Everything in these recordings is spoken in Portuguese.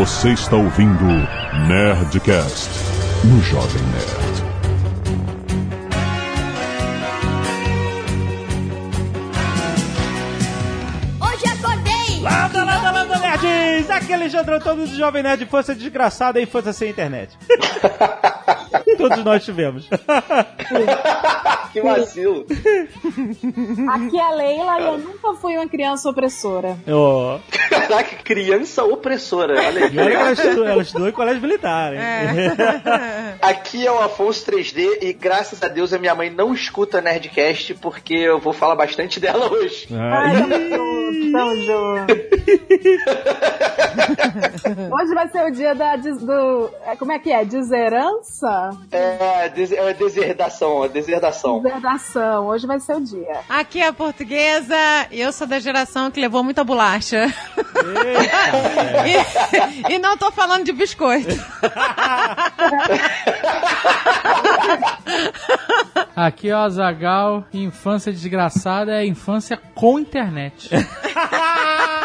Você está ouvindo Nerdcast no Jovem Nerd. Hoje acordei! Landa, landa, landa, nerds! Aqui é Alexandre Antônio do Jovem Nerd, infância desgraçada e infância sem internet. Todos nós tivemos. que vacilo. Aqui é a Leila e eu nunca fui uma criança opressora. Oh. Caraca, criança opressora. Olha E olha que ela aí. estudou, ela estudou em colégio militar, hein? Aqui é o Afonso 3D e graças a Deus a minha mãe não escuta Nerdcast porque eu vou falar bastante dela hoje. Ai, tamo junto, tamo junto. Hoje vai ser o dia da do. é, Como é que é? Deserança? É, des é deserdação, é deserdação. Deserdação. Hoje vai ser o dia. Aqui é a portuguesa e eu sou da geração que levou muita bolacha. e, e não tô falando de biscoito. Aqui é o Azagal, infância desgraçada é infância com internet.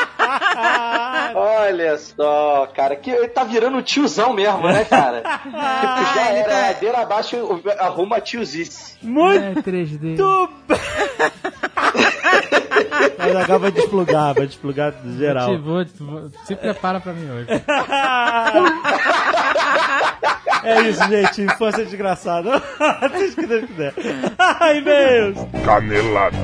Olha só, cara, que ele tá virando tiozão mesmo, né, cara? tipo, já ele era tá- ladeira abaixo, arruma a tiozice. Muito É 3D. bem! Mas agora vai desplugar, vai desplugar geral. Te vou- vou- se prepara pra mim hoje. É isso, gente. Infância desgraçada. Seja que Deus quiser. Ai, meus! Canelada.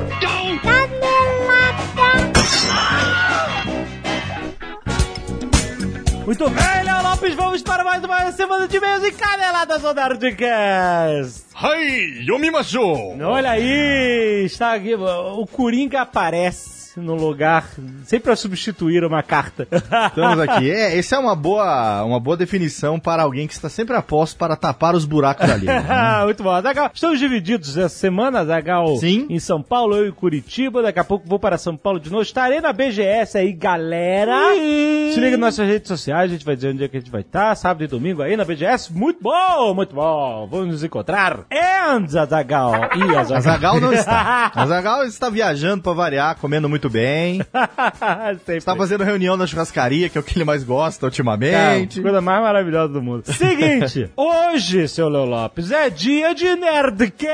Muito bem, Léo Lopes, vamos para mais uma semana de meios e caneladas do Nerdcast. Hai, yomimashou. Olha aí, está aqui, o Coringa aparece no lugar, sempre para substituir uma carta. Estamos aqui. É, essa é uma boa, uma boa definição para alguém que está sempre a posto para tapar os buracos ali. né? Muito bom. Zagal, estamos divididos essa semana, Zagal, Sim. em São Paulo, eu e Curitiba. Daqui a pouco vou para São Paulo de novo. Estarei na BGS aí, galera. Se liga nas nossas redes sociais, a gente vai dizer onde é que a gente vai estar, sábado e domingo aí na BGS. Muito bom, muito bom. Vamos nos encontrar. And, Zagal. E a Azagal não está. Azagal está viajando para variar, comendo muito bem. Sempre. Está fazendo reunião na churrascaria, que é o que ele mais gosta Cara, ultimamente. coisa mais maravilhosa do mundo. Seguinte, hoje, seu Leo Lopes, é dia de Nerdcast,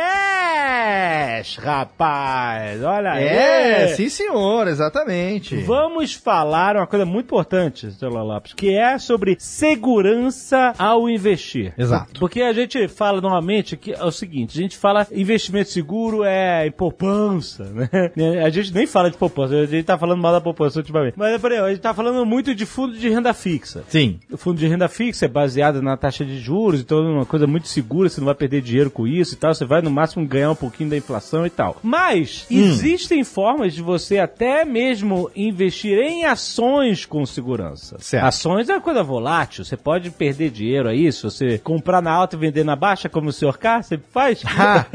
rapaz. Olha aí. É, sim senhor, exatamente. Vamos falar uma coisa muito importante, seu Leo Lopes, que é sobre segurança ao investir. Exato. Porque a gente fala normalmente que é o seguinte, a gente fala investimento seguro é em poupança, né? A gente nem fala de poupança, a gente tá falando mal da poupança ultimamente. Mas, por exemplo, a gente tá falando muito de fundo de renda fixa. Sim. O fundo de renda fixa é baseado na taxa de juros, então é uma coisa muito segura, você não vai perder dinheiro com isso e tal, você vai no máximo ganhar um pouquinho da inflação e tal. Mas existem formas de você até mesmo investir em ações com segurança. Certo. Ações é uma coisa volátil, você pode perder dinheiro aí, se você comprar na alta e vender na baixa, como o senhor K, você faz.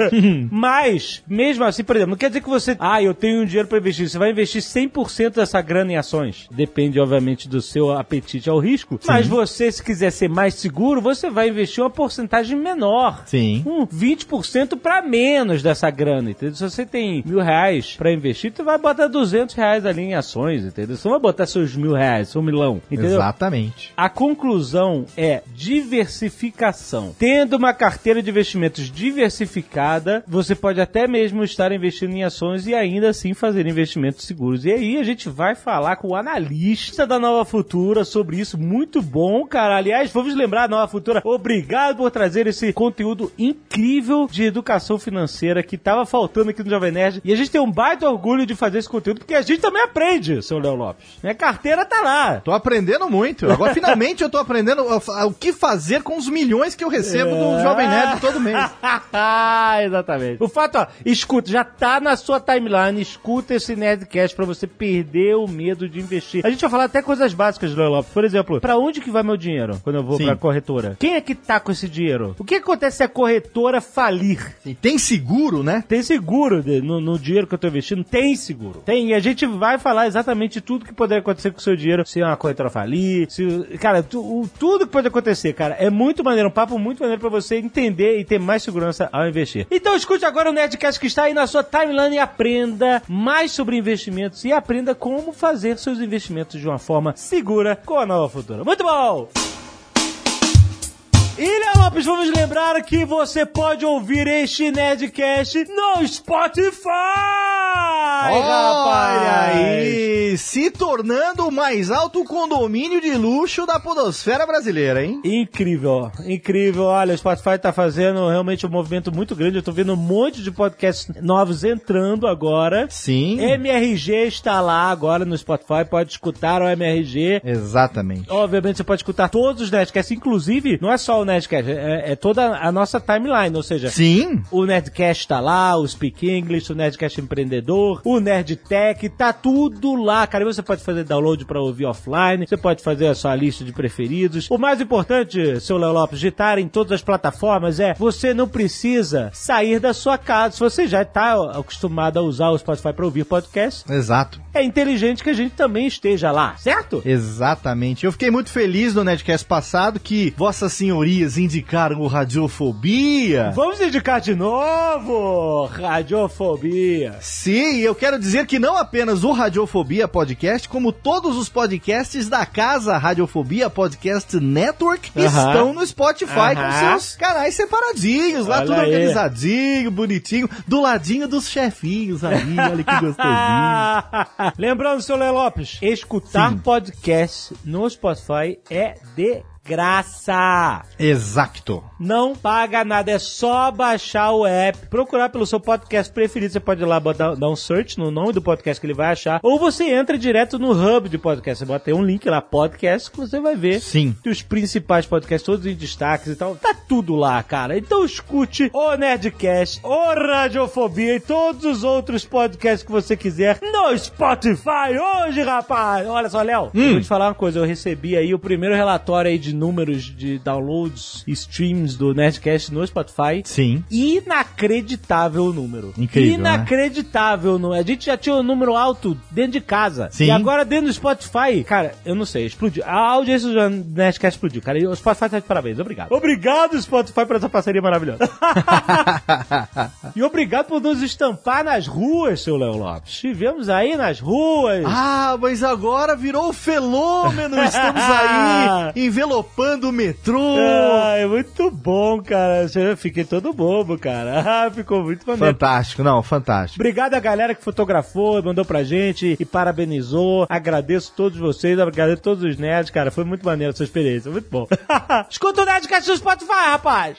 Mas, mesmo assim, por exemplo, não quer dizer que você, ah, eu tenho um dinheiro para investir, você vai investir 100% dessa grana em ações. Depende, obviamente, do seu apetite ao risco. Mas você, se quiser ser mais seguro, você vai investir uma porcentagem menor. Sim. Um 20% para menos dessa grana, entendeu? Se você tem mil reais para investir, tu vai botar 200 reais ali em ações, entendeu? Você não vai botar seus mil reais, seu milão, entendeu? Exatamente. A conclusão é diversificação. Tendo uma carteira de investimentos diversificada, você pode até mesmo estar investindo em ações e ainda assim fazer investimentos seguros. E aí a gente vai falar com o analista da Nova Futura sobre isso. Muito bom, cara. Aliás, vamos lembrar, Nova Futura, obrigado por trazer esse conteúdo incrível de educação financeira que tava faltando aqui no Jovem Nerd. E a gente tem um baita orgulho de fazer esse conteúdo porque a gente também aprende, seu Léo Lopes. Minha carteira tá lá. Tô aprendendo muito. Agora, finalmente, eu tô aprendendo o, que fazer com os milhões que eu recebo do Jovem Nerd todo mês. Exatamente. O fato, ó, escuta, já tá na sua timeline, escuta esse Nerdcast pra você perder o medo de investir. A gente vai falar até coisas básicas do Lopes. Por exemplo, pra onde que vai meu dinheiro quando eu vou Sim. pra corretora? Quem é que tá com esse dinheiro? O que acontece se a corretora falir? E tem seguro, né? Tem seguro no, no dinheiro que eu tô investindo? Tem seguro. Tem. E a gente vai falar exatamente tudo que poderia acontecer com o seu dinheiro se uma corretora falir. Se, cara, tu- o- tudo que pode acontecer, cara. É muito maneiro. Um papo muito maneiro pra você entender e ter mais segurança ao investir. Então escute agora o Nerdcast que está aí na sua timeline e aprenda mais sobre investimentos e aprenda como fazer seus investimentos de uma forma segura com a Nova Futura. Muito bom! Léo Lopes, vamos lembrar que você pode ouvir este Nerdcast no Spotify! Olha aí, se tornando o mais alto condomínio de luxo da podosfera brasileira, hein? Incrível, incrível. Olha, o Spotify tá fazendo realmente um movimento muito grande. Eu tô vendo um monte de podcasts novos entrando agora. Sim. MRG está lá agora no Spotify, pode escutar o MRG. Exatamente. Obviamente você pode escutar todos os Nerdcasts, inclusive, não é só o Nerdcast, é, é toda a nossa timeline, ou seja, Sim. o Nerdcast tá lá, o Speak English, o Nerdcast Empreendedor, o Nerdtech, tá tudo lá, cara. E Você pode fazer download pra ouvir offline, você pode fazer a sua lista de preferidos. O mais importante, seu Léo Lopes, de estar em todas as plataformas é você não precisa sair da sua casa. Se você já tá acostumado a usar o Spotify pra ouvir podcast, Exato. é inteligente que a gente também esteja lá, certo? Exatamente. Eu fiquei muito feliz no Nerdcast passado que vossas indicaram o Radiofobia. Vamos indicar de novo! Radiofobia. Sim, eu quero dizer que não apenas o Radiofobia Podcast, como todos os podcasts da casa Radiofobia Podcast Network Aham. estão no Spotify com Aham. seus canais separadinhos, lá Olha tudo aí. organizadinho, bonitinho, do ladinho dos chefinhos ali, olha que gostosinho. Lembrando, seu Léo Lopes, escutar Sim. podcast no Spotify é de graça. Exacto. Não paga nada, é só baixar o app, procurar pelo seu podcast preferido. Você pode ir lá botar, dar um search no nome do podcast que ele vai achar, ou você entra direto no hub de podcast. Você bota aí um link lá, podcast, que você vai ver Sim. os principais podcasts, todos em destaques e tal. Tá tudo lá, cara. Então escute o Nerdcast, o Radiofobia e todos os outros podcasts que você quiser no Spotify hoje, rapaz. Olha só, Léo, eu vou te falar uma coisa. Eu recebi aí o primeiro relatório aí de números de downloads e streams do Nerdcast no Spotify. Sim. Inacreditável o número. Incrível, né? Inacreditável. Não. A gente já tinha um número alto dentro de casa. Sim. E agora dentro do Spotify, cara, eu não sei, explodiu. A audiência do Nerdcast explodiu, cara. E o Spotify tá de parabéns. Obrigado. Obrigado, Spotify, por essa parceria maravilhosa. e obrigado por nos estampar nas ruas, seu Léo Lopes. Estivemos aí nas ruas. Ah, mas agora virou fenômeno. Estamos aí envelopando o metrô. Ah, é muito bom, cara. Eu fiquei todo bobo, cara. Ah, ficou muito maneiro. Fantástico, não, fantástico. Obrigado a galera que fotografou, mandou pra gente e parabenizou. Agradeço todos vocês, agradeço todos os nerds, cara. Foi muito maneiro a sua experiência, muito bom. Escuta o Nerdcast no Spotify, rapaz!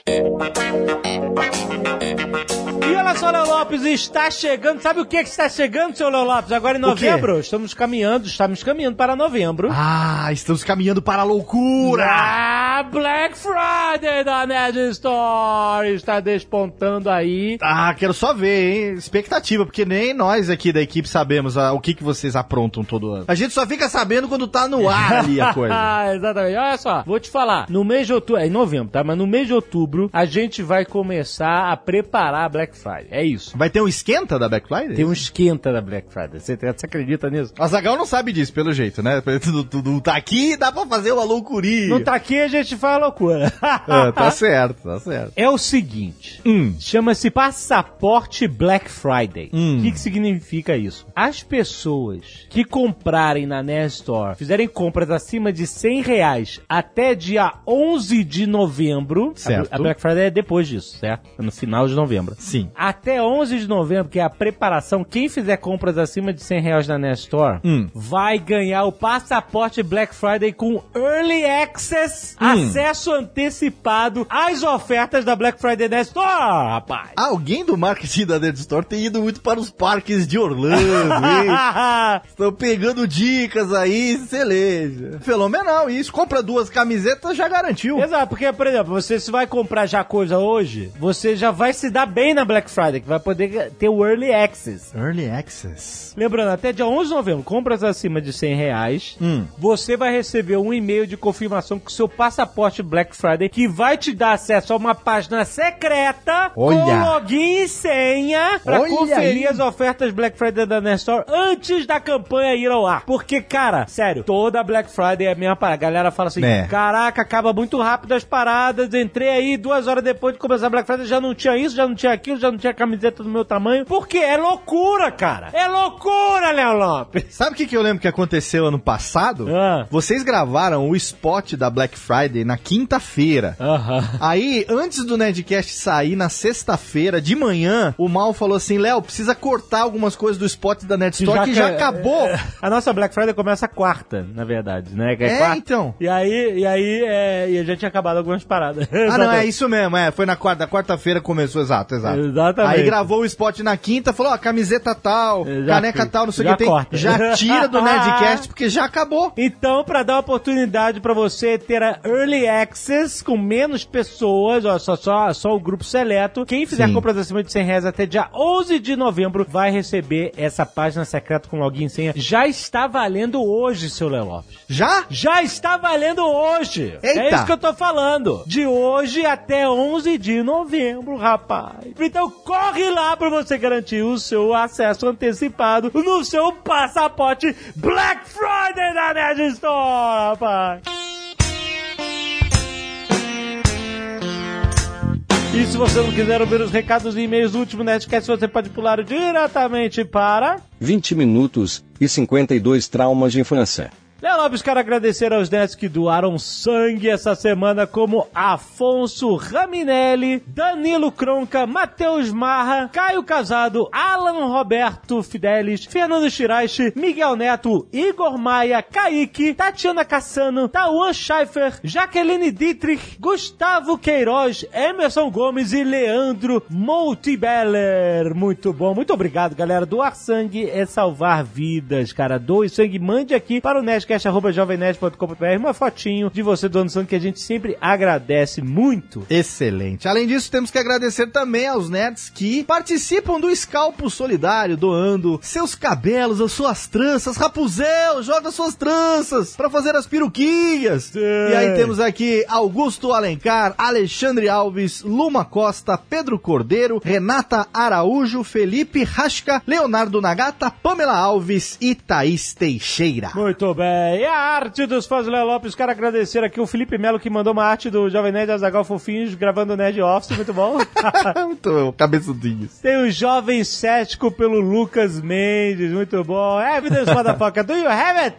E olha só, Léo Lopes, está chegando. Sabe o que, que está chegando, seu Léo Lopes? Agora em novembro? Estamos caminhando, estamos caminhando para novembro. Ah, estamos caminhando para a loucura. Ah, Black Friday da Nerd Store está despontando aí. Ah, quero só ver, hein? Expectativa, porque nem nós aqui da equipe sabemos ah, o que, que vocês aprontam todo ano. A gente só fica sabendo quando tá no ar ali a coisa. Ah, exatamente. Olha só, vou te falar. No mês de outubro, é em novembro, tá? Mas no mês de outubro, a gente vai começar a preparar a Black Friday. É isso. Vai ter um esquenta da Black Friday? Tem um esquenta da Black Friday. Você, você acredita nisso? A Zagal não sabe disso, pelo jeito, né? Tu, tu- tu tá aqui dá pra fazer uma loucurinha. Não tá aqui, a gente faz loucura. Ah, tá certo, tá certo. É o seguinte, Hum. chama-se Passaporte Black Friday. O Hum. que, que significa isso? As pessoas que comprarem na Nerd Store, fizerem compras acima de 100 reais até dia 11 de novembro, a- Certo. A, Black Friday é depois disso, certo? É no final de novembro. Sim. Até 11 de novembro, que é a preparação, quem fizer compras acima de 100 reais na Nerd Store, Hum. vai ganhar o passaporte Black Friday com Early Access, Hum. acesso antecipado às ofertas da Black Friday Nerd Store, rapaz. Alguém do marketing da Nerd Store tem ido muito para os parques de Orlando, hein? Estão pegando dicas aí, celeja. Fenomenal isso. Compra duas camisetas, já garantiu. Exato, porque, por exemplo, você se vai comprar já coisa hoje, você já vai se dar bem na Black Friday, que vai poder ter o Early Access. Early Access. Lembrando, até dia 11 de novembro, compras acima de 100 reais, Hum. você vai receber um e-mail de confirmação o seu passaporte Black Friday que vai te dar acesso a uma página secreta Olha. com login e senha Olha conferir aí. as ofertas Black Friday da Nestor antes da campanha ir ao ar. Porque, cara, sério, toda Black Friday é a mesma parada. A galera fala assim: É. caraca, acaba muito rápido as paradas. Entrei aí duas horas depois de começar a Black Friday, já não tinha isso, já não tinha aquilo, já não tinha camiseta do meu tamanho. Porque é loucura, cara. É loucura, Léo Lopes. Sabe o que, que eu lembro que aconteceu ano passado? Ah. Vocês gravaram o spot da Black Friday na quinta-feira. Aham. Aí, antes do Nerdcast sair, na sexta-feira, de manhã, o Mal falou assim: Léo, precisa cortar algumas coisas do spot da Nerd Store que já ca- acabou. A nossa Black Friday começa quarta, na verdade, né? Que É, quarta. então. E aí, e aí é, e já tinha acabado algumas paradas. Ah, não, é isso mesmo, é. Foi na quarta, quarta-feira começou, exato, exato. Exatamente. Aí gravou o spot na quinta, falou, ó, camiseta tal, Já- caneca tal, não sei o já que tem. corta. Já tira do Nerdcast, porque já acabou. Então, pra dar oportunidade pra você ter a Early Access com menos pessoas, ó, só, só, só o grupo seleto, quem fizer Sim. compras acima de 100 reais até dia 11 de novembro vai receber essa página secreta com login e senha. Já está valendo hoje, seu Léo Lopes. Já? Já está valendo hoje. Eita. É isso que eu tô falando. De hoje até 11 de novembro, rapaz. Então corre lá pra você garantir o seu acesso antecipado no seu passaporte Black Friday da Nerd Store, rapaz. E se você não quiser ouvir os recados e e-mails do último Nerdcast, você pode pular diretamente para... 20 minutos e 52 traumas de infância. Léo Lopes, quero agradecer aos netos que doaram sangue essa semana, como Afonso Raminelli, Danilo Cronca, Matheus Marra, Caio Casado, Alan Roberto Fidelis, Fernando Shiraishi, Miguel Neto, Igor Maia, Kaique, Tatiana Cassano, Tauan Schaeffer, Jaqueline Dietrich, Gustavo Queiroz, Emerson Gomes e Leandro Multibeller. Muito bom, muito obrigado, galera. Doar sangue é salvar vidas, cara. Doe sangue, mande aqui para o nerdcast.jovemnerd.com.br uma fotinho de você doando sangue que a gente sempre agradece muito. Excelente. Além disso, temos que agradecer também aos nerds que participam do Escalpo Solidário, doando seus cabelos, as suas tranças. Rapuzel, joga suas tranças para fazer as peruquinhas. E aí temos aqui Augusto Alencar, Alexandre Alves, Luma Costa, Pedro Cordeiro, Renata Araújo, Felipe Rasca, Leonardo Nagata, Pamela Alves e Thaís Teixeira. Muito bem. E a arte dos fãs do Léo Lopes, quero agradecer aqui o Felipe Melo que mandou uma arte do Jovem Nerd Azagal Fofinhos gravando o Nerd Office, muito bom. Muito cabeçudinhos. Tem o Jovem Cético pelo Lucas Mendes, muito bom. Evidence, motherfucker, do you have it?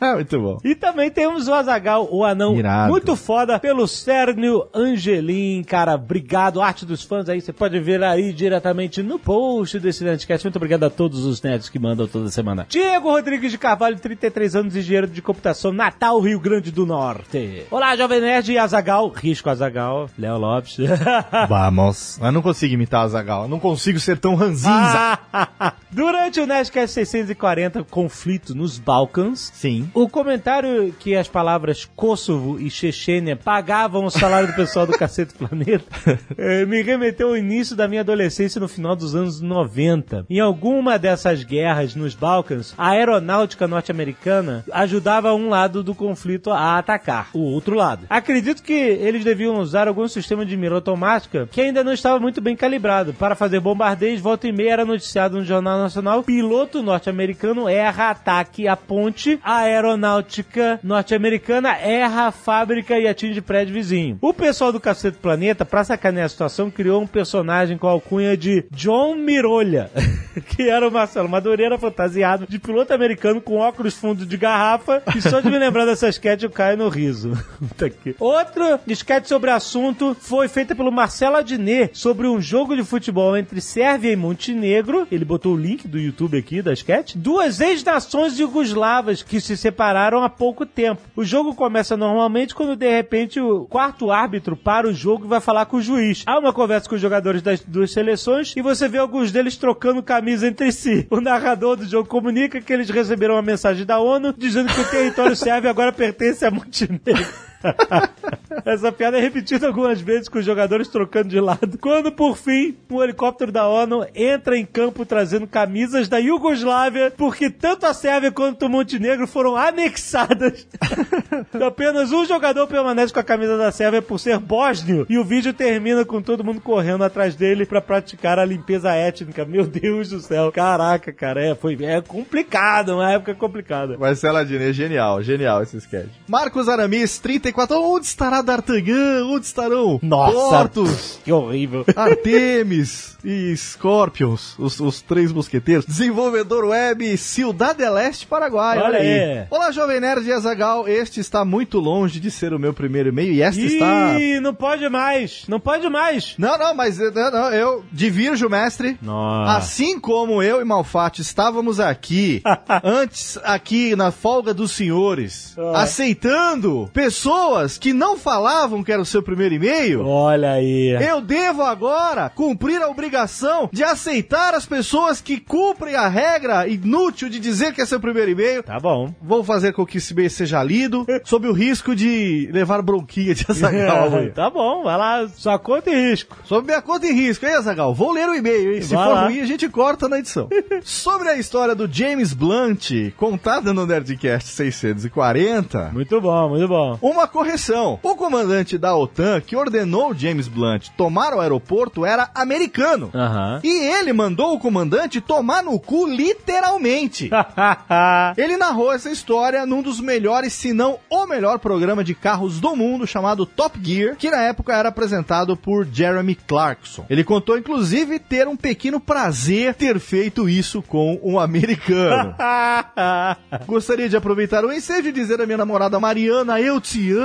Muito bom. E também temos o Azagal, o anão Irado. muito foda, pelo Cernio Angelim, cara. Obrigado, arte dos fãs aí. Você pode ver aí diretamente no post desse Nerdcast. Muito obrigado a todos os nerds que mandam toda semana. Diego Rodrigues de Carvalho, 33 anos, engenheiro de computação, Natal, Rio Grande do Norte. Olá, Jovem Nerd e Azagal. Risco Azagal, Léo Lopes. Vamos. Eu não consigo imitar o Zagal. Eu não consigo ser tão ranzinza. Durante o Nerdcast 640, conflito nos Balcãs, Sim. O comentário que as palavras Kosovo e Chechênia pagavam o salário do pessoal do Cacete Planeta eh, me remeteu ao início da minha adolescência no final dos anos 90. Em alguma dessas guerras nos Balcãs, a aeronáutica norte-americana ajudava um lado do conflito a atacar o outro lado. Acredito que eles deviam usar algum sistema de mira automática que ainda não estava muito bem calibrado. Para fazer bombardeios, volta e meia era noticiado no Jornal Nacional, piloto norte-americano erra ataque à ponte, aeronáutica norte-americana erra a fábrica e atinge prédio vizinho. O pessoal do Cacete Planeta, pra sacanear a situação, criou um personagem com a alcunha de John Mirolha, que era o Marcelo Madureira fantasiado de piloto americano com óculos de garrafa, e só de me lembrar dessa sketch eu caio no riso. Puta que- Outra sketch sobre assunto foi feita pelo Marcelo Adnet sobre um jogo de futebol entre Sérvia e Montenegro. Ele botou o link do YouTube aqui da sketch. Duas ex-nações jugoslavas que se separaram há pouco tempo. O jogo começa normalmente quando de repente o quarto árbitro para o jogo e vai falar com o juiz. Há uma conversa com os jogadores das duas seleções e você vê alguns deles trocando camisa entre si. O narrador do jogo comunica que eles receberam uma mensagem da ONU dizendo que o território sérvio agora pertence a Montenegro. Essa piada é repetida algumas vezes com os jogadores trocando de lado. Quando, por fim, um helicóptero da ONU entra em campo trazendo camisas da Iugoslávia, porque tanto a Sérvia quanto o Montenegro foram anexadas. Apenas um jogador permanece com a camisa da Sérvia por ser bósnio. E o vídeo termina com todo mundo correndo atrás dele pra praticar a limpeza étnica. Meu Deus do céu. Caraca, cara, é, foi, é complicado, uma época complicada. Marcelo Adnet, genial, genial esse sketch. Marcos Aramis, 34. Onde estará D'Artagnan? Onde estarão? Nossa. Portos, Que horrível. Artemis e Scorpions, os, os três mosqueteiros. Desenvolvedor web Ciudad del Este, Paraguai. Olha, Olha aí. aí. Olá, Jovem Nerd e Azagal. Este está muito longe de ser o meu primeiro e-mail e este está. Ih, não pode mais. Não pode mais. Não, não, mas eu, não, não, eu divirjo, mestre. Nossa. Assim como eu e Malfatti estávamos aqui, antes aqui na folga dos senhores, Ah. aceitando pessoas que não falavam que era o seu primeiro e-mail, Olha aí. eu devo agora cumprir a obrigação de aceitar as pessoas que cumprem a regra inútil de dizer que é seu primeiro e-mail. Tá bom. Vou fazer com que esse e-mail seja lido, sob o risco de levar bronquinha de Azaghal amanhã. tá bom, vai lá. Só conta e risco. Sob minha conta e risco, hein, Azagal? Vou ler o e-mail, hein? Se Vai for lá. ruim, a gente corta na edição. Sobre a história do James Blunt, contada no Nerdcast 640, Muito bom, muito bom. uma correção. O comandante da OTAN que ordenou James Blunt tomar o aeroporto era americano. Aham. E ele mandou o comandante tomar no cu literalmente. Ele narrou essa história num dos melhores, se não o melhor programa de carros do mundo, chamado Top Gear, que na época era apresentado por Jeremy Clarkson. Ele contou, inclusive, ter um pequeno prazer ter feito isso com um americano. Gostaria de aproveitar o ensejo e dizer à minha namorada Mariana, eu te amo.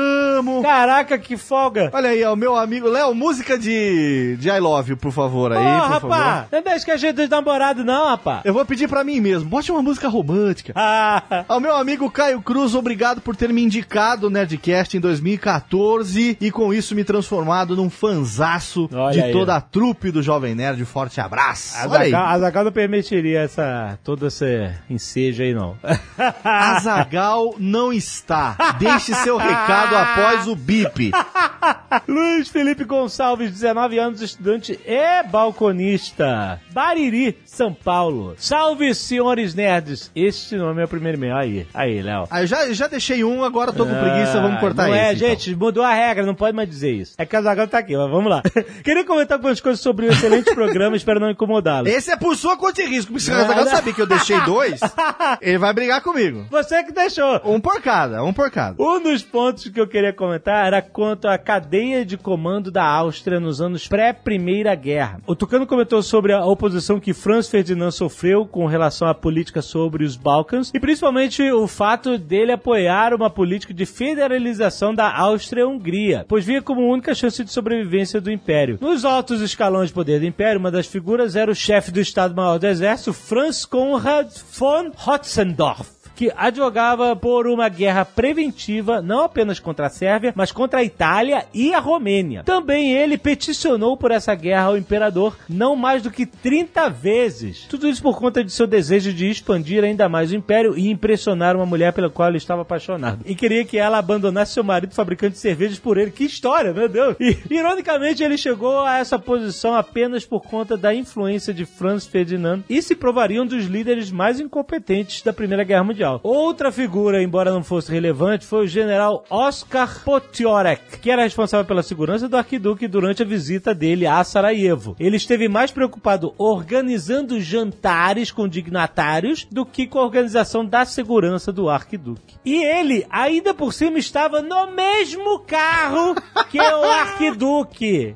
Caraca, que folga. Olha aí, ó, meu amigo Léo, música de, de I Love You, por favor, aí, Ô, por rapá, favor. não deixa que a gente namorado não, rapá. Eu vou pedir pra mim mesmo, bote uma música romântica. Ah, Ao meu amigo Caio Cruz, obrigado por ter me indicado o Nerdcast em 2014 e com isso me transformado num fanzaço Olha de aí. toda a trupe do Jovem Nerd. Forte abraço. Azaghal Azaghal não permitiria essa, todo esse ensejo aí, não. Azagal não está. Deixe seu recado após o bip. Luiz Felipe Gonçalves, 19 anos, estudante e balconista. Bariri, São Paulo. Salve, senhores nerds. Este nome é o primeiro e-mail. Aí, aí, Léo. Ah, eu já, eu já deixei um, agora tô com preguiça, vamos cortar não esse. é, então. gente, mudou a regra, não pode mais dizer isso. É que a Zagal tá aqui, mas vamos lá. Queria comentar algumas coisas sobre o excelente programa, espero não incomodá-lo. Esse é por sua conta e risco, porque se o Azaghal saber que eu deixei dois, ele vai brigar comigo. Você que deixou. Um por cada, um por cada. Um dos pontos que eu queria comentar era quanto à cadeia de comando da Áustria nos anos pré-Primeira Guerra. O Tucano comentou sobre a oposição que Franz Ferdinand sofreu com relação à política sobre os Balcãs e principalmente o fato dele apoiar uma política de federalização da Áustria-Hungria, pois via como única chance de sobrevivência do Império. Nos altos escalões de poder do Império, uma das figuras era o chefe do Estado-Maior do Exército, Franz Konrad von Hotzendorf que advogava por uma guerra preventiva não apenas contra a Sérvia, mas contra a Itália e a Romênia. Também ele peticionou por essa guerra ao imperador não mais do que 30 vezes. Tudo isso por conta de seu desejo de expandir ainda mais o império e impressionar uma mulher pela qual ele estava apaixonado. E queria que ela abandonasse seu marido fabricante de cervejas por ele. Que história, meu Deus! E, ironicamente, ele chegou a essa posição apenas por conta da influência de Franz Ferdinand e se provaria um dos líderes mais incompetentes da Primeira Guerra Mundial. Outra figura, embora não fosse relevante, foi o general Oskar Potiorek, que era responsável pela segurança do arquiduque durante a visita dele a Sarajevo. Ele esteve mais preocupado organizando jantares com dignatários do que com a organização da segurança do arquiduque. E ele, ainda por cima, estava no mesmo carro que o arquiduque.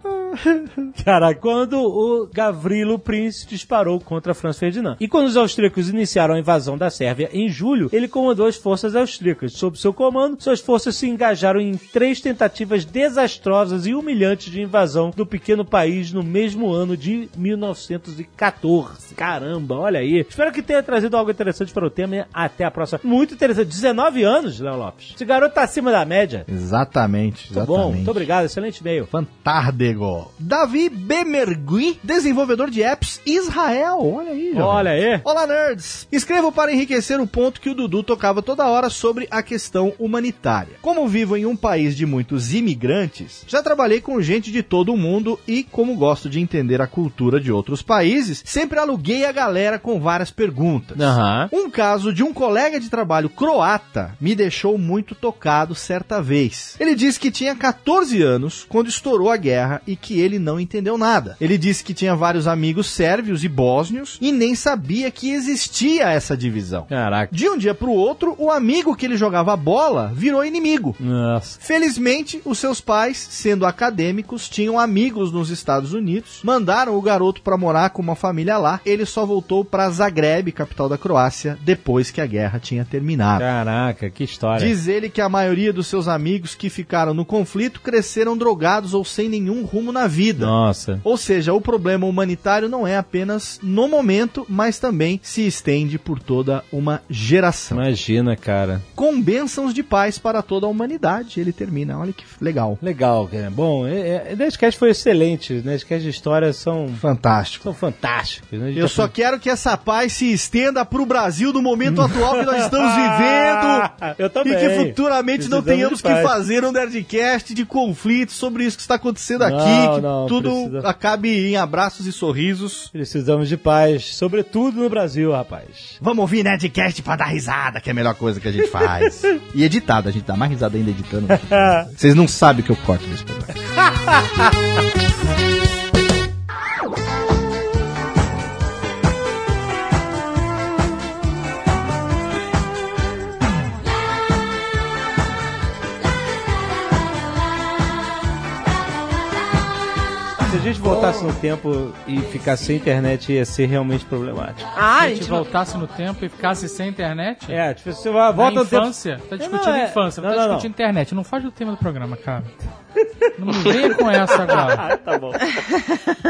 Cara, quando o Gavrilo Prince disparou contra Franz Ferdinand. E quando os austríacos iniciaram a invasão da Sérvia em julho, ele comandou as forças austríacas. Sob seu comando, suas forças se engajaram em três tentativas desastrosas e humilhantes de invasão do pequeno país no mesmo ano de 1914. Caramba, olha aí. Espero que tenha trazido algo interessante para o tema até a próxima. Muito interessante. 19 anos, Léo Lopes. Esse garoto tá acima da média. Exatamente, Muito bom, muito obrigado. Excelente e-mail. Fantárdigo. Davi Bemergui, desenvolvedor de apps Israel. Olha aí, jovem. Olha aí. Olá, nerds! Escrevo para enriquecer o ponto que o Dudu tocava toda hora sobre a questão humanitária. Como vivo em um país de muitos imigrantes, já trabalhei com gente de todo o mundo e, como gosto de entender a cultura de outros países, sempre aluguei a galera com várias perguntas. Aham. Um caso de um colega de trabalho croata me deixou muito tocado certa vez. Ele disse que tinha 14 anos quando estourou a guerra e que ele não entendeu nada. Ele disse que tinha vários amigos sérvios e bósnios e nem sabia que existia essa divisão. Caraca. De um dia pro outro, o amigo que ele jogava bola virou inimigo. Nossa. Felizmente, os seus pais, sendo acadêmicos, tinham amigos nos Estados Unidos, mandaram o garoto para morar com uma família lá. Ele só voltou para Zagreb, capital da Croácia, depois que a guerra tinha terminado. Caraca, que história. Diz ele que a maioria dos seus amigos que ficaram no conflito cresceram drogados ou sem nenhum rumo na vida. Nossa. Ou seja, o problema humanitário não é apenas no momento, mas também se estende por toda uma geração. Imagina, cara. Com bênçãos de paz para toda a humanidade, ele termina. Olha que legal. Legal, cara. Bom, é, é, Nerdcast foi excelente. Nerdcast de histórias são, Fantástico. são fantásticos. né? Eu já- só quero que essa paz se estenda para o Brasil no momento atual que nós estamos vivendo. Eu também. E que futuramente não tenhamos que fazer um Nerdcast de conflito sobre isso que está acontecendo aqui. Não, que não, tudo precisa- acabe em abraços e sorrisos. Precisamos de paz, sobretudo no Brasil, rapaz. Vamos ouvir Nerdcast pra dar risada, que é a melhor coisa que a gente faz. e editado, a gente dá mais risada ainda editando. Vocês não sabem o que eu corto nesse programa. gente voltasse no tempo e ficasse sem internet, ia ser realmente problemático. Ah, Se a gente gente não... voltasse no tempo e ficasse sem internet. É, tipo, você vai, volta na no tempo. infância. Tá Não, discutindo não, é- infância, não, não, tá não, discutindo internet. Não foge do tema do programa, cara. Não me venha com essa agora. Ah, tá bom.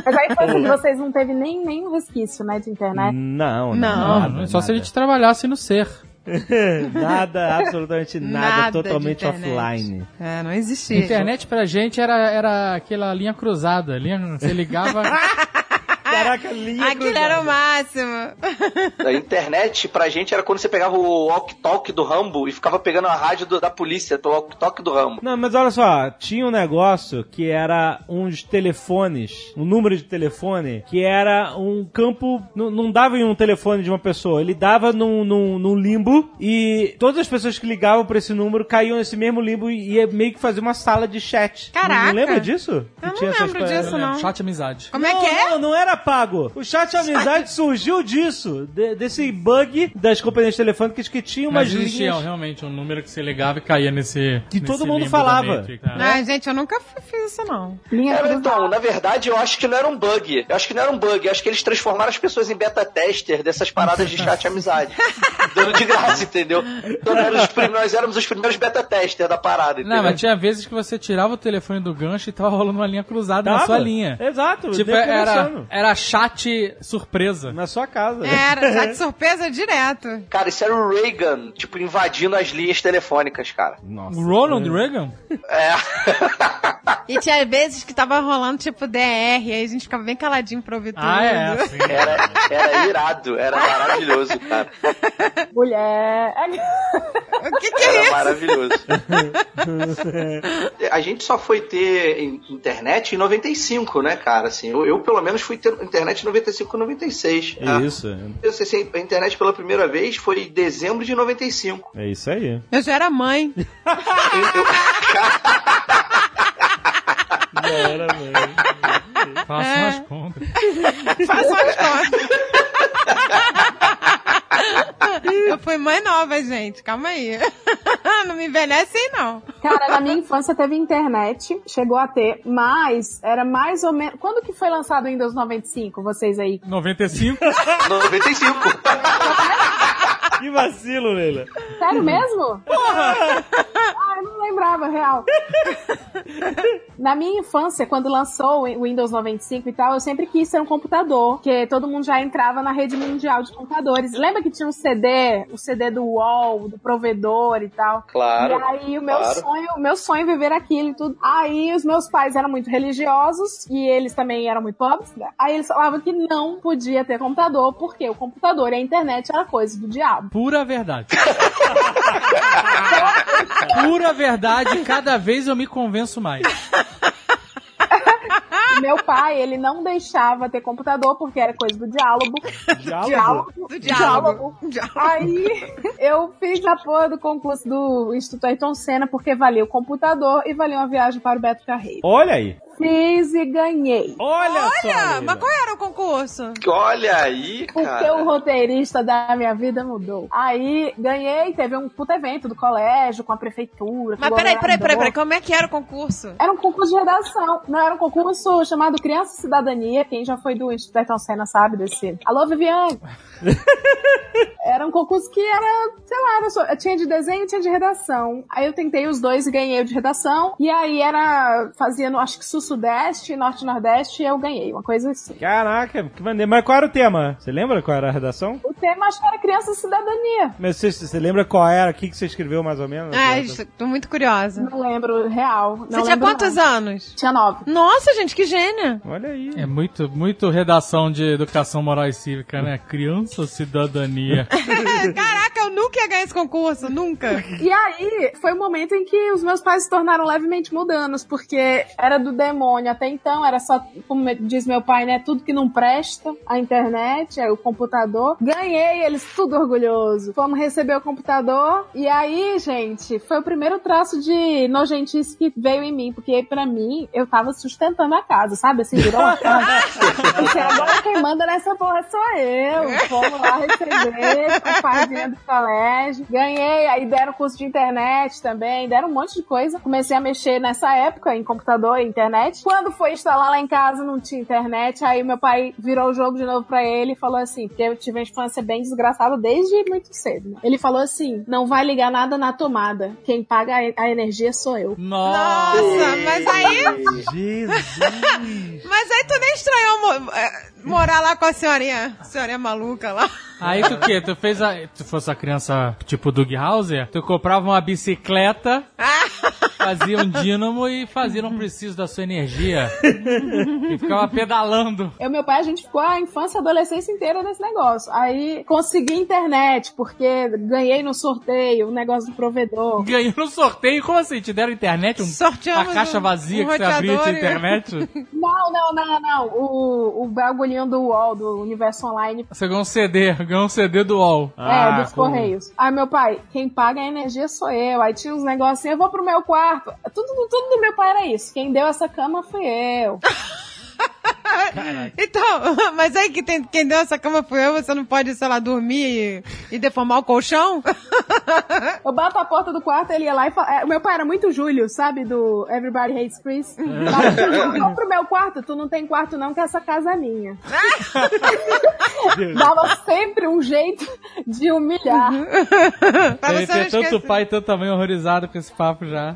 Mas a infância de vocês não teve nem, nem um resquício, né, de internet. Não, não. Não. nada, Não, só se a nada. gente trabalhasse no ser. Nada, absolutamente nada, Nada totalmente offline. É, não existia. Internet pra gente era, era aquela linha cruzada. Linha, você ligava. Caraca, linha Aquilo era o máximo. A internet pra gente era quando você pegava o walk-talk do Rambo e ficava pegando a rádio do- da polícia, o walk-talk do Rambo. Não, mas olha só, tinha um negócio que era uns telefones, um número de telefone, que era um campo. Não, não dava em um telefone de uma pessoa, ele dava num, num, num limbo e todas as pessoas que ligavam pra esse número caíam nesse mesmo limbo e ia meio que fazer uma sala de chat. Não- Caraca. Não, lembra disso? Eu Que não essas lembro coisas? disso, não. Chat amizade. Como é que é? Não, não era pago. O chat amizade surgiu disso, de- desse bug das companhias telefônicas que tinham umas Mas existia linhas realmente um número que você ligava e caía nesse. Que nesse todo mundo falava. Ai, gente, eu nunca fiz isso, não. Linha É, então, na verdade, eu acho que não era um bug. Eu acho que não era um bug. Eu acho que eles transformaram as pessoas em beta tester dessas paradas de chat amizade. Dando de graça, entendeu? Então, nós, éramos os prim- nós éramos os primeiros beta tester da parada, entendeu? Não, mas tinha vezes que você tirava o telefone do gancho e tava rolando uma linha cruzada na Tava. sua linha. Exato. Tipo, era, conversando. Era chat surpresa. Na sua casa. Era, de surpresa direto. Cara, isso era o Reagan, tipo, invadindo as linhas telefônicas, cara. Nossa. O Ronald Reagan? É. E tinha vezes que tava rolando tipo DR, aí a gente ficava bem caladinho pra ouvir tudo. Ah, é. sim. Era, era irado, era maravilhoso, cara. Mulher. O que que é Era isso? maravilhoso. A gente só foi ter in- internet em 95, né, cara? Assim, eu, eu, pelo menos fui ter internet em 95 96. É isso. Eu acessei a internet pela primeira vez foi em dezembro de 95. É isso aí. Eu já era mãe. Não era, mano. Façam É. as contas. Façam as contas. Eu fui mãe nova, gente. Calma aí. Não me envelhece aí, não. Cara, na minha infância teve internet, chegou a ter, mas era mais ou menos. Quando que foi lançado o Windows 95, vocês aí? 95? 95. Que vacilo, Leila. Sério mesmo? Porra! Eu não lembrava, real. Na minha infância, quando lançou o Windows 95 e tal, eu sempre quis ter um computador, porque todo mundo já entrava na rede mundial de computadores. Lembra que tinha um CD, o CD do UOL, do provedor e tal? Claro. E aí o meu claro. sonho, o meu sonho é viver aquilo e tudo. Aí os meus pais eram muito religiosos e eles também eram muito pobres. né? Aí eles falavam que não podia ter computador porque o computador e a internet era coisa do diabo. Pura verdade. Pura verdade, cada vez eu me convenço mais. Meu pai, ele não deixava ter computador porque era coisa do diálogo. Diálogo? Do diálogo. Aí eu fiz a porra do concurso do Instituto Ayrton Senna porque valia o computador e valia uma viagem para o Beto Carreiro. Olha aí. Fiz e ganhei. Olha, só. Olha, mas qual era o concurso? Olha aí, Porque cara. o roteirista da minha vida mudou. Aí ganhei, teve um puto evento do colégio, com a prefeitura. Mas peraí, peraí, peraí, peraí, como é que era o concurso? Era um concurso de redação. Não, era um concurso chamado Criança e Cidadania. Quem já foi do Instituto Senna sabe desse. Alô, Viviane! era um concurso que era, sei lá, era só- tinha de desenho e tinha de redação. Aí eu tentei os dois e ganhei o de redação. E aí era, fazia no, acho que sul-sudeste, norte-nordeste, e eu ganhei. Uma coisa assim. Caraca, que maneiro. Mas qual era o tema? Você lembra qual era a redação? O tema acho que era Criança e Cidadania. Mas você, você lembra qual era? O que, que você escreveu mais ou menos? Ai, tô muito curiosa. Não lembro, real. Não Você tinha quantos não. anos? Tinha nove. Nossa, gente, que gênia. Olha aí. É muito, muito redação de educação moral e cívica, né? Criança, cidadania. Caraca, eu nunca ia ganhar esse concurso, nunca. E aí, foi o momento em que os meus pais se tornaram levemente mudanos, porque era do Até então, era só, como diz meu pai, né? Tudo que não presta, a internet, aí o computador. Ganhei, eles tudo orgulhoso. Fomos receber o computador, e aí, gente, foi o primeiro traço de nojentice que veio em mim, porque pra mim, eu tava sustentando a casa, sabe? Assim, virou uma casa. Porque agora quem manda nessa porra sou eu. Fomos lá receber, com a fadinha do colégio. Ganhei, aí deram curso de internet também, deram um monte de coisa. Comecei a mexer nessa época em computador e internet. Quando foi instalar lá em casa, não tinha internet. Aí meu pai virou o jogo de novo pra ele e falou assim: porque eu tive uma infância bem desgraçada desde muito cedo. né? Ele falou assim: não vai ligar nada na tomada. Quem paga a energia sou eu. Nossa! Nossa, mas aí. Jesus. Mas aí tu nem estranhou eh, morar lá com a senhorinha, senhorinha maluca lá. Aí tu o quê? Tu fez a. Tu fosse a criança tipo Doug Hauser, tu comprava uma bicicleta, fazia um dínamo e fazia não preciso da sua energia. e ficava pedalando. Eu e meu pai, a gente ficou a infância e a adolescência inteira nesse negócio. Aí consegui internet, porque ganhei no sorteio o negócio do provedor. Ganhou no sorteio, como assim? Te deram internet? Um, Sorteamos uma caixa um- vazia um que você abria e roteador tinha e- internet? Não, não, não, não. O, o bagulhinho do UOL, do Universo Online. Você ganhou um CD, ganhou um CD do UOL. é, dos cool. Correios. Aí meu pai, quem paga a energia sou eu. Aí tinha uns negocinhos, eu vou pro meu quarto. Tudo, tudo do meu pai era isso. Quem deu essa cama fui eu. Então, mas aí que tem, quem deu essa cama fui eu, você não pode, sei lá, dormir e, e deformar o colchão? Eu bato a porta do quarto, ele ia lá e fala. é, o meu pai era muito Júlio, sabe? Do Everybody Hates Chris. Dava, Vou pro meu quarto, tu não tem quarto não, que essa casa é minha. Dava sempre um jeito de humilhar. Pra Tem, você tem tanto esquecer. pai e tanta mãe horrorizado com esse papo já.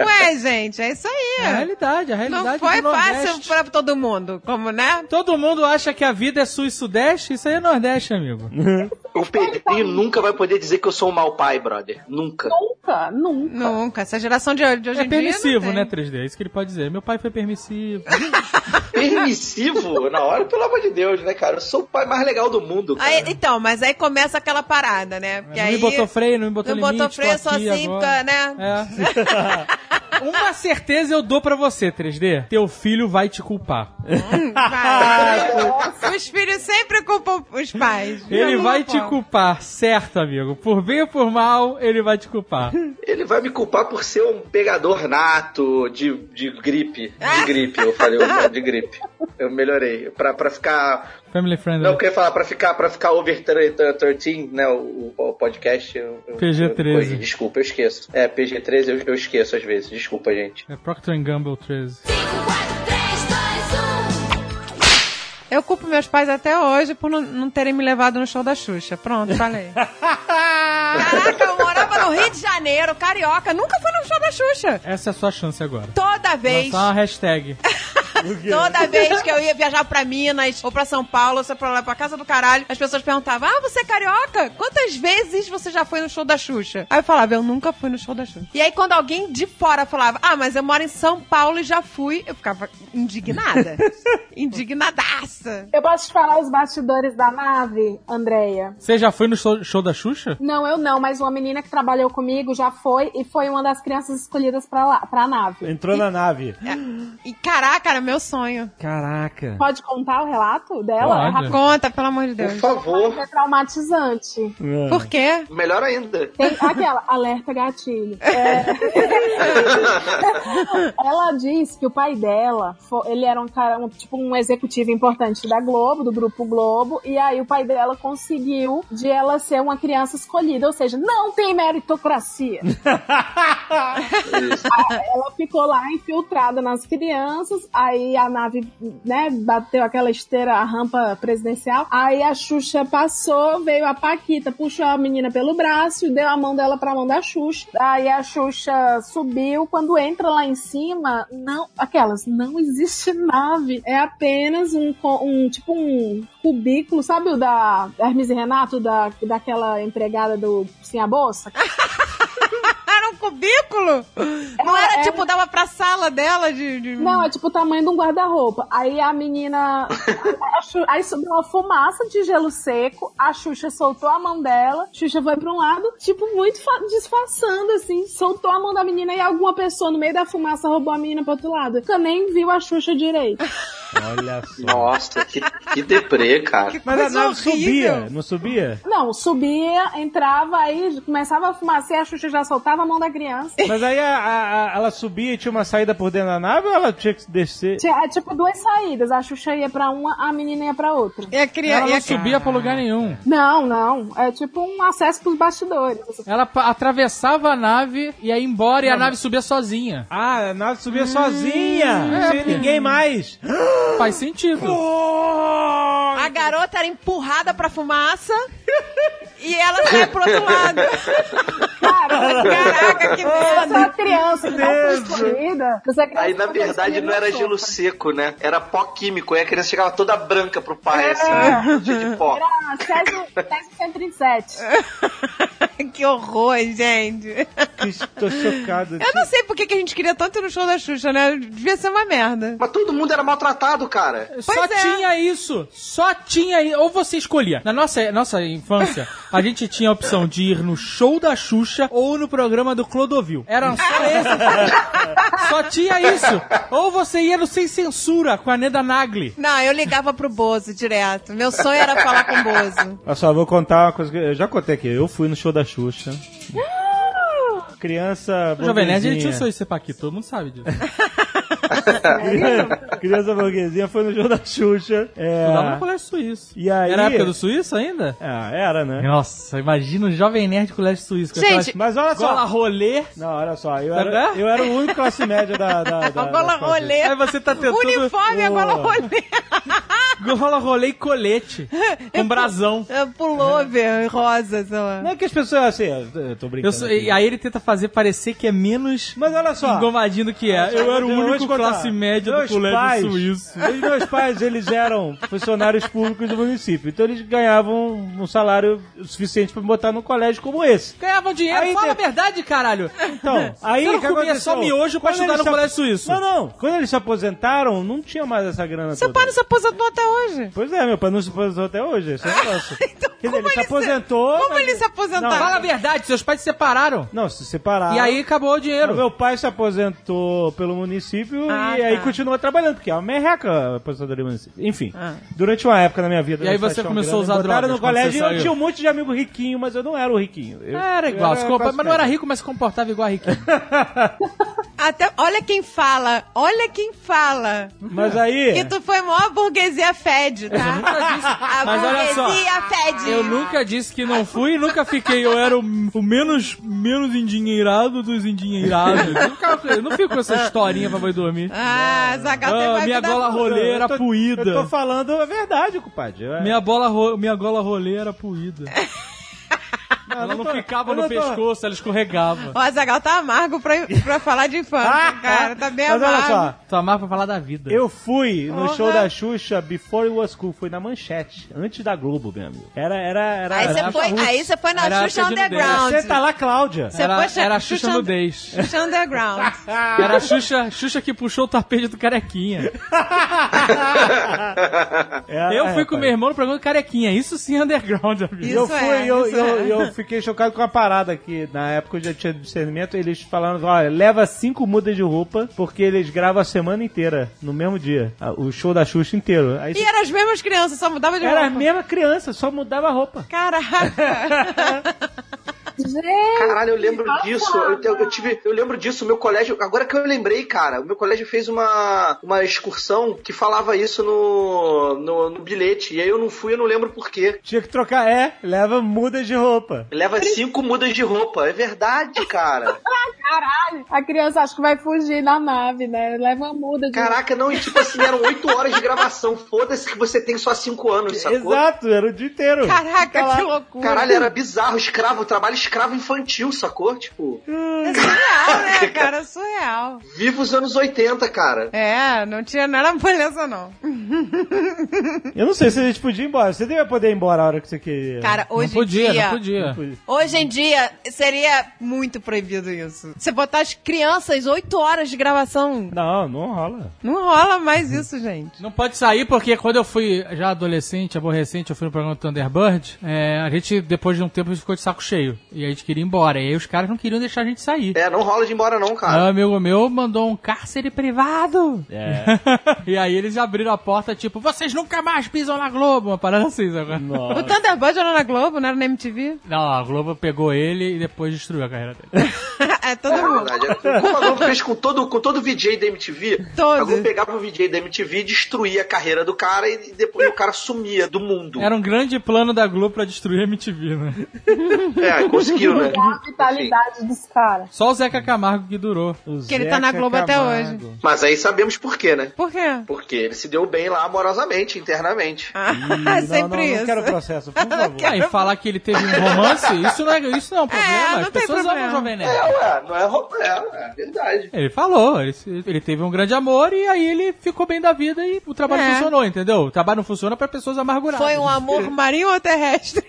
Ué, gente, é isso aí. É a realidade, a realidade Não foi do fácil Nordeste. pra todo mundo, como, né? Todo mundo acha que a vida é sul e sudeste, isso aí é nordeste, amigo. O Pedrinho nunca vai poder dizer que eu sou um mau pai, brother. Nunca. Nunca, nunca. Nunca. Essa geração de, de hoje É em dia. permissivo, não né, tem. 3D? É isso que ele pode dizer. Meu pai foi permissivo. Permissivo? Na hora, pelo amor de Deus, né, cara? Eu sou o pai mais legal do mundo, cara. Aí, então, mas aí começa aquela parada, né? Porque não aí. me botou freio, não me botou não limite. botou freio, só assim, agora. né? É. Uma certeza eu dou pra você, 3D. Teu filho vai te culpar. Vai. Os filhos sempre culpam os pais. Ele Não vai te culpar, certo, amigo? Por bem ou por mal, ele vai te culpar. Ele vai me culpar por ser um pegador nato de, de gripe. De gripe, eu falei, de gripe. Eu melhorei. Pra, pra ficar. Family friendly. Não, eu queria falar, pra ficar, pra ficar over 13, né? O, o podcast. eu- eu- PG-13. eu- oi, desculpa, eu esqueço. É, PG-13 eu, eu esqueço às vezes. Desculpa, gente. É Procter Gamble 13. 5, 4, 3, 2, 1. Eu culpo meus pais até hoje por não, não terem me levado no show da Xuxa. Pronto, falei. Caraca, eu morava no Rio de Janeiro, carioca, nunca fui no show da Xuxa. Essa é a sua chance agora. Toda vez. Lançar uma hashtag. Toda vez que eu ia viajar pra Minas ou pra São Paulo, ou pra lá, pra casa do caralho, as pessoas perguntavam: Ah, você é carioca? Quantas vezes você já foi no show da Xuxa? Aí eu falava: Eu nunca fui no show da Xuxa. E aí, quando alguém de fora falava: Ah, mas eu moro em São Paulo e já fui, eu ficava indignada. Indignadaça. Eu posso te falar os bastidores da nave, Andréia? Você já foi no show, show da Xuxa? Não, eu não, mas uma menina que trabalhou comigo já foi e foi uma das crianças escolhidas pra, lá, pra nave. Entrou na nave. E caraca, era meu sonho. Caraca. Pode contar o relato dela? Pode. É Conta, pelo amor de Por Deus. favor. é traumatizante. Por quê? Melhor ainda. Tem aquela, alerta gatilho. É. ela diz que o pai dela, ele era um cara, um- tipo um executivo importante da Globo, do Grupo Globo, e aí o pai dela conseguiu de ela ser uma criança escolhida, ou seja, não tem meritocracia. Ela ficou lá infiltrada nas crianças, aí a nave, né, bateu aquela esteira, a rampa presidencial, aí a Xuxa passou, veio a Paquita, puxou a menina pelo braço deu a mão dela pra mão da Xuxa, aí a Xuxa subiu, quando entra lá em cima, não, aquelas, não existe nave, é apenas um, um tipo um cubículo, sabe o da Hermes e Renato, da, daquela empregada do Sim a Bolsa? Era um cubículo? Não era é- tipo, dava pra sala dela de. de- Não, é tipo o tamanho de um guarda-roupa. Aí a menina. aí subiu uma fumaça de gelo seco. A Xuxa soltou a mão dela. Xuxa foi pra um lado, tipo, muito fa- disfarçando, assim. Soltou a mão da menina e alguma pessoa no meio da fumaça roubou a menina pro outro lado. Nunca nem viu a Xuxa direito. Olha só. Nossa, que, que deprê, cara. Mas a nave subia, não subia? Não, subia, entrava, aí começava a fumaça e a Xuxa já soltava a mão da criança. Mas aí a- a- a- ela subia e tinha uma saída por dentro da nave ou ela tinha que descer? Tinha, é, tipo duas saídas. A Xuxa ia pra uma, a menina ia pra outra. E a criança. Ela E não subia pra lugar nenhum. Não, não. É tipo um acesso pros bastidores. Ela atravessava a nave e ia embora e a nave subia sozinha. Ah, a nave subia sozinha, sem ninguém mais. Faz sentido. a garota era empurrada pra fumaça e ela sai pro outro lado. Cara, Caraca, que é merda. uma criança que foi escolhida. É Aí, na verdade, não era gelo seco, né? Era pó químico. Aí a criança chegava toda branca pro pai, É. assim, cheio de pó. Era Césio, Césio 137. que horror, gente. Tô chocado. Eu não sei por que que a gente queria tanto ir no show da Xuxa, né? Devia ser uma merda. Mas todo mundo era maltratado, cara. Só Pois é. tinha isso. Só tinha isso. Ou você escolhia. Na nossa, nossa infância, a gente tinha a opção de ir no show da Xuxa ou no programa do Clodovil. Eram só esses. só tinha isso. Ou você ia no Sem Censura com a Neda Nagli. Não, eu ligava pro Bozo direto. Meu sonho era falar com o Bozo. Olha só, vou contar uma coisa que eu já contei aqui. Eu fui no show da Xuxa. Criança. O Jovem Nerd, ele tinha o burguesinha. seu Isepaquito, todo mundo sabe disso. Criança burguesinha foi no show da Xuxa. É... Estudava no colégio suíço. E aí- Era a época do suíço ainda? Ah, era, né? Nossa, imagina o Jovem Nerd colégio suíço. Gente, aquelas Mas olha só. gola rolê. Não, olha só. Eu era, é? eu era o único classe média da. da, da A gola rolê. Aí você tá tentando... Uniforme, a gola rolê. Gola rolê e colete. Com brasão. É, Pullover, rosa, sei lá. Não é que as pessoas, assim, eu tô brincando. Eu sou- aqui. e aí ele tenta fazer parecer que é menos Mas olha só. engomadinho do que é. Eu era o te único classe média do Meus colégio pais- suíço. Os meus pais, eles eram funcionários públicos do município. Então eles ganhavam um salário suficiente pra me botar num colégio como esse. Ganhavam dinheiro, Aí fala tem- a verdade, caralho. Então, aí Você não comia aconteceu? só miojo pra Quando estudar no se- colégio suíço. Não, não. Quando eles se aposentaram, não tinha mais essa grana Seu toda. pai não se aposentou até hoje. Pois é, meu pai não se aposentou até hoje. Esse é negócio. Então, Quer dizer, como ele se aposentou. Como mas- ele se aposentaram? Fala a verdade, seus pais se separaram. Não, se separaram. E aí acabou o Mas dinheiro. Meu pai se aposentou pelo município Ah, e aí tá. continua trabalhando, porque é uma merreca a aposentadoria do município. Enfim, Ah. durante uma época na minha vida. E aí você começou a usar drogas no colégio você eu tinha um monte de amigo riquinho, mas eu não era o riquinho. Eu- Era igual, compa- classe mas não era rico, mas se comportava igual a riquinho. Até, olha quem fala, olha quem fala. Mas aí. Que tu foi maior burguesia fede, tá? Eu nunca disse. A Mas olha só, burguesia fede. eu nunca disse que não fui e nunca fiquei. Eu era o, o menos, menos endinheirado dos endinheirados. Eu nunca- Eu não fico com essa historinha pra dormir. Ah, Zagal Ah, minha gola rolê era puída. Eu tô falando a verdade, compadre. Eu- Minha, bola ro- minha gola rolê era puída. Ela não tô- ficava eu no não tô- pescoço, ela escorregava. O Azagal tá amargo pra, pra falar de infância, cara. Tá bem Mas olha amargo. só, Tu amava pra falar da vida. eu fui no show da Xuxa Before It Was Cool, foi na Manchete, antes da Globo, meu amigo. Era, era, era... Aí você foi, aí você foi na Era Xuxa. Underground. Você tá lá, Cláudia. Você era, foi era a Xuxa Xuxa- nudez. Xuxa Underground. Era a Xuxa, Xuxa que puxou o tapete do carequinha. É, Eu é, fui com rapaz. meu irmão no programa do carequinha. Isso sim é underground, amigo. E eu Isso fui, é, eu, isso eu, é. Fiquei chocado com uma parada que na época eu já tinha discernimento, eles falando, olha, leva cinco mudas de roupa, porque eles gravam a semana inteira, no mesmo dia. a- O show da Xuxa inteiro. Aí E eram as mesmas crianças, só mudava de era a roupa. mesma criança, só mudava a roupa. Caraca. Gente, Caralho, eu lembro disso. Eu, eu- eu tive, eu lembro disso. O meu colégio, agora que eu lembrei, cara, o meu colégio fez uma, uma excursão que falava isso no, no, no bilhete. E aí eu não fui, eu não lembro por quê. Tinha que trocar, é, leva mudas de roupa. Leva cinco mudas de roupa. É verdade, cara. caralho. A criança acha que vai fugir na nave, né? Leva uma muda de. Caraca, não, e tipo assim, eram oito horas de gravação. Foda-se que você tem só cinco anos, sacou? Exato, era o dia inteiro. Caraca, que loucura. Caralho, era bizarro, escravo, trabalho escravo infantil, sacou? Tipo, É surreal, né, cara? Surreal. viva os anos 80, cara. É, não tinha nada moleza, não. Eu não sei se a gente podia ir embora. Você devia poder ir embora a hora que você queria. Cara, Não hoje podia, em dia... não podia. Hoje em dia, seria muito proibido isso. Você botar as crianças 8 horas de gravação. Não, não rola. Não rola mais isso, gente. Não pode sair porque quando eu fui já adolescente, aborrecente, eu fui no programa Thunderbird, é, a gente, depois de um tempo, a gente ficou de saco cheio. E a gente queria ir embora. E aí os caras não queriam deixar a gente sair. É, não rola de ir embora não, Um cara. amigo meu mandou um cárcere privado. É. e aí eles abriram a porta, tipo, vocês nunca mais pisam na Globo. Uma parada assim, sabe? O. Thunderbird era na Globo, não era na MTV? Não, a Globo pegou ele e depois destruiu a carreira dele. é, todo É mundo. verdade. É Como a Globo fez com todo, com todo VJ da MTV, Todo. a Globo pegava o VJ da MTV, destruía a carreira do cara e depois o cara sumia do mundo. Era um grande plano da Globo pra destruir a MTV, né? É, conseguiu, né? A vitalidade dos caras. Só o Zeca Camargo que durou. O Que ele tá na Zeca Globo até Camargo. Mas aí sabemos por quê, né? Por quê? Porque ele se deu bem lá amorosamente, internamente. Ah, Ih, não, sempre não, isso. não quero processo, por favor. Ah, e falar que ele teve um romance, isso não é, isso não é um problema. É, não As pessoas problema. amam o Jovem Nerd. É, ué, não é, ro- é, é verdade. Ele falou, ele, ele teve um grande amor e aí ele ficou bem da vida e o trabalho É. funcionou, entendeu? O trabalho não funciona pra pessoas amarguradas. Foi um amor marinho ou terrestre?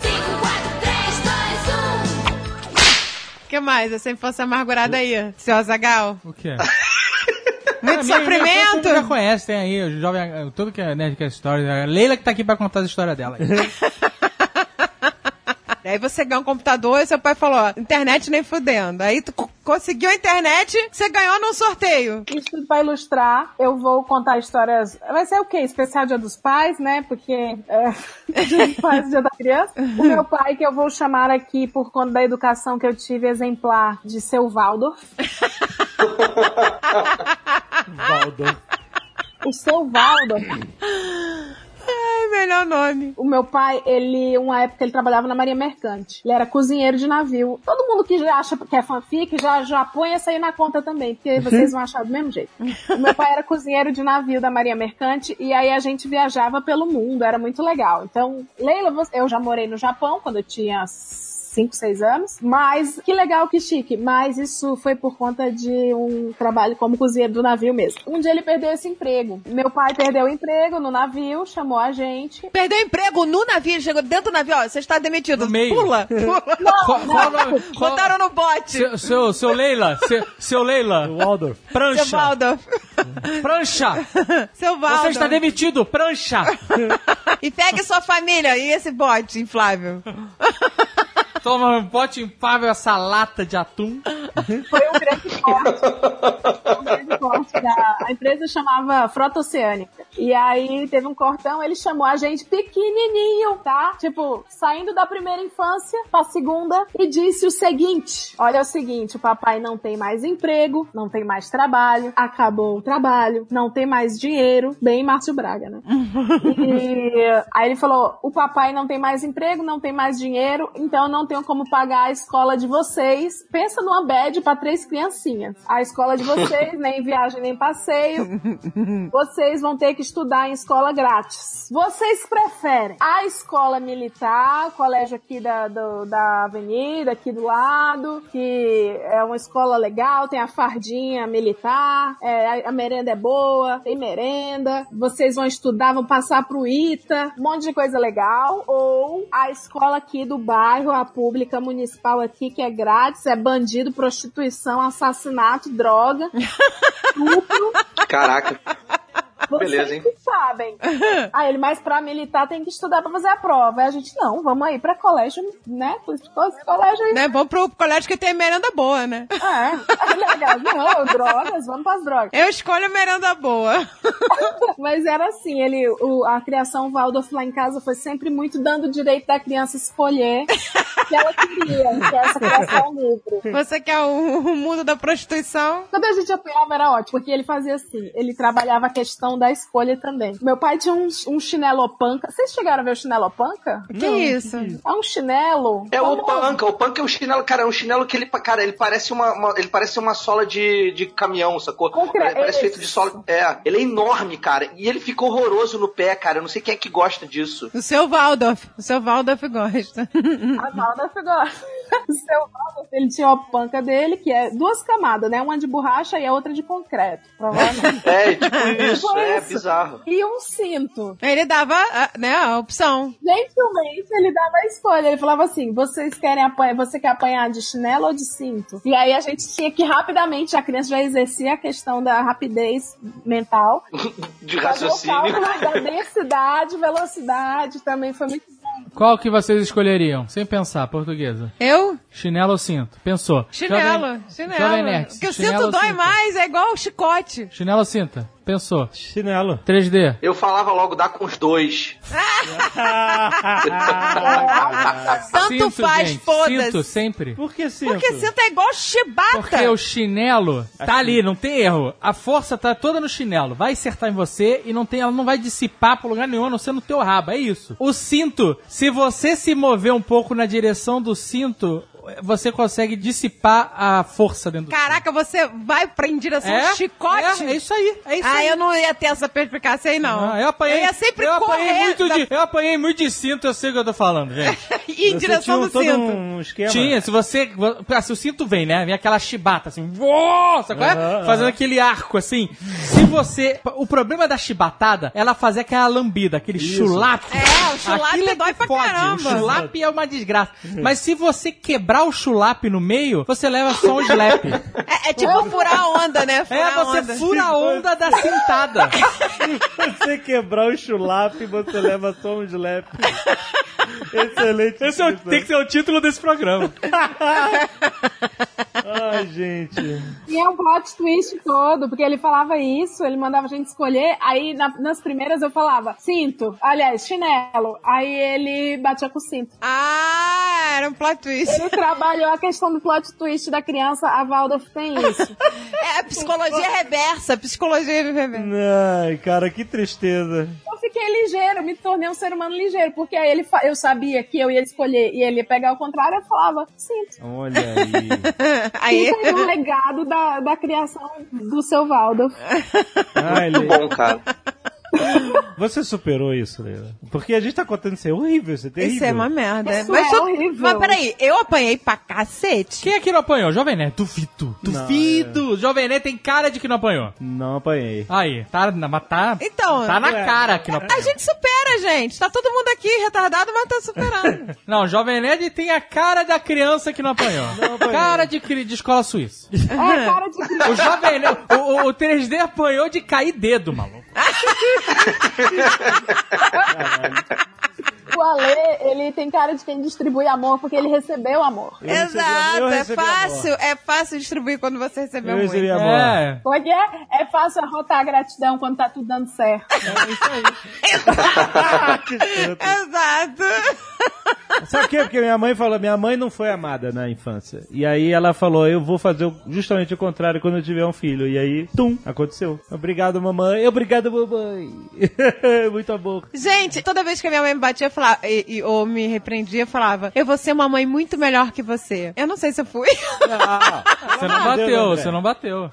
Cinco, quatro, três, dois, um. O que mais? Essa infância amargurada aí, seu Azagal. O quê? Muito A minha- minha sofrimento. você já conhece, tem aí, o jovem, tudo que é nerd que é história. A Leila que tá aqui pra contar as histórias dela. Aí você ganhou um computador e seu pai falou, ó, internet nem fudendo. Aí tu co- conseguiu a internet, você ganhou num sorteio. Isso tudo pra ilustrar, eu vou contar histórias. Vai ser o quê? Especial Dia dos Pais, né? Porque é, Dia dos Pais, Dia da Criança. O meu pai, que eu vou chamar aqui por conta da educação que eu tive exemplar de seu Waldorf. Valdo. O seu Waldorf. Ai, melhor nome. O meu pai, ele, uma época, ele trabalhava na Marinha Mercante. Ele era cozinheiro de navio. Todo mundo que já acha que é fanfic já, já põe essa aí na conta também, porque vocês vão achar do mesmo jeito. O meu pai era cozinheiro de navio da Marinha Mercante e aí a gente viajava pelo mundo, era muito legal. Então, Leila, eu já morei no Japão quando eu tinha 5, 6 anos. Mas que legal, que chique. Mas isso foi por conta de um trabalho como cozinheiro do navio mesmo. Um dia ele perdeu esse emprego. Meu pai perdeu o emprego no navio, chamou a gente. Perdeu emprego no navio, chegou dentro do navio, ó, você está demitido. No meio. Pula, pula. O qual- Botaram no bote. Seu, seu, seu Leila, seu, seu Leila, Waldorf. Seu prancha, Waldorf. prancha, Seu Waldorf. você está demitido, prancha. E pegue sua família e esse bote inflável. Toma um pote infável, essa lata de atum. Foi um grande corte. um grande corte. Da, a empresa chamava Frota Oceânica. E aí teve um cortão, ele chamou a gente pequenininho, tá? Tipo, saindo da primeira infância pra segunda e disse o seguinte: Olha o seguinte, o papai não tem mais emprego, não tem mais trabalho, acabou o trabalho, não tem mais dinheiro, bem Márcio Braga, né? E aí ele falou: o papai não tem mais emprego, não tem mais dinheiro, então eu não tenho como pagar a escola de vocês. Pensa numa bad pra três criancinhas. A escola de vocês, nem viagem nem passeio. Vocês vão ter que estudar em escola grátis. Vocês preferem a escola militar, colégio aqui da, do- da avenida, aqui do lado, que é uma escola legal, tem a fardinha militar, é, a, a merenda é boa, tem merenda, vocês vão estudar, vão passar pro ITA, um monte de coisa legal, ou a escola aqui do bairro, a pública municipal aqui, que é grátis, é bandido, prostituição, assassinato, droga, estupro, Caraca. Vocês Beleza, hein? que sabem. Aí ele, mas pra militar tem que estudar pra fazer a prova. Aí a gente, não, vamos aí pra colégio, né? Esse colégio aí. Né? Vamos pro colégio que tem merenda boa, né? É, legal. Não, drogas, vamos pras drogas. Eu escolho a merenda boa. Mas era assim, ele, o- a criação Waldorf lá em casa foi sempre muito dando o direito da criança escolher o que ela queria, que é essa criação livre. Você quer o, o mundo da prostituição? Quando a gente apoiava era ótimo, porque ele fazia assim, ele trabalhava a questão da escolha também. Meu pai tinha um, um chinelo panca. Vocês chegaram a ver o chinelo panca? Que isso? É um chinelo. É o panca, o panca é um chinelo, cara, é um chinelo que ele, cara, ele parece uma, uma- ele parece uma sola de, de caminhão, sacou? Concre- Ele parece é feito de sola, é, ele é enorme, cara, e ele fica horroroso no pé, cara, eu não sei quem é que gosta disso. O seu Waldorf. O seu Waldorf gosta. A Waldorf gosta. Seu Waldorf, ele tinha a panca dele, que é duas camadas, né? Uma de borracha e a outra de concreto, provavelmente. É, tipo isso, Tipo é isso. bizarro. E um cinto. Ele dava, né, a opção. Gentilmente, ele dava a escolha. Ele falava assim: vocês querem apanhar, você quer apanhar de chinelo ou de cinto? E aí a gente tinha que rapidamente, a criança já exercia a questão da rapidez mental. De o raciocínio. cálculo da densidade, velocidade, também foi muito. Qual que vocês escolheriam? Sem pensar, portuguesa. Eu? Chinelo ou cinto? Pensou. Chinelo. Jovem, chinelo. Jovem Nerd. Porque o cinto dói mais, é igual o chicote. Chinelo ou cinta? Pensou. Chinelo. 3D. Eu falava logo, dá com os dois. Tanto Cinto, faz, foda-se. Cinto sempre. Por que cinto? Porque cinto é igual chibata. Porque o chinelo tá ali, não tem erro. A força tá toda no chinelo. Vai acertar em você e não tem, ela não vai dissipar pra lugar nenhum, a não ser no teu rabo. É isso. O cinto, se você se mover um pouco na direção do cinto, você consegue dissipar a força dentro do Caraca, você vai pra em direção É? ao chicote? É, é isso aí. É isso ah, aí. eu não ia ter essa perspicácia aí, não. Ah, eu apanhei. Eu ia sempre eu apanhei correr muito da- de, Eu apanhei muito de cinto, eu sei o que eu tô falando, gente. e em direção tinha do todo cinto. um esquema. Tinha, se você. ah, Se o cinto vem, né? Vem aquela chibata assim, uou, sabe qual é? Fazendo aham. aquele arco assim. Se você. O problema da chibatada, ela fazer aquela lambida, aquele chulape. É, o chulape Aquilo é dói que pra fode. caramba. O chulape é uma desgraça. Mas se você quebrar o chulape no meio, você leva só um slap. É, é tipo furar a onda, né? É, Furar a você onda. fura a onda da cintada. Se você quebrar o chulap, você leva só um slap. Excelente. Esse é o- tem que ser o título desse programa. Ai, gente. E é um plot twist todo, porque ele falava isso, ele mandava a gente escolher, aí na- nas primeiras eu falava cinto, aliás, chinelo, aí ele batia com o cinto. Ah, era um plot twist. Trabalhou a questão do plot twist da criança, a Waldorf tem isso. É psicologia reversa, psicologia reversa. Ai, cara, que tristeza. Eu fiquei ligeiro, me tornei um ser humano ligeiro, porque aí ele eu sabia que eu ia escolher e ele ia pegar o contrário, eu falava cinto. Olha aí. Aí, Isso é um legado da, da criação do seu Waldorf. Ai, Muito bom, cara. Você superou isso, Leila? Porque a gente tá contando isso é horrível, isso é terrível. isso é uma merda. Isso mas, é horrível. mas peraí, eu apanhei pra cacete. Quem aqui não apanhou? Jovem Nerd. Duvido. Duvido. Jovem Nerd tem cara de que não apanhou. Não apanhei. Aí, tá, na- mas tá, Então, tá na Ué. cara que não a apanhou. gente supera, gente. Tá todo mundo aqui retardado, mas tá superando. Não, Jovem Nerd tem a cara da criança que não apanhou. apanhei. cara de, de escola suíça. É, cara de criança. O Jovem Nerd, o, o- o 3D apanhou de cair dedo, maluco. yeah, O Ale, ele tem cara de quem distribui amor porque ele recebeu amor. Eu amor, Exato, é fácil, é fácil distribuir quando você recebeu Eu muito. recebi amor. É. Como é é? É fácil arrotar a gratidão quando tá tudo dando certo. Que escroto. Exato. Sabe por quê? Porque minha mãe falou, minha mãe não foi amada na infância. E aí ela falou, eu vou fazer o- justamente o contrário quando eu tiver um filho. E aí, tum, aconteceu. Obrigado, mamãe. Obrigado, mamãe. Muito amor. Gente, toda vez que a minha mãe me batia eu falava, e, e- ou me repreendia, falava, eu vou ser uma mãe muito melhor que você. Eu não sei se eu fui. Você não bateu, você não bateu.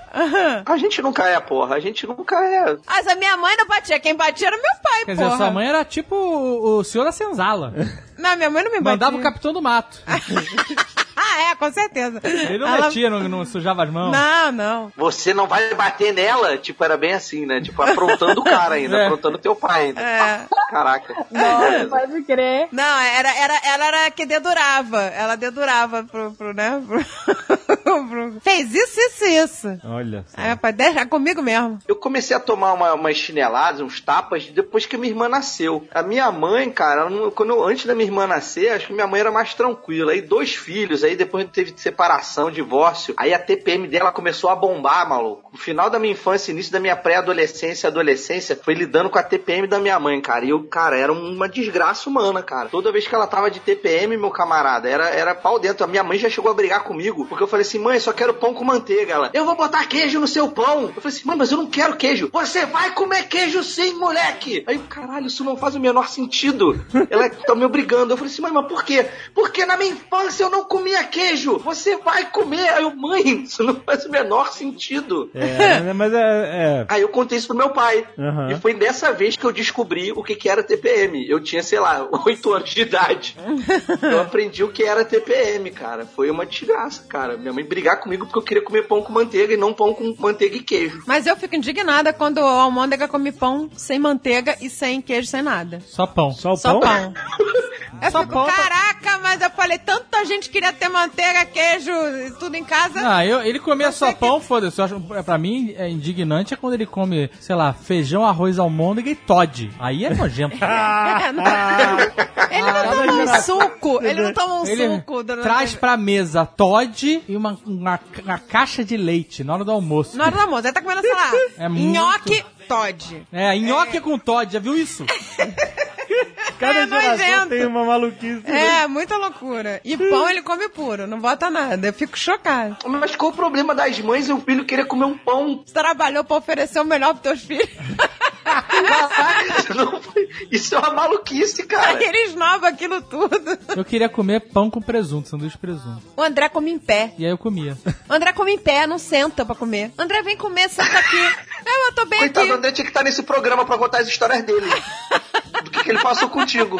A gente nunca é, porra. A gente nunca é. Mas a minha mãe não batia, quem batia era meu pai, Quer porra. dizer, sua mãe era tipo o, o senhor da senzala. Não, minha mãe não me batia. Mandava o capitão do mato. É, com certeza. Ele não Ela- metia, não, não sujava as mãos. Não, não. Você não vai bater nela? Tipo, era bem assim, né? Tipo, aprontando o cara ainda, É. aprontando teu pai ainda. É. Caraca. Nossa, pode crer. Não, era, era, ela era que dedurava. Ela dedurava pro, pro né? Pro, pro- Fez isso, isso, isso. Olha só. Aí, pai, deixa comigo mesmo. Eu comecei a tomar uma, umas chineladas, uns tapas, depois que minha irmã nasceu. A minha mãe, cara, ela não- quando eu- antes da minha irmã nascer, acho que minha mãe era mais tranquila. Aí dois filhos, aí depois teve separação, divórcio. Aí a TPM dela começou a bombar, maluco. O final da minha infância, início da minha pré-adolescência, adolescência, foi lidando com a TPM da minha mãe, cara. E eu, cara, era uma desgraça humana, cara. Toda vez que ela tava de TPM, meu camarada, era, era pau dentro. A minha mãe já chegou a brigar comigo, porque eu falei assim, mãe, só quero pão com manteiga. Ela, eu vou botar queijo no seu pão. Eu falei assim, mãe, mas eu não quero queijo. Você vai comer queijo sim, moleque. Aí, caralho, isso não faz o menor sentido. Ela tá me obrigando. Eu falei assim, mãe, mas por quê? Porque na minha infância eu não comia queijo. Você vai comer. Aí eu, mãe, isso não faz o menor sentido. É, mas é, é. Aí eu contei isso pro meu pai. Aham. E foi dessa vez que eu descobri o que, que era TPM. Eu tinha, sei lá, 8 anos de idade. eu aprendi o que era TPM, cara. Foi uma desgraça, cara. Minha mãe brigar comigo porque eu queria comer pão com manteiga e não pão com manteiga e queijo. Mas eu fico indignada quando a almôndega come pão sem manteiga e sem queijo, sem nada. Só pão. Só o Só pão? pão. Eu Só fico, pão, tá- caraca, mas eu falei, tanta gente queria ter manteiga, queijo tudo em casa. Ah, eu, ele comia só Você que- pão, foda-se. Eu acho- Pra mim, é indignante é quando ele come, sei lá, feijão, arroz, almôndega e Todd. Aí é nojento. É, não. Ele não Ah, toma um suco. Ele não toma um ele suco. traz pra mesa Todd e uma, uma, uma caixa de leite na hora do almoço. Na hora do almoço, aí tá comendo, sei lá, É muito- nhoque, Todd. É, nhoque com Todd, já viu isso? Cada É geração nojento. tem uma maluquice. né? É, muita loucura. E pão ele come puro, não bota nada. Eu fico chocada. Mas qual o problema das mães e o filho querer comer um pão? Você trabalhou pra oferecer o melhor pros teus filhos. Caraca, não foi- Isso é uma maluquice, cara. Aí eles novam aquilo tudo. Eu queria comer pão com presunto, sanduíche de presunto. O André come em pé. E aí eu comia. O André come em pé, não senta pra comer. André, vem comer, senta aqui. Eu, eu tô bem Coitado, o aqui. André tinha que estar nesse programa pra contar as histórias dele. Do que, que ele passou contigo.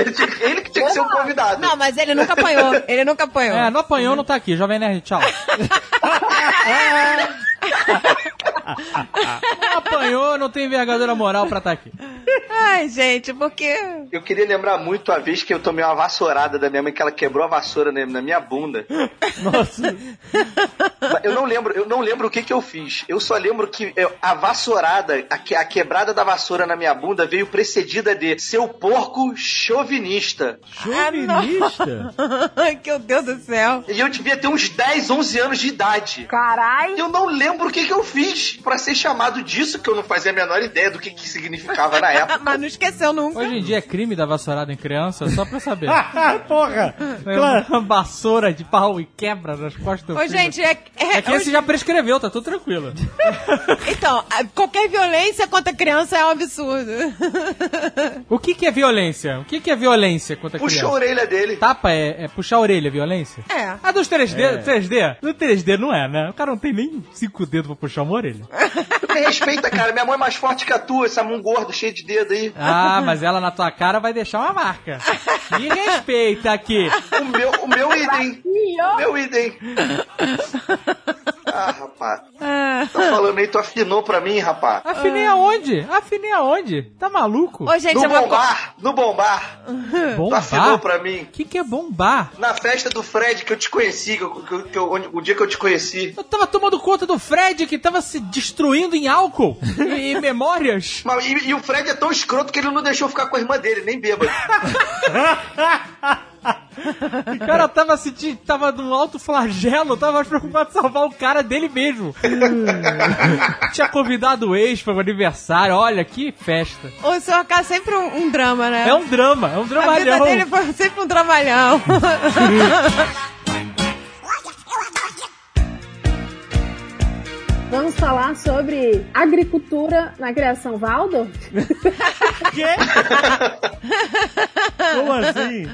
Ele, tinha que- ele que tinha que ser o convidado. Não, mas ele nunca apanhou. Ele nunca apanhou. É, não apanhou, não tá aqui. Jovem Nerd, tchau. não apanhou, não tem envergadura moral pra estar aqui. Ai, gente, porque... Eu queria lembrar muito a vez que eu tomei uma vassourada da minha mãe, que ela quebrou a vassoura na, minha bunda. Nossa. Eu não lembro, eu não lembro o que que eu fiz. Eu só lembro que eu- a vassourada, a, que- a quebrada da vassoura na minha bunda veio precedida de seu porco chauvinista. Chauvinista? Ai, que Deus do céu. E eu devia ter uns 10, 11 anos de idade. Carai. Eu não lembro o que que eu fiz pra ser chamado disso, que eu não fazia a menor ideia do que que significava na época. Mas não esqueceu nunca. Hoje em dia é crime dar vassourada em criança, só pra saber. Porra! É Claro. Uma vassoura de pau e quebra nas costas do Ô, filho. gente, é... é- É que esse já prescreveu, tá tudo tranquilo. Então, a- qualquer violência contra criança é um absurdo. O que que é violência? O que que é violência contra Puxou a criança? orelha dele. Tapa é, é puxar a orelha, violência? É. A dos 3D, 3D? No 3D não é, né? O cara não tem nem cinco dedos pra puxar uma orelha. Tu me respeita, cara. Minha mãe é mais forte que a tua, essa mão gordo, cheio de dedo aí. Ah, mas ela na tua cara vai deixar uma marca. Me respeita aqui. O meu, o meu idem. O meu idem. Ah, rapaz. Tá falando aí, tu afinou pra mim, rapaz. Afinei aonde? Afinei aonde? Tá maluco? Ô, gente, No é bombar, no bombar. Tu afinou Bombar? pra mim. O que que é bombar? Na festa do Fred que eu te conheci, que eu- que eu- que eu- o dia que eu te conheci. Eu tava tomando conta do Fred que tava se destruindo em álcool e, e memórias. Mas- E, e o Fred é tão escroto que ele não deixou ficar com a irmã dele, nem bêbado. O cara tava sentindo, tava num alto flagelo, tava preocupado em salvar o cara dele mesmo. Tinha convidado o ex para o aniversário, olha que festa. O Sr. K é sempre um, um drama, né? É um drama, é um A vida dramalhão. dele foi sempre um dramalhão. Vamos falar sobre agricultura na criação Waldorf? Quê? Como assim?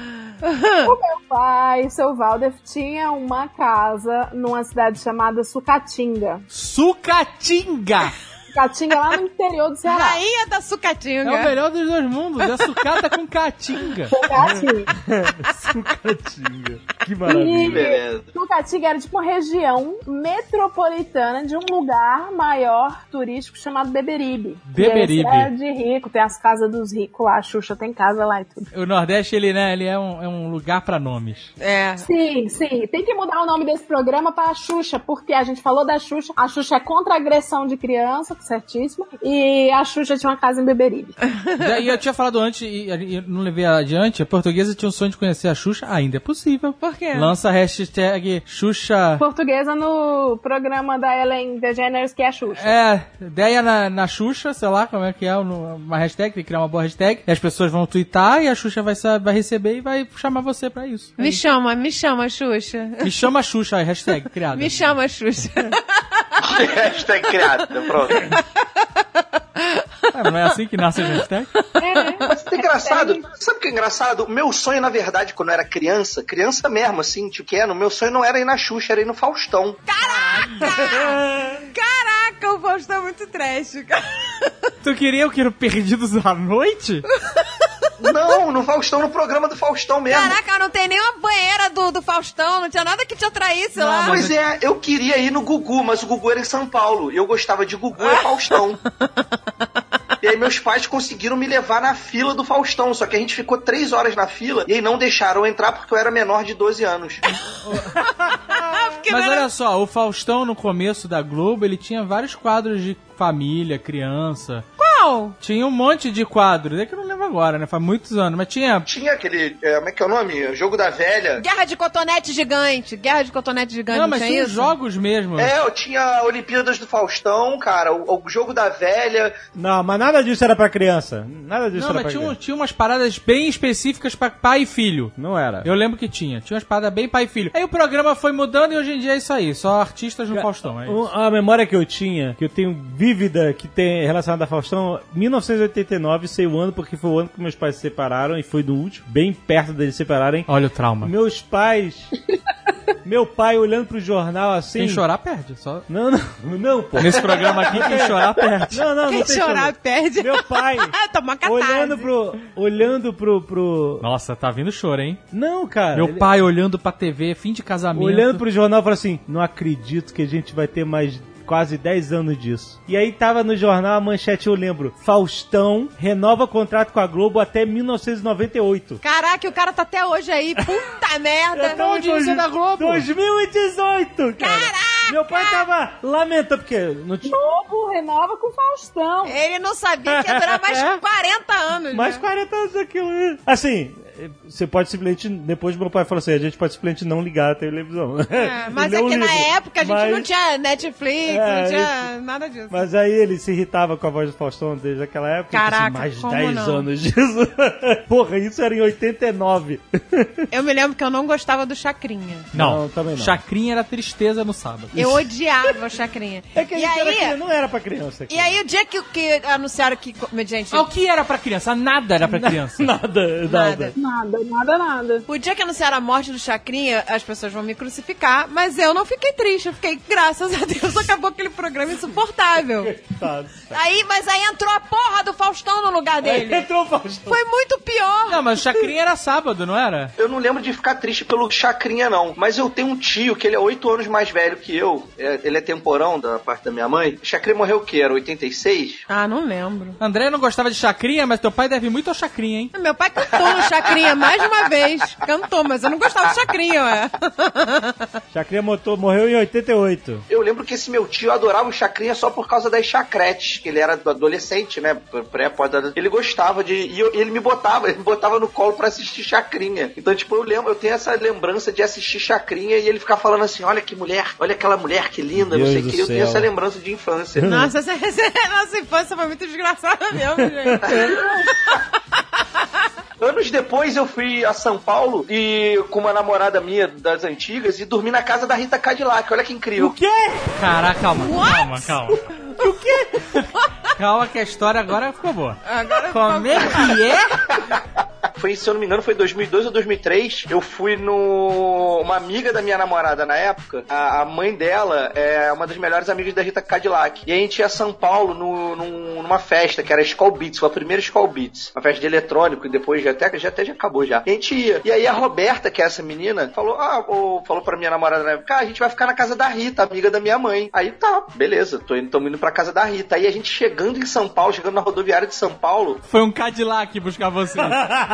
O meu pai, seu Waldorf, tinha uma casa numa cidade chamada Sucatinga. Sucatinga! Sucatinga lá no interior do Ceará. Rainha da É sucatinga. o melhor dos dois mundos, é sucata com catinga. Sucatinga. Sucatinga. Que maravilha. Beleza. Sucatinga era tipo uma região metropolitana de um lugar maior turístico chamado Beberibe. Beberibe. E É de rico, tem as casas dos ricos lá, a Xuxa tem casa lá e tudo. O Nordeste, ele, né, ele é um, é um lugar pra nomes. É. Sim, sim. Tem que mudar o nome desse programa pra Xuxa, porque a gente falou da Xuxa. A Xuxa é contra a agressão de criança, certíssimo. E a Xuxa tinha uma casa em Beberibe. E eu tinha falado antes, e, e não levei adiante, a portuguesa tinha um sonho de conhecer a Xuxa, ainda é possível. Por quê? Lança a hashtag Xuxa... Portuguesa no programa da Ellen DeGeneres, que é a Xuxa. É, ideia na, na Xuxa, sei lá como é que é, uma hashtag, tem que criar uma boa hashtag, e as pessoas vão twittar e a Xuxa vai, vai receber e vai chamar você pra isso. Me chama, me chama, Xuxa. Me chama Xuxa, aí, hashtag criada. Me chama, Xuxa. Hashtag criada, pronto. É, mas não é assim que nasce a hashtag? Mas é engraçado. Sabe o que é engraçado? O meu sonho, na verdade, quando eu era criança, criança mesmo, assim, tipo, pequeno, meu sonho não era ir na Xuxa, era ir no Faustão. Caraca, o Faustão é muito trash, cara. Tu queria o que Perdidos à Noite? Não, no Faustão, no programa do Faustão mesmo. Caraca, não tem nem uma banheira do, do Faustão, não tinha nada que te atraísse lá. Pois é, eu queria ir no Gugu, mas o Gugu era em São Paulo. E eu gostava de Gugu e Faustão. E aí meus pais conseguiram me levar na fila do Faustão. Só que a gente ficou três horas na fila e aí não deixaram eu entrar porque eu era menor de 12 anos. Mas não era- olha só, o Faustão no começo da Globo, ele tinha vários quadros de família, criança. Qual? Tinha um monte de quadros, é que eu não lembro agora, né? Faz muitos anos, mas tinha. Tinha aquele. é, como é que é o nome? Jogo da Velha. Guerra de cotonete gigante. Guerra de cotonete gigante. Não, mas tinha jogos mesmo. É, eu tinha Olimpíadas do Faustão, cara, o, o Jogo da Velha. Não, mas nada disso era pra criança. Nada disso Não, era mas pra tinha, criança. tinha umas paradas bem específicas pra pai e filho. Não era. Eu lembro que tinha. Tinha umas paradas bem pai e filho. Aí o programa foi mudando e hoje em dia é isso aí. Só artistas no Faustão. É Um- isso. A memória que eu tinha, que eu tenho vívida, que tem relacionada a Faustão, 1989, sei o ano, porque foi o ano que meus pais se separaram e foi do último, bem perto deles se separarem. Olha o trauma. Meus pais. meu pai olhando pro jornal assim. Quem chorar perde. Só... Não, não, não, pô. Nesse programa aqui, quem chorar perde. Não, não, Quem não tem chorar choro. perde. Meu pai. Toma catarse. olhando pro. Olhando pro. pro... Nossa, tá vindo choro, hein? Não, cara. Meu ele- pai olhando pra TV, fim de casamento. Olhando pro jornal, falou assim: Não acredito que a gente vai ter mais quase 10 anos disso. E aí tava no jornal a manchete, eu lembro: Faustão renova contrato com a Globo até 1998. Caraca, o cara tá até hoje aí. Puta merda. Até onde audiência da Globo. 2018, cara. Caraca! Meu pai tava lamentando, porque não tinha Globo renova com Faustão. Ele não sabia que ia durar mais É. 40 anos. mais né? 40 anos daquilo. Assim, você pode simplesmente. Depois meu pai falou assim: a gente pode simplesmente não ligar a televisão. É, mas é que na época a gente Mas- não tinha Netflix, É, não tinha nada disso. Mas aí ele se irritava com a voz do Faustão desde aquela época. eu Caraca, pensei, mais como 10 não? anos disso. Porra, isso era em 89. Eu me lembro que eu não gostava do Chacrinha. Não, Não, também não. Chacrinha era tristeza no sábado. Eu odiava o Chacrinha. É que a e gente era aí, criança, não era pra criança. e aí o dia que, que anunciaram que... Gente, Ah, o que era pra criança? Nada era pra criança. Nada, nada. Nada, nada, nada. O dia que anunciaram a morte do Chacrinha, as pessoas vão me crucificar, mas eu não fiquei triste, eu fiquei, graças a Deus, acabou aquele programa insuportável. Tá. Aí, mas aí entrou a porra do Faustão no lugar dele. Entrou o Faustão. Foi muito pior. Não, mas o Chacrinha era sábado, não era? Eu não lembro de ficar triste pelo Chacrinha, não. Mas eu tenho um tio que ele é oito anos mais velho que eu. É, Ele é temporão da parte da minha mãe. Chacrinha morreu o quê? Era 86? Ah, não lembro. André não gostava de Chacrinha, mas teu pai deve muito ao Chacrinha, hein? Meu pai cantou no Chacrinha Chacrinha, mais uma vez. Cantou, mas eu não gostava de Chacrinha, ué. Chacrinha motor, morreu em 88. Eu lembro que esse meu tio adorava o Chacrinha só por causa das chacretes, que ele era adolescente, né? Pré, pós Ele gostava de. E eu- ele me botava, ele me botava no colo pra assistir Chacrinha. Então, tipo, eu lembro, eu tenho essa lembrança de assistir Chacrinha e ele ficar falando assim: olha que mulher, olha aquela mulher que linda, Deus não sei o do que. Eu tenho essa lembrança de infância. Nossa, essa, essa- nossa infância foi muito desgraçada mesmo, gente. Anos depois eu fui a São Paulo e com uma namorada minha das antigas e dormi na casa da Rita Cadillac. Olha que incrível. O quê? Caraca, calma, What? calma, calma. O quê? Calma que a história agora ficou boa. Agora Como é que é? Foi, se eu não me engano, foi 2002 ou 2003. Eu fui no. Uma amiga da minha namorada na época, a, a mãe dela é uma das melhores amigas da Rita Cadillac. E a gente ia a São Paulo no- num- numa festa que era a Skull Beats, foi a primeira Skull Beats. Uma festa de eletrônico e depois já até, já até já acabou já. E a gente ia. E aí a Roberta, que é essa menina, falou: Ah, ô, falou pra minha namorada na época, ah, a gente vai ficar na casa da Rita, amiga da minha mãe. Aí tá, beleza, tô indo, tô indo pra casa da Rita. Aí a gente chegando em São Paulo, chegando na rodoviária de São Paulo, Foi um Cadillac buscar você.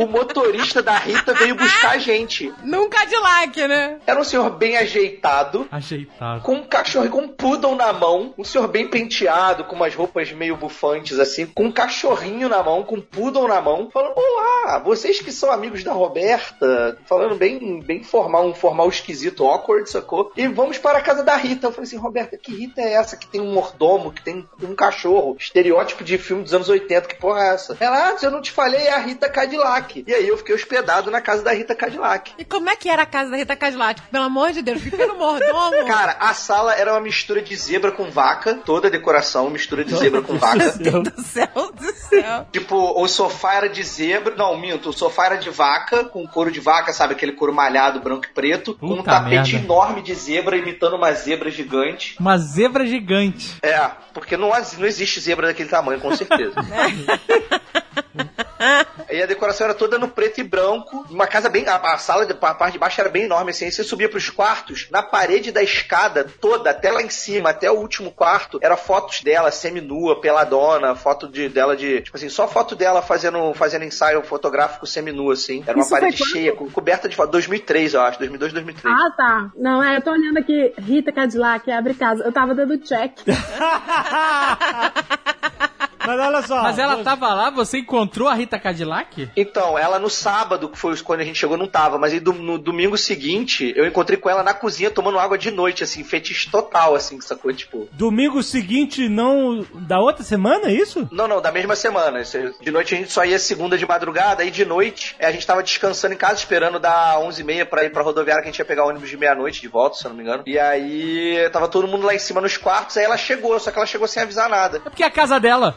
o motorista da Rita veio buscar a gente. Num Cadillac, né? Era um senhor bem ajeitado, Ajeitado. com um cachorro, com um poodle na mão, um senhor bem penteado, com umas roupas meio bufantes assim, com um cachorrinho na mão, com um poodle na mão, falando: Olá, vocês que são amigos da Roberta, falando bem, bem formal, um formal esquisito, awkward, sacou? E vamos para a casa da Rita. Eu falei assim: Roberta, que Rita é essa que tem um mordomo, que tem um cachorro? Estereótipo de filme dos anos 80, que porra é essa? Ela, ah, se eu não te falei, é a Rita Cadillac. E aí eu fiquei hospedado na casa da Rita Cadillac. E como é que era a casa da Rita Cadillac? Pelo amor de Deus, fica no mordomo. Cara, a sala era uma mistura de zebra com vaca, toda a decoração, mistura de zebra com vaca. Meu Deus do céu do céu. Tipo, o sofá era de zebra, não, minto, o sofá era de vaca, com couro de vaca, sabe, aquele couro malhado, branco e preto, com um Puta tapete merda. enorme de zebra, imitando uma zebra gigante. Uma zebra gigante. É, porque não, não existe zebra daquele tamanho, com certeza. E a decoração era toda no preto e branco. Uma casa bem. A, a sala, de- a parte de baixo era bem enorme, assim. Aí você subia pros quartos, na parede da escada toda, até lá em cima, até o último quarto, era fotos dela, seminua, peladona, foto de, dela de. Tipo assim, só foto dela fazendo, fazendo ensaio fotográfico seminua, assim. Era uma Isso parede cheia, com, coberta de foto. 2003, eu acho. 2002, 2003. Ah, tá. Não, é, eu tô olhando aqui, Rita Cadillac, abre casa. Eu tava dando check. Mas olha só. Mas ela tava lá, você encontrou a Rita Cadillac? Então, ela no sábado, que foi quando a gente chegou, não tava. Mas aí do- no domingo seguinte, eu encontrei com ela na cozinha tomando água de noite, assim, fetiche total, assim, sacou? Tipo. Domingo seguinte, não. Da outra semana, é isso? Não, não, da mesma semana. De noite a gente só ia segunda de madrugada, aí de noite eh, a gente tava descansando em casa, esperando dar 11h30 pra ir pra rodoviária, que a gente ia pegar o ônibus de meia-noite de volta, se eu não me engano. E aí tava todo mundo lá em cima nos quartos, aí ela chegou, só que ela chegou sem avisar nada. É porque é a casa dela.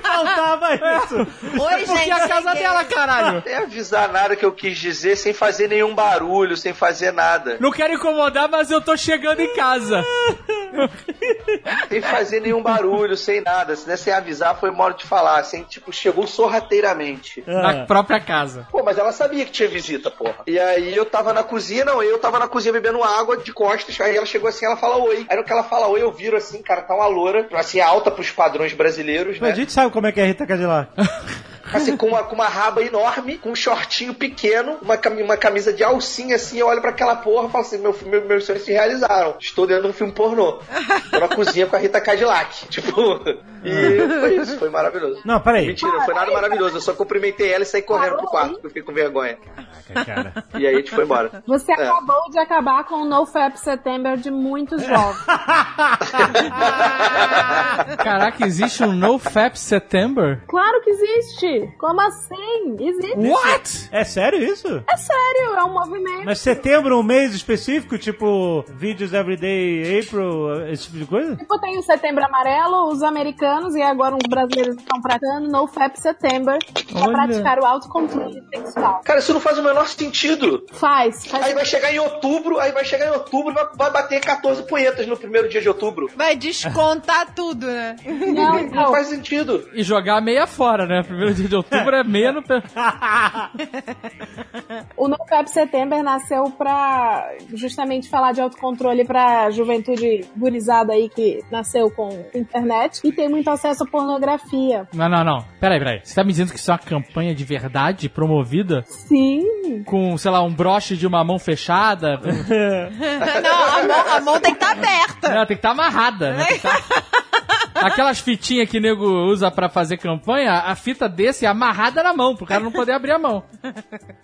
Faltava isso. Oi, Porque é a casa dela, caralho. Sem avisar nada que eu quis dizer, sem fazer nenhum barulho, sem fazer nada. Não quero incomodar, mas eu tô chegando em casa. Sem fazer nenhum barulho, sem nada. Se sem avisar, foi modo de falar. Assim, tipo, chegou sorrateiramente. Na própria casa. Pô, mas ela sabia que tinha visita, porra. E aí eu tava na cozinha, não, eu tava na cozinha bebendo água de costas, aí ela chegou assim, ela fala oi. Aí no que ela fala oi, eu viro assim, cara, tá uma loura, assim, alta pros padrões brasileiros, A né? gente sabe como é que é Rita Cadillac. Assim, com uma, com uma raba enorme, com um shortinho pequeno, uma, cami- uma camisa de alcinha, assim, eu olho pra aquela porra e falo assim, meu, meu, meus sonhos se realizaram. Estou dentro de um filme pornô. Tô na cozinha com a Rita Cadillac. Tipo, e foi isso, foi maravilhoso. Não, peraí. Mentira, não foi nada maravilhoso. Eu só cumprimentei ela e saí correndo pro quarto, porque eu fiquei com vergonha. Cara. E aí a gente foi embora. Você É. acabou de acabar com o NoFap September de muitos jovens. Caraca, existe um NoFap September? claro que existe! Como assim? Existe. What? É sério isso? É sério, é um movimento. Mas setembro, um mês específico, tipo vídeos everyday April, esse tipo de coisa? Tipo, tem o Setembro Amarelo, os americanos e agora os brasileiros estão praticando NoFap September pra Olha. praticar o autocontrole sexual. Cara, isso não faz o menor sentido. Faz, faz. Aí vai chegar em outubro, aí vai chegar em outubro e vai, vai bater 14 punhetas no primeiro dia de outubro. Vai descontar tudo, né? Não, Não então, faz sentido. E jogar meia fora, né? Primeiro dia de outubro é meia no... pe- o NoFap September nasceu pra justamente falar de autocontrole pra juventude gurizada aí que nasceu com internet e tem muito acesso à pornografia. Não, não, não. Peraí, peraí. Você tá me dizendo que isso é uma campanha de verdade promovida? Sim. Com, sei lá, um broche de uma mão fechada? Não, a mão, a mão tem que estar aberta. Não, tem que estar amarrada, né? Tem que tá- Aquelas fitinhas que nego usa pra fazer campanha, a fita desse é amarrada na mão, pro cara não poder abrir a mão.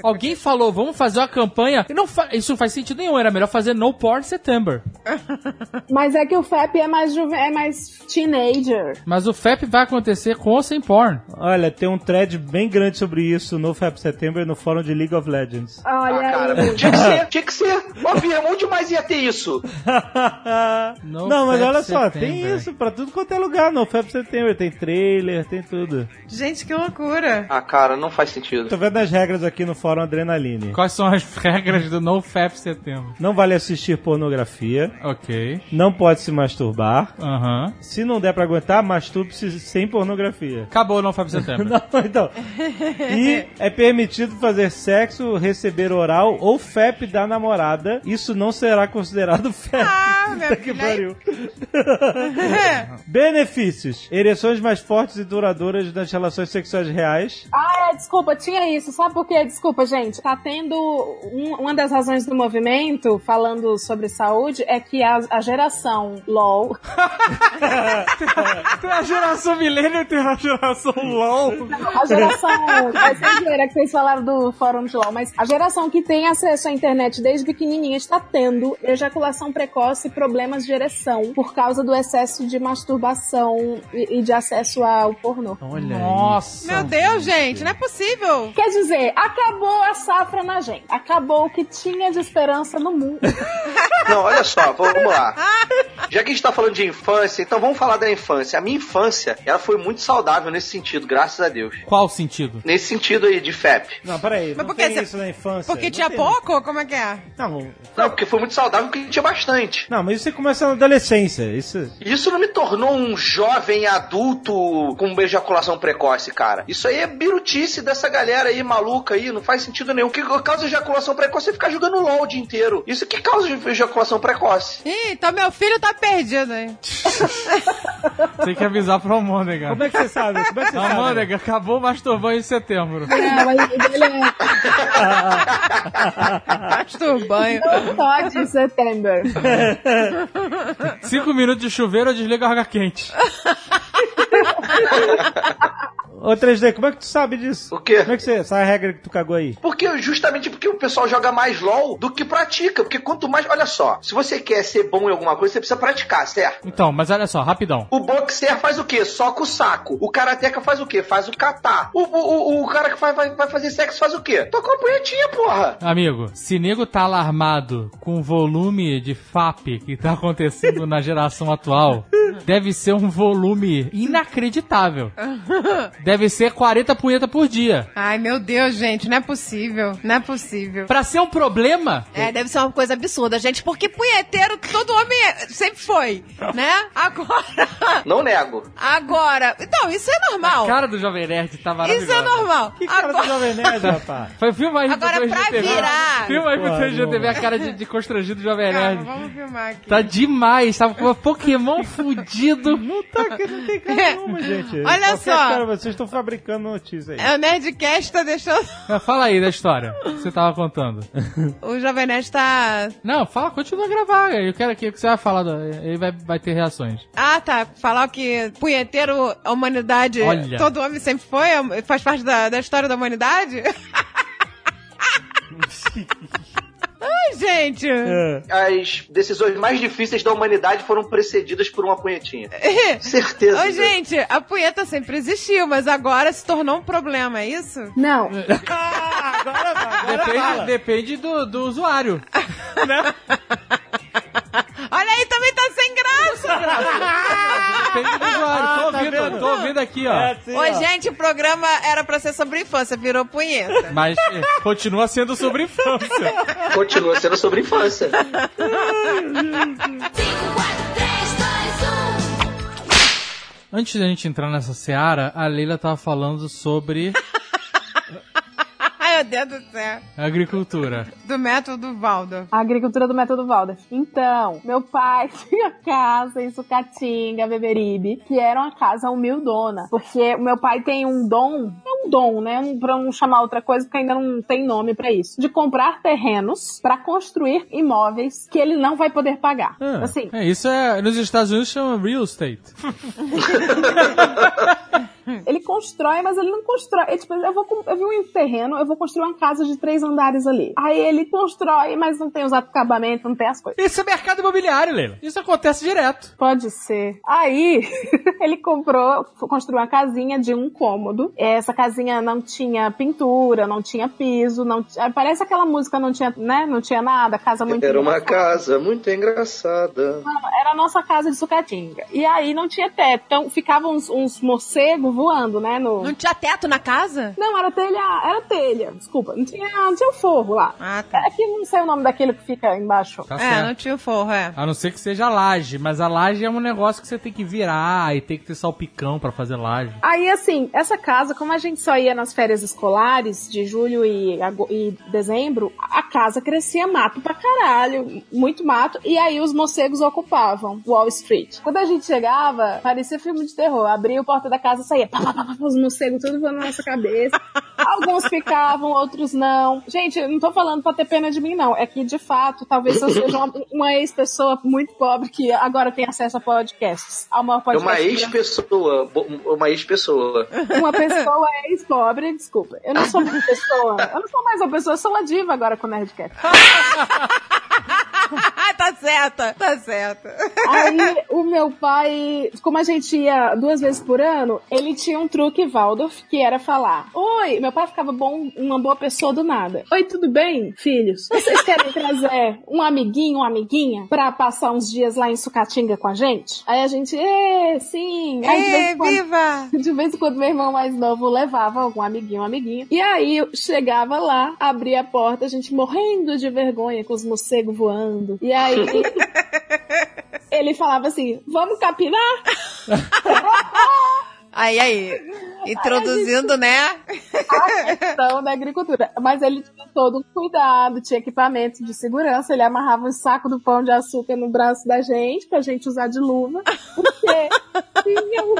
Alguém falou, vamos fazer uma campanha. E não fa- Isso não faz sentido nenhum, era melhor fazer No Porn September. Mas é que o FAP é mais juve... é mais teenager. Mas o FEP vai acontecer com ou sem porn. Olha, tem um thread bem grande sobre isso no Fab September no fórum de League of Legends. Olha Ah, cara, aí. tinha que ser, tinha que ser. Óbvio, onde mais ia ter isso? não, mas olha só, tem isso pra tudo quanto é lugar no Fab September. Tem trailer, tem tudo. Gente, que loucura. Ah, cara, não faz sentido. Tô vendo as regras aqui no fórum Adrenaline. Quais são as regras do No FEP Setembro? Não vale assistir pornografia. Ok. Não pode se masturbar. Aham. Se não der pra aguentar, masturbe-se sem pornografia. Acabou o No FEP Setembro. Não, então. E é permitido fazer sexo, receber oral ou FEP da namorada. Isso não será considerado FEP. Ah, Puta que pariu. Benefícios: ereções mais fortes e duradouras nas relações sexuais reais. Ah, é, desculpa, tinha isso. Sabe por quê? Desculpa, gente. Tá tendo. um- uma das razões do movimento, falando sobre saúde, é que a, a geração LOL. Tem a geração milênio e tem a geração LOL. A geração. é zoeira que vocês falaram do fórum de LOL, mas a geração que tem acesso à internet desde pequenininha está tendo ejaculação precoce e problemas de ereção por causa do excesso de masturbação e, e de acesso ao pornô. Olha Nossa. Meu Deus, gente, não é possível. Quer dizer, acabou a safra na gente. Acabou o que tinha de esperança no mundo. Não, olha só, vamos lá. Já que a gente tá falando de infância, então vamos falar da infância. A minha infância, ela foi muito saudável nesse sentido, graças a Deus. Qual sentido? Nesse sentido aí de FEP. Não, peraí. Mas não por que tem você- isso na infância. Porque Não tinha tem. pouco? Como é que é? Não, Não, porque foi muito saudável porque tinha bastante. não, mas isso você começa na adolescência. Isso. Isso não me tornou um jovem adulto com ejaculação precoce, cara. Isso aí é birutice dessa galera aí maluca aí, não faz sentido nenhum. O que causa ejaculação precoce é ficar jogando LOL o dia inteiro. Isso que causa ejaculação precoce. Ih, então meu filho tá perdido, hein? Tem que avisar pra Almôndega. Como é que você sabe? Como é que você sabe? Almôndega, acabou o masturbando em setembro. Não, mas ele é Masturbanho. pode em setembro. Cinco minutos de chuveiro, eu desligo a água quente. much. Ô 3D, como é que tu sabe disso? O quê? Como é que você. Essa regra que tu cagou aí? Porque justamente porque o pessoal joga mais LOL do que pratica. Porque quanto mais. Olha só, se você quer ser bom em alguma coisa, você precisa praticar, certo? Então, mas olha só, rapidão. O boxer faz o quê? Soca o saco. O karateca faz o quê? Faz o kata. O, o, o, o cara que vai, vai, vai fazer sexo faz o quê? Toca uma punhetinha, porra. Amigo, se nego tá alarmado com o volume de FAP que tá acontecendo na geração atual, deve ser um volume inacreditável. Deve ser 40 punheta por dia. Ai, meu Deus, gente, não é possível. Não é possível. Pra ser um problema, É, deve ser uma coisa absurda, gente, porque punheteiro todo homem sempre foi, né? Agora, Não nego. agora, então, isso é a normal. cara do Jovem Nerd tá maravilhosa. Isso é normal. Que cara do Agora, Jovem Nerd, rapaz? Foi filma aí Agora, pro pra 3GTV. virar. Filma aí pro 3GTV a cara de, de constrangido do Jovem Nerd. vamos filmar aqui. Tá demais, tava com um Pokémon fudido. Não tá, que não tem cara nenhuma, gente. Olha só. Cara, vocês estão fabricando notícia aí. É, o Nerdcast tá deixando. Mas Fala aí da história que você tava contando. O Jovem Nerd tá. Não, fala, continua a gravar. Eu quero que que você vai falar, do- aí vai, vai ter reações. Ah, tá. Falar que punheteiro, a humanidade, Olha. todo homem sempre foi, faz parte da, da história da humanidade? Ai, gente. É. As decisões mais difíceis da humanidade foram precedidas por uma punhetinha. Certeza. Ô, gente, a punheta sempre existiu, mas agora se tornou um problema, é isso? Não. Ah, agora vai, agora Depende, fala. depende do, do usuário. Olha aí, também tá sem graça! Depende do usuário. Tô Ah, tá ouvindo, vendo? tô ouvindo aqui, ó. É assim, Ô, ó. gente, o programa era pra ser sobre infância, virou punheta. Mas eh, continua sendo sobre infância. Continua sendo sobre infância. 5, 4, 3, 2, 1. Antes da gente entrar nessa seara, a Leila tava falando sobre. Meu Deus do céu. Agricultura. Do método Valdo. A agricultura do método Waldorf. Então, meu pai tinha casa em Sucatinga, Beberibe, que era uma casa humildona. Porque o meu pai tem um dom, é um dom, né? Um- Pra não chamar outra coisa, porque ainda não tem nome pra isso. De comprar terrenos pra construir imóveis que ele não vai poder pagar. Ah, Assim, É, isso é. Nos Estados Unidos chama real estate. Ele constrói, mas ele não constrói. É, tipo, eu, vou, eu vi um terreno, eu vou construir uma casa de três andares ali. Aí ele constrói, mas não tem os acabamentos, não tem as coisas. Isso é mercado imobiliário, Leila. Isso acontece direto. Pode ser. Aí, ele comprou, construiu uma casinha de um cômodo. Essa casinha não tinha pintura, não tinha piso, não t- ah, Parece aquela música, não tinha, né? Não tinha nada, casa muito Era uma casa muito engraçada. Era a nossa casa de sucatinga. E aí não tinha teto. Então ficavam uns, uns morcegos voando, né? No... Não tinha teto na casa? Não, era telha, era telha, desculpa. Não tinha, não tinha o forro lá. Ah, tá. É que não sei o nome daquele que fica embaixo. Tá É, certo. não tinha o forro, é. A não ser que seja laje, mas a laje é um negócio que você tem que virar e tem que ter salpicão pra fazer laje. Aí, assim, essa casa, como a gente só ia nas férias escolares, de julho e, e dezembro, a casa crescia mato pra caralho, muito mato, e aí os morcegos ocupavam Wall Street. Quando a gente chegava, parecia filme de terror. Abria a porta da casa e saía, pá, pá, pá, pá, os morcegos tudo voando na nossa cabeça. Alguns ficavam, outros não. Gente, eu não tô falando pra ter pena de mim, não. É que, de fato, talvez eu seja uma, uma ex-pessoa muito pobre que agora tem acesso a podcasts. A É podcast uma do Brasil. ex-pessoa. Uma ex-pessoa. Uma pessoa ex-pobre, desculpa. Eu não sou uma pessoa. Eu não sou mais uma pessoa, eu sou uma diva agora com o Nerdcast. tá certa, tá certa. Aí, o meu pai, como a gente ia duas vezes por ano, ele tinha um truque Waldorf que era falar: Oi, meu pai ficava bom, uma boa pessoa do nada. Oi, tudo bem, filhos? Vocês querem trazer um amiguinho, uma amiguinha, pra passar uns dias lá em Sucatinga com a gente? Aí a gente, é, sim. Aí, de vez quando- viva! De vez em quando meu irmão mais novo levava algum amiguinho, uma amiguinha. E aí eu chegava lá, abria a porta, a gente morrendo de vergonha com os morcegos voando. E aí ele falava assim: vamos capinar? Aí, aí, introduzindo, né? A questão da agricultura. Mas ele tinha todo um cuidado, tinha equipamento de segurança, ele amarrava um saco do pão de açúcar no braço da gente, pra gente usar de luva. Porque tinha um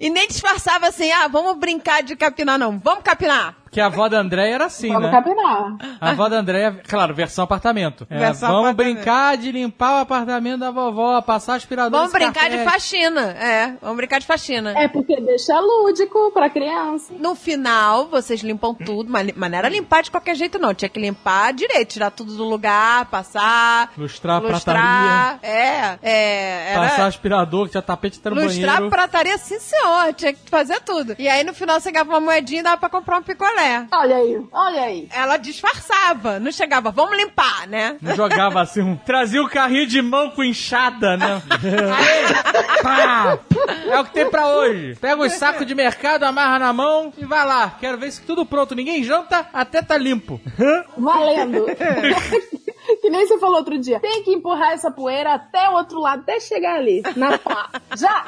E nem disfarçava assim, ah, vamos brincar de capinar, não. Vamos capinar. Porque a avó da Andréia era assim, Vamos né? capinar. A avó da Andréia, claro, versão apartamento. É, Versão vamos apartamento. brincar de limpar o apartamento da vovó, passar aspirador Vamos brincar de faxina. É, vamos brincar de faxina. É porque deixa lúdico pra criança. No final, vocês limpam tudo, mas, mas não era limpar de qualquer jeito, não. Tinha que limpar direito, tirar tudo do lugar, passar, Lustrar a prataria, lustrar. É, é. Era... passar aspirador, que tinha tapete até no Lustrar a banheiro. prataria, sim, senhor. Tinha que fazer tudo. E aí, no final, você ganhava uma moedinha e dava pra comprar um picolé. Olha aí, olha aí. Ela disfarçava. Não chegava, vamos limpar, né? Não jogava assim, um... trazia o carrinho de mão com enxada, né? Pá! É o que tem pra hoje. Pega os sacos de mercado, amarra na mão e vai lá. Quero ver isso tudo pronto. Ninguém janta, até tá limpo. Valendo. que nem você falou outro dia. Tem que empurrar essa poeira até o outro lado, até chegar ali. Na pá. Já!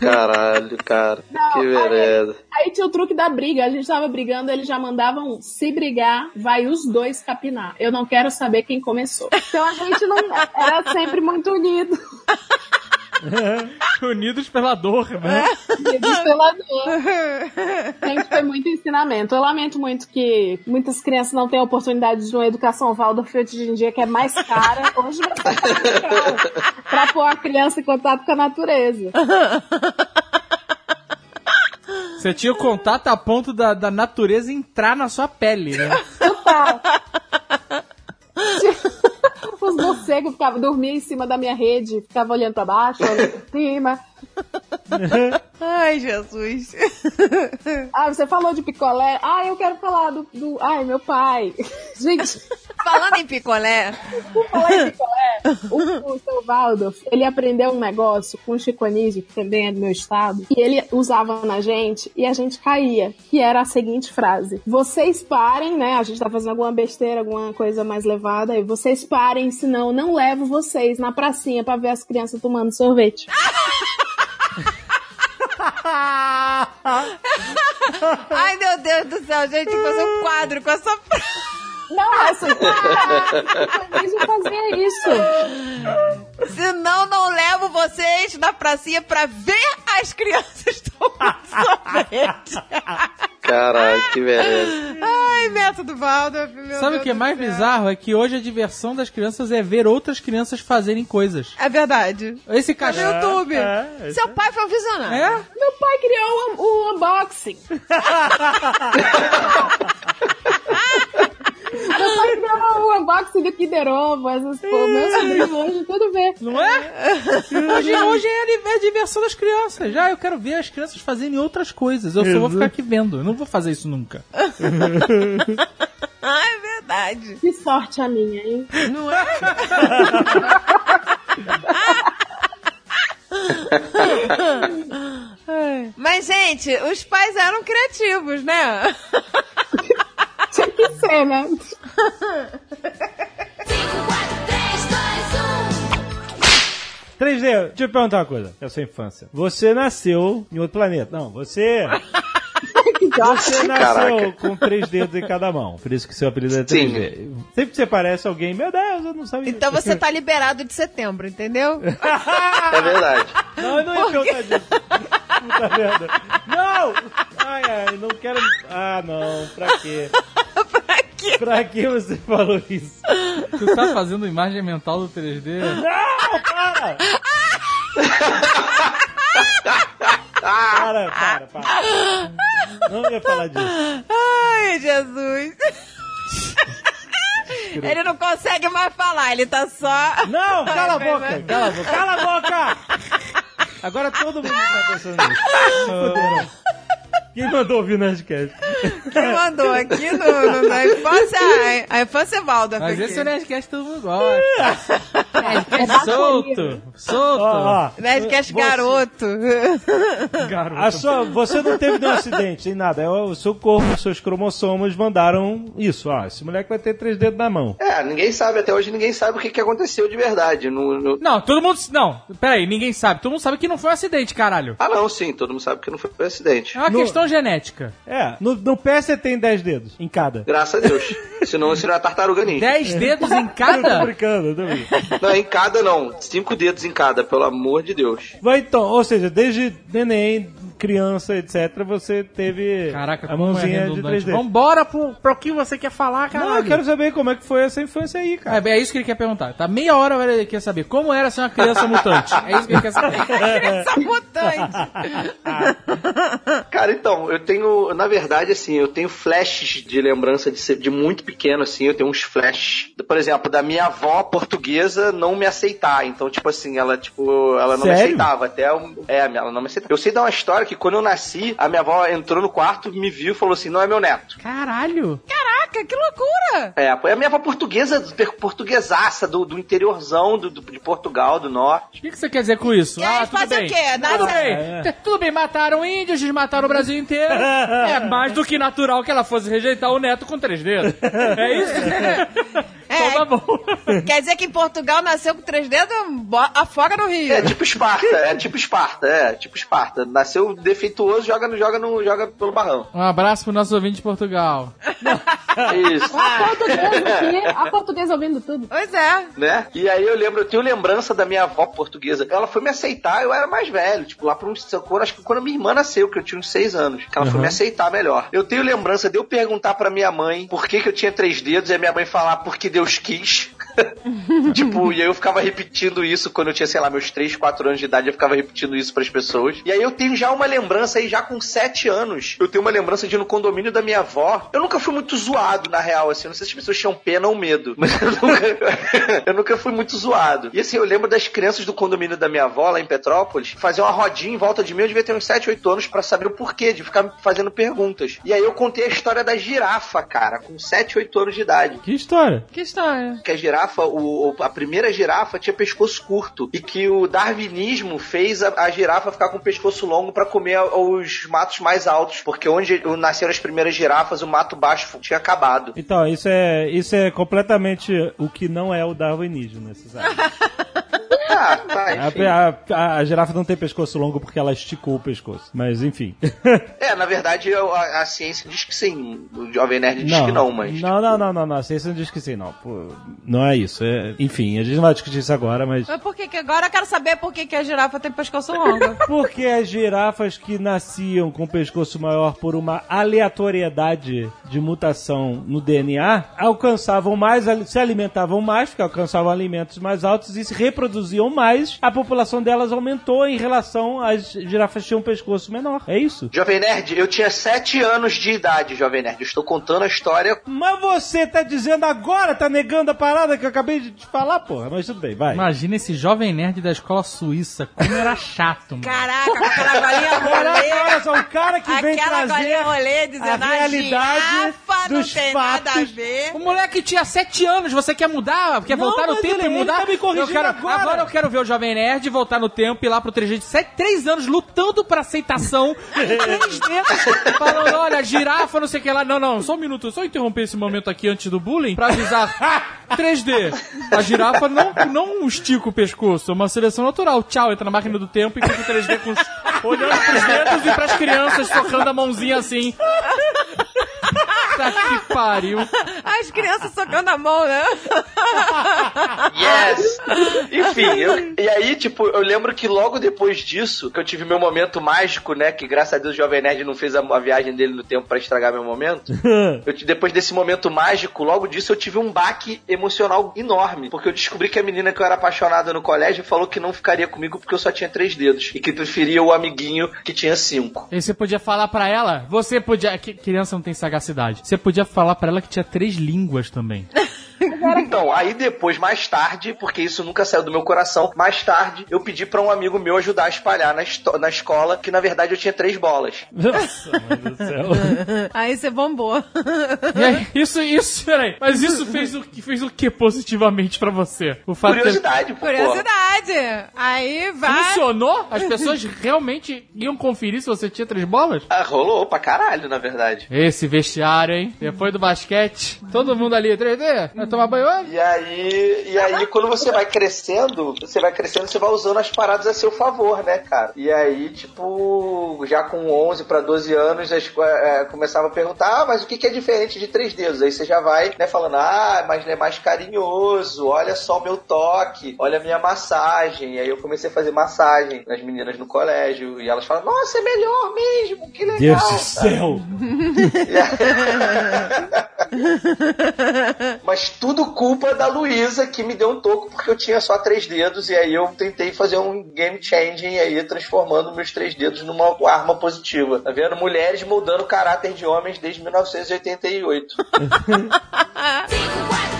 Caralho, cara. Não, que aí- vereda. Aí tinha o truque da briga. A gente tava brigando, eles já mandavam se brigar, vai os dois capinar. Eu não quero saber quem começou. Então a gente não era sempre muito unido. Unidos pela dor, né? Unidos pela dor. Sempre foi muito ensinamento. Eu lamento muito que muitas crianças não têm a oportunidade de uma educação Waldorf hoje em dia, que é mais cara. Hoje vai ser mais cara pra pôr a criança em contato com a natureza. Você tinha o contato a ponto da, da natureza entrar na sua pele, né? Total. Os morcegos ficavam dormiam em cima da minha rede, ficavam olhando pra baixo, olhando pra cima. Ai, Jesus. Ah, você falou de picolé. Ah, eu quero falar do. do... Ai, meu pai. Gente, Falando em picolé, por falar em picolé, o, o seu Waldorf, ele aprendeu um negócio com o Chico Anísio, que também é do meu estado, e ele usava na gente e a gente caía, que era a seguinte frase: Vocês parem, né? A gente tá fazendo alguma besteira, alguma coisa mais levada, aí vocês parem, senão eu não levo vocês na pracinha pra ver as crianças tomando sorvete. Ai, meu Deus do céu, gente, tem que fazer um quadro com essa frase. Não, talvez eu fazia isso. Senão, não levo vocês na pracinha pra ver as crianças tomando sorvete. Caralho, que beleza. Ai, método Waldorf, meu Sabe o Deus que é mais céu. bizarro? É que hoje a diversão das crianças é ver outras crianças fazerem coisas. É verdade. Esse Tá no cachorro. YouTube. é, Seu pai foi um visionário. É? Meu pai criou o um, unboxing. Meu pai criou o unboxing do Kinder Ovo, essas pô, meus sobrinhos hoje tudo vê. Não é? Hoje, hoje é a é a diversão das crianças. Já eu quero ver as crianças fazerem outras coisas. Eu só vou ficar aqui vendo. Eu não vou fazer isso nunca. Ah, é verdade. Que sorte a minha, hein? Não é? Mas, gente, os pais eram criativos, né? Tinha que ser, né? 5, 4, 3, 2, 1. 3D, deixa eu perguntar uma coisa. É a sua infância. Você nasceu em outro planeta. Não, você. Você nasceu Caraca. com três dedos em cada mão. Por isso que seu apelido é 3D. Sempre que você parece alguém, meu Deus, eu não sabia. Então você tá liberado de setembro, entendeu? É verdade. Não, eu não ia perguntar disso. Puta merda. Não! Ai, ai, não quero. Ah, não. Pra quê? pra quê? Pra que você falou isso? Tu tá fazendo imagem mental do 3D? Não, para! Para, para, para. Não ia falar disso. Ai, Jesus. Ele não consegue mais falar, ele tá só. Não, cala a boca, vai. cala a boca, cala a boca! Agora todo mundo tá pensando nisso. Quem mandou ouvir o Nerdcast? Quem mandou aqui no, no- na infância? A, a infância é Valda. Mas aqui. esse é o Nerdcast todo mundo gosta. É da solto, solto. Ó, ó, Nerdcast você- garoto. A sua, você não teve nenhum acidente, nem nada. É o seu corpo, os seus cromossomos mandaram isso. Ó, esse moleque vai ter três dedos na mão. É, ninguém sabe, até hoje ninguém sabe o que, que aconteceu de verdade. No, no- Não, todo mundo. Não, peraí, ninguém sabe. Todo mundo sabe que não foi um acidente, caralho. Ah, não, sim, todo mundo sabe que não foi um acidente. É uma No- questão genética. É, no, no pé você tem dez dedos em cada. Graças a Deus. Senão seria uma tartaruga ninja. Dez dedos em Eu tô cada? brincando, eu tô brincando. Não, em cada não. Cinco dedos em cada, pelo amor de Deus. Vai então, ou seja, desde neném, criança, etc., você teve Caraca, a é mãozinha de redundante. 3D. Vambora pro, pro que você quer falar, caralho. Não, eu quero saber como é que foi essa infância aí, cara. É, é isso que ele quer perguntar. Tá meia hora ele quer saber como era ser uma criança mutante. É isso que ele quer saber. Essa mutante. Cara, então, eu tenho, na verdade, assim, eu tenho flashes de lembrança de, ser, de muito pequeno, assim, eu tenho uns flashes, por exemplo, da minha avó portuguesa não me aceitar. Então, tipo assim, ela, tipo, ela não me Sério? aceitava. Até, um- é, ela não me aceitava. Eu sei dar uma história que quando eu nasci, a minha avó entrou no quarto, me viu e falou assim: não é meu neto. Caralho. Caraca, que loucura. É, a minha avó portuguesa, portuguesaça, do, do interiorzão do, do- de Portugal, do norte. O que, que você quer dizer com isso? E ah, tudo fazer bem. o quê? Nasce- Tudo bem. É. Tudo bem, mataram índios, desmataram o Brasil inteiro. É mais do que natural que ela fosse rejeitar o neto com três dedos. É isso? É. Então tá bom. Quer dizer que em Portugal nasceu com três dedos, afoga no Rio. É tipo Esparta, é tipo Esparta, é tipo Esparta. Nasceu defeituoso, joga, no, joga, no, joga pelo barrão. Um abraço pro nosso ouvinte de Portugal. Isso. A portuguesa aqui, a portuguesa ouvindo tudo. Pois é. né? E aí eu lembro, eu tenho lembrança da minha avó portuguesa. Ela foi me aceitar, eu era mais velho, tipo, lá por uns. Acho que quando minha irmã nasceu, que eu tinha uns seis anos. Que ela foi me aceitar melhor. Eu tenho lembrança de eu perguntar pra minha mãe por que, que eu tinha três dedos e a minha mãe falar porque Deus quis. tipo, e aí eu ficava repetindo isso quando eu tinha, sei lá, meus 3, 4 anos de idade, eu ficava repetindo isso pras pessoas. E aí eu tenho já uma lembrança aí, já com 7 anos, eu tenho uma lembrança de ir no condomínio da minha avó. Eu nunca fui muito zoado, na real, assim, não sei se as pessoas tinham pena ou medo, mas eu nunca, eu nunca fui muito zoado. E assim, eu lembro das crianças do condomínio da minha avó, lá em Petrópolis, fazer uma rodinha em volta de mim, eu devia ter uns 7, 8 anos pra saber o porquê, de ficar fazendo perguntas. E aí eu contei a história da girafa, cara, com 7, 8 anos de idade Que história? Que história. que a girafa, o, o- a primeira girafa tinha pescoço curto e que o darwinismo fez a, a girafa ficar com o pescoço longo para comer a- os matos mais altos, porque onde nasceram as primeiras girafas, o mato baixo tinha acabado. Então, isso é, isso é completamente o que não é o darwinismo, né? Você sabe? Ah, tá. A, a- a girafa não tem pescoço longo porque ela esticou o pescoço. Mas enfim. É, na verdade, eu- a, a ciência diz que sim. O Jovem Nerd diz que não, mas. Não, não, não, não, não. A ciência não diz que sim, não. Pô, não é isso. É- enfim, a gente não vai discutir isso agora, mas. Mas por que que agora eu quero saber por que que a girafa tem pescoço longo? Porque as girafas que nasciam com pescoço maior por uma aleatoriedade de mutação no DNA alcançavam mais, se alimentavam mais, porque alcançavam alimentos mais altos e se reproduziam mais, a população delas aumentou em relação às girafas que tinham um pescoço menor. É isso? Jovem Nerd, eu tinha sete anos de idade, Jovem Nerd. Eu estou contando a história. Mas você tá dizendo agora, tá negando a parada que eu acabei de te falar, porra. Mas tudo bem, vai. Imagina esse jovem nerd da escola suíça, como era chato, mano. Caraca, com aquela Caraca, rolê. olha só, o cara que vem trazer rolê dizendo a realidade não dos a fatos. ver. O moleque tinha sete anos, você quer mudar? Quer Não, voltar no tempo ele- e mudar? ele tá me corrigindo eu quero, agora. eu quero ver o Jovem Nerd voltar no tempo e ir lá pro 3G de sete, três anos lutando pra aceitação em 3D, falando, olha, girafa, não sei o que lá. Não, não, só um minuto, só interromper esse momento aqui antes do bullying pra avisar. "Ah, 3D. A girafa não, não estica o pescoço, é uma seleção natural. Tchau, entra na máquina do tempo e fica o 3D com os, olhando pros dedos e pras crianças tocando a mãozinha assim. Tá que pariu. As crianças socando a mão, né? Yes! Enfim, eu- e aí, tipo, eu lembro que logo depois disso, que eu tive meu momento mágico, né? Que graças a Deus o Jovem Nerd não fez a, a viagem dele no tempo pra estragar meu momento. Eu, depois desse momento mágico, logo disso eu tive um baque emocional enorme. Porque eu descobri que a menina que eu era apaixonada no colégio falou que não ficaria comigo porque eu só tinha três dedos. E que preferia o amiguinho que tinha cinco. E você podia falar pra ela, você podia, que criança não tem sagacidade. Você podia falar pra ela que tinha três línguas também. Então, aí depois, mais tarde, porque isso nunca saiu do meu coração, mais tarde eu pedi pra um amigo meu ajudar a espalhar na, na escola que na verdade eu tinha três bolas. Nossa, mãe do céu. Aí você bombou. E aí, isso, isso, peraí. Mas isso fez o, fez o que positivamente pra você? O fato Curiosidade, pô. Curiosidade. Aí vai. Funcionou? As pessoas realmente iam conferir se você tinha três bolas? Ah, rolou pra caralho, na verdade. Esse vestiário, hein? Depois do basquete, todo mundo ali, 3D, vai tomar banho hoje? E aí, e aí, quando você vai crescendo, você vai crescendo, você vai usando as paradas a seu favor, né, cara? E aí, tipo, já com 11 pra 12 anos, as, é, começava a perguntar, ah, mas o que, que é diferente de três dedos? Aí você já vai, né, falando, ah, mas é mais carinhoso, olha só o meu toque, olha a minha massagem. E aí eu comecei a fazer massagem nas meninas no colégio, e elas falam, nossa, é melhor mesmo, que legal. Deus do céu. Mas tudo culpa da Luísa que me deu um toco porque eu tinha só três dedos e aí eu tentei fazer um game changing aí, transformando meus três dedos numa arma positiva. Tá vendo? Mulheres moldando o caráter de homens desde 1988.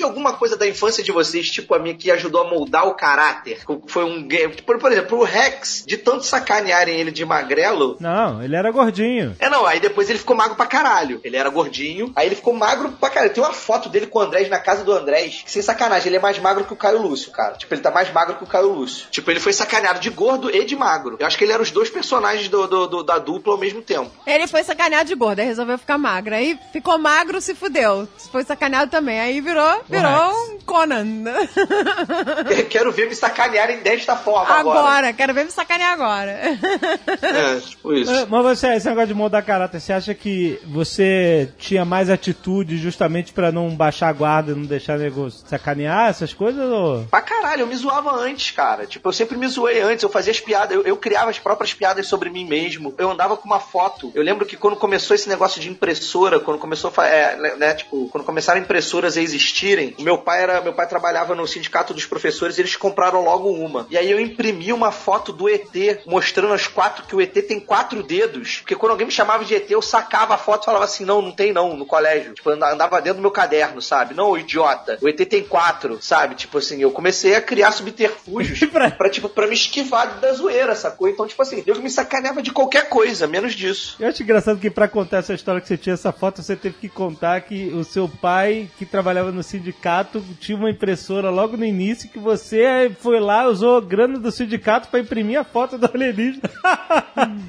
5, 4, 3, 2, 1. Teve alguma coisa da infância de vocês, tipo a minha, que ajudou a moldar o caráter? Foi um game. Por, por exemplo, o Rex, de tanto sacanearem ele de magrelo, Não, ele era gordinho. É, não, aí depois ele ficou magro pra caralho. Ele era gordinho, aí ele ficou magro pra caralho. Tem uma foto dele com o Andrés na casa do Andrés, que sem sacanagem, ele é mais magro que o Caio Lúcio, cara. Tipo, ele tá mais magro que o Caio Lúcio. Tipo, ele foi sacaneado de gordo e de magro. Eu acho que ele era os dois personagens do, do- do- da dupla ao mesmo tempo. Ele foi sacaneado de gordo, aí resolveu ficar magro. Aí ficou magro, se fudeu. Foi sacaneado também. Aí virou, virou um Conan. Eu quero ver me sacanearem desta forma agora. agora, quero ver me sacanear agora. É, tipo isso. Mas você, esse negócio de mudar caráter, você acha que você tinha mais atitude justamente pra não baixar a guarda, não deixar nego sacanear essas coisas? Ou... Pra caralho, eu me zoava antes, cara. Tipo, eu sempre me zoei antes, eu fazia as piadas, eu, eu criava as próprias piadas sobre mim mesmo. Eu andava com uma foto. Eu lembro que quando começou esse negócio de impressora, quando começou é, né, né, tipo, quando começaram impressoras a existirem, o meu pai era, meu pai trabalhava no sindicato dos professores, e eles compraram logo uma. E aí eu imprimi uma foto do ET, mostrando as quatro que o ET tem quatro dedos, porque quando alguém me chamava de ET, eu sacava a foto e falava assim: "Não, não tem não", no colégio. Tipo, andava dentro do meu caderno, sabe? Não, idiota. O ET tem quatro, sabe? Tipo assim, eu comecei a criar subterfúgios Pra- pra, tipo, pra me esquivar da zoeira, sacou? Então, tipo assim, eu me sacaneava de qualquer coisa, menos disso. Eu acho engraçado que pra contar essa história que você tinha essa foto, você teve que contar que o seu pai, que trabalhava no sindicato sindicato tinha uma impressora logo no início que você foi lá, usou a grana do sindicato pra imprimir a foto do alienígena.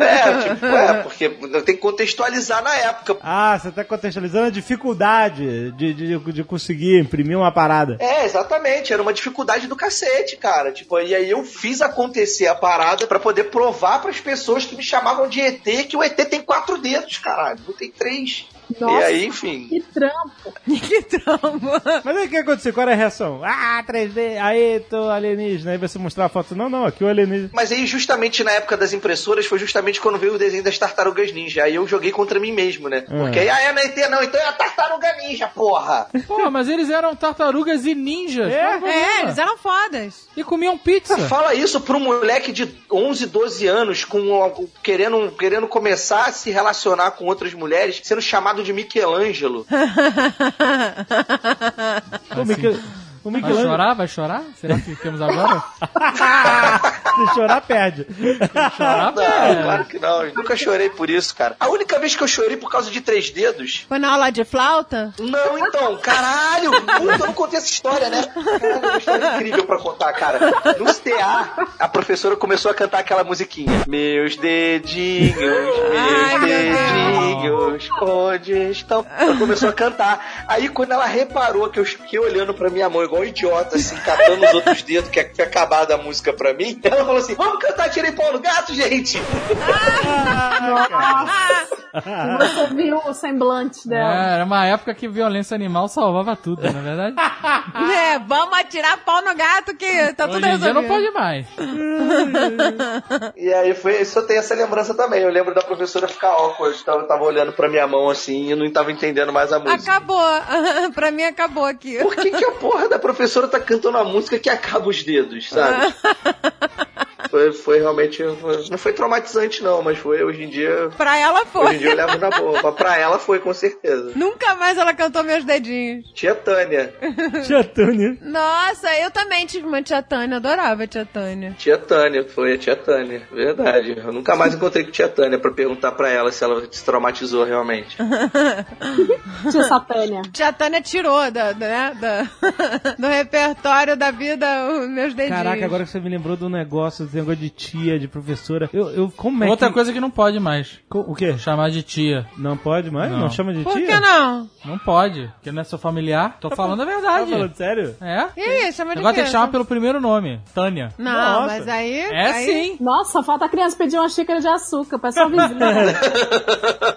É, tipo, é, porque tem que contextualizar na época. ah, você tá contextualizando a dificuldade de, de, de conseguir imprimir uma parada. É, exatamente. Era uma dificuldade do cacete, cara. Tipo, e aí eu fiz acontecer a parada pra poder provar pras pessoas que me chamavam de ET que o ET tem quatro dedos, caralho. Não tem três. Nossa, E aí, enfim. que trampo. que trauma. Mas aí o que aconteceu? Qual era a reação? Ah, 3D, aí tô alienígena. Aí você mostrar a foto. Não, não, aqui o alienígena. Mas aí, justamente na época das impressoras, foi justamente quando veio o desenho das tartarugas ninja. Aí eu joguei contra mim mesmo, né? Porque aí, ah, é na ET não, então é a tartaruga ninja, porra! Pô, mas eles eram tartarugas e ninjas. É? É, eles eram fodas. E comiam pizza. Fala isso pra um moleque de 11, 12 anos, com querendo, querendo começar a se relacionar com outras mulheres, sendo chamado de Michelangelo. O Michel- o Vai Michelangelo, chorar? Vai chorar? Será que temos agora? se chorar, perde. chorar? Não, é. claro que não. Eu nunca chorei por isso, cara. A única vez que eu chorei por causa de três dedos. Foi na aula de flauta? Não, então, caralho! Puta, eu não contei essa história, né? Caralho, é uma história incrível pra contar, cara. No CA, a professora começou a cantar aquela musiquinha. Meus dedinhos, Ai, meus meu dedinhos, onde estão? Ela começou a cantar. Aí, quando ela reparou que eu fiquei olhando pra minha mão igual um idiota, assim, catando os outros dedos, que tinha acabado a música pra mim, ela falou assim: Vamos cantar Tirei Pau no Gato, gente! Você viu o semblante dela. É, era uma época que violência animal salvava tudo, na verdade. É, vamos atirar pau no gato que tá tudo Hoje dia resolvido. não pode mais. E aí foi, isso eu tenho essa lembrança também. Eu lembro da professora ficar awkward, tava, tava olhando pra minha mão assim e não tava entendendo mais a música. Acabou. pra mim acabou aqui. Por que, que a porra da professora tá cantando a música que acaba os dedos, sabe? foi, foi realmente. foi- não foi traumatizante, não, mas foi hoje em dia. Pra ela Hoje em foi. dia eu levo na boa. Mas pra ela foi, com certeza. Nunca mais ela cantou meus dedinhos. Tia Tânia. Tia Tânia. Nossa, eu também tive uma tia Tânia, adorava a tia Tânia. Tia Tânia, foi a tia Tânia. Verdade. Eu nunca mais encontrei com tia Tânia pra perguntar pra ela se ela se traumatizou realmente. Tia Satânia. Tia Tânia tirou da, né, da- do repertório da vida os meus dedinhos. Caraca, agora que você me lembrou do negócio, desse negócio de tia, de professora. Eu, eu como é Outra que... coisa que não pode mais. Co- O quê? Chamar de tia. Não pode mais? Não, Não. chama de Por tia? que não? Não pode. Porque não é seu familiar. Tô falando a Tá verdade. falando sério? É. E aí, chama de Agora tem que chamar pelo primeiro nome. Tânia. Não, Nossa. mas aí... É aí- sim. Nossa, falta a criança pedir uma xícara de açúcar pra sua vizinha.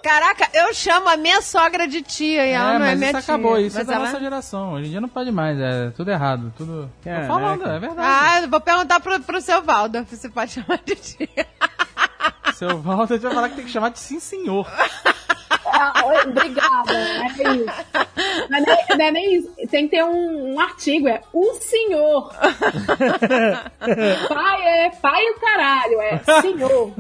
Caraca, eu chamo a minha sogra de tia e ela é, não é minha isso tia. acabou. Isso mas é da ela... nossa geração. Hoje em dia não pode mais. É tudo errado. Tudo. Caraca. Tô falando, é verdade. Ah, vou perguntar pro, pro seu Se pode chamar de tia. Seu Walter vai falar que tem que chamar de sim senhor. Ah, obrigada. É isso. Não é, nem, não é nem isso. Tem que ter um, um artigo, é o senhor. pai é pai o caralho, é senhor.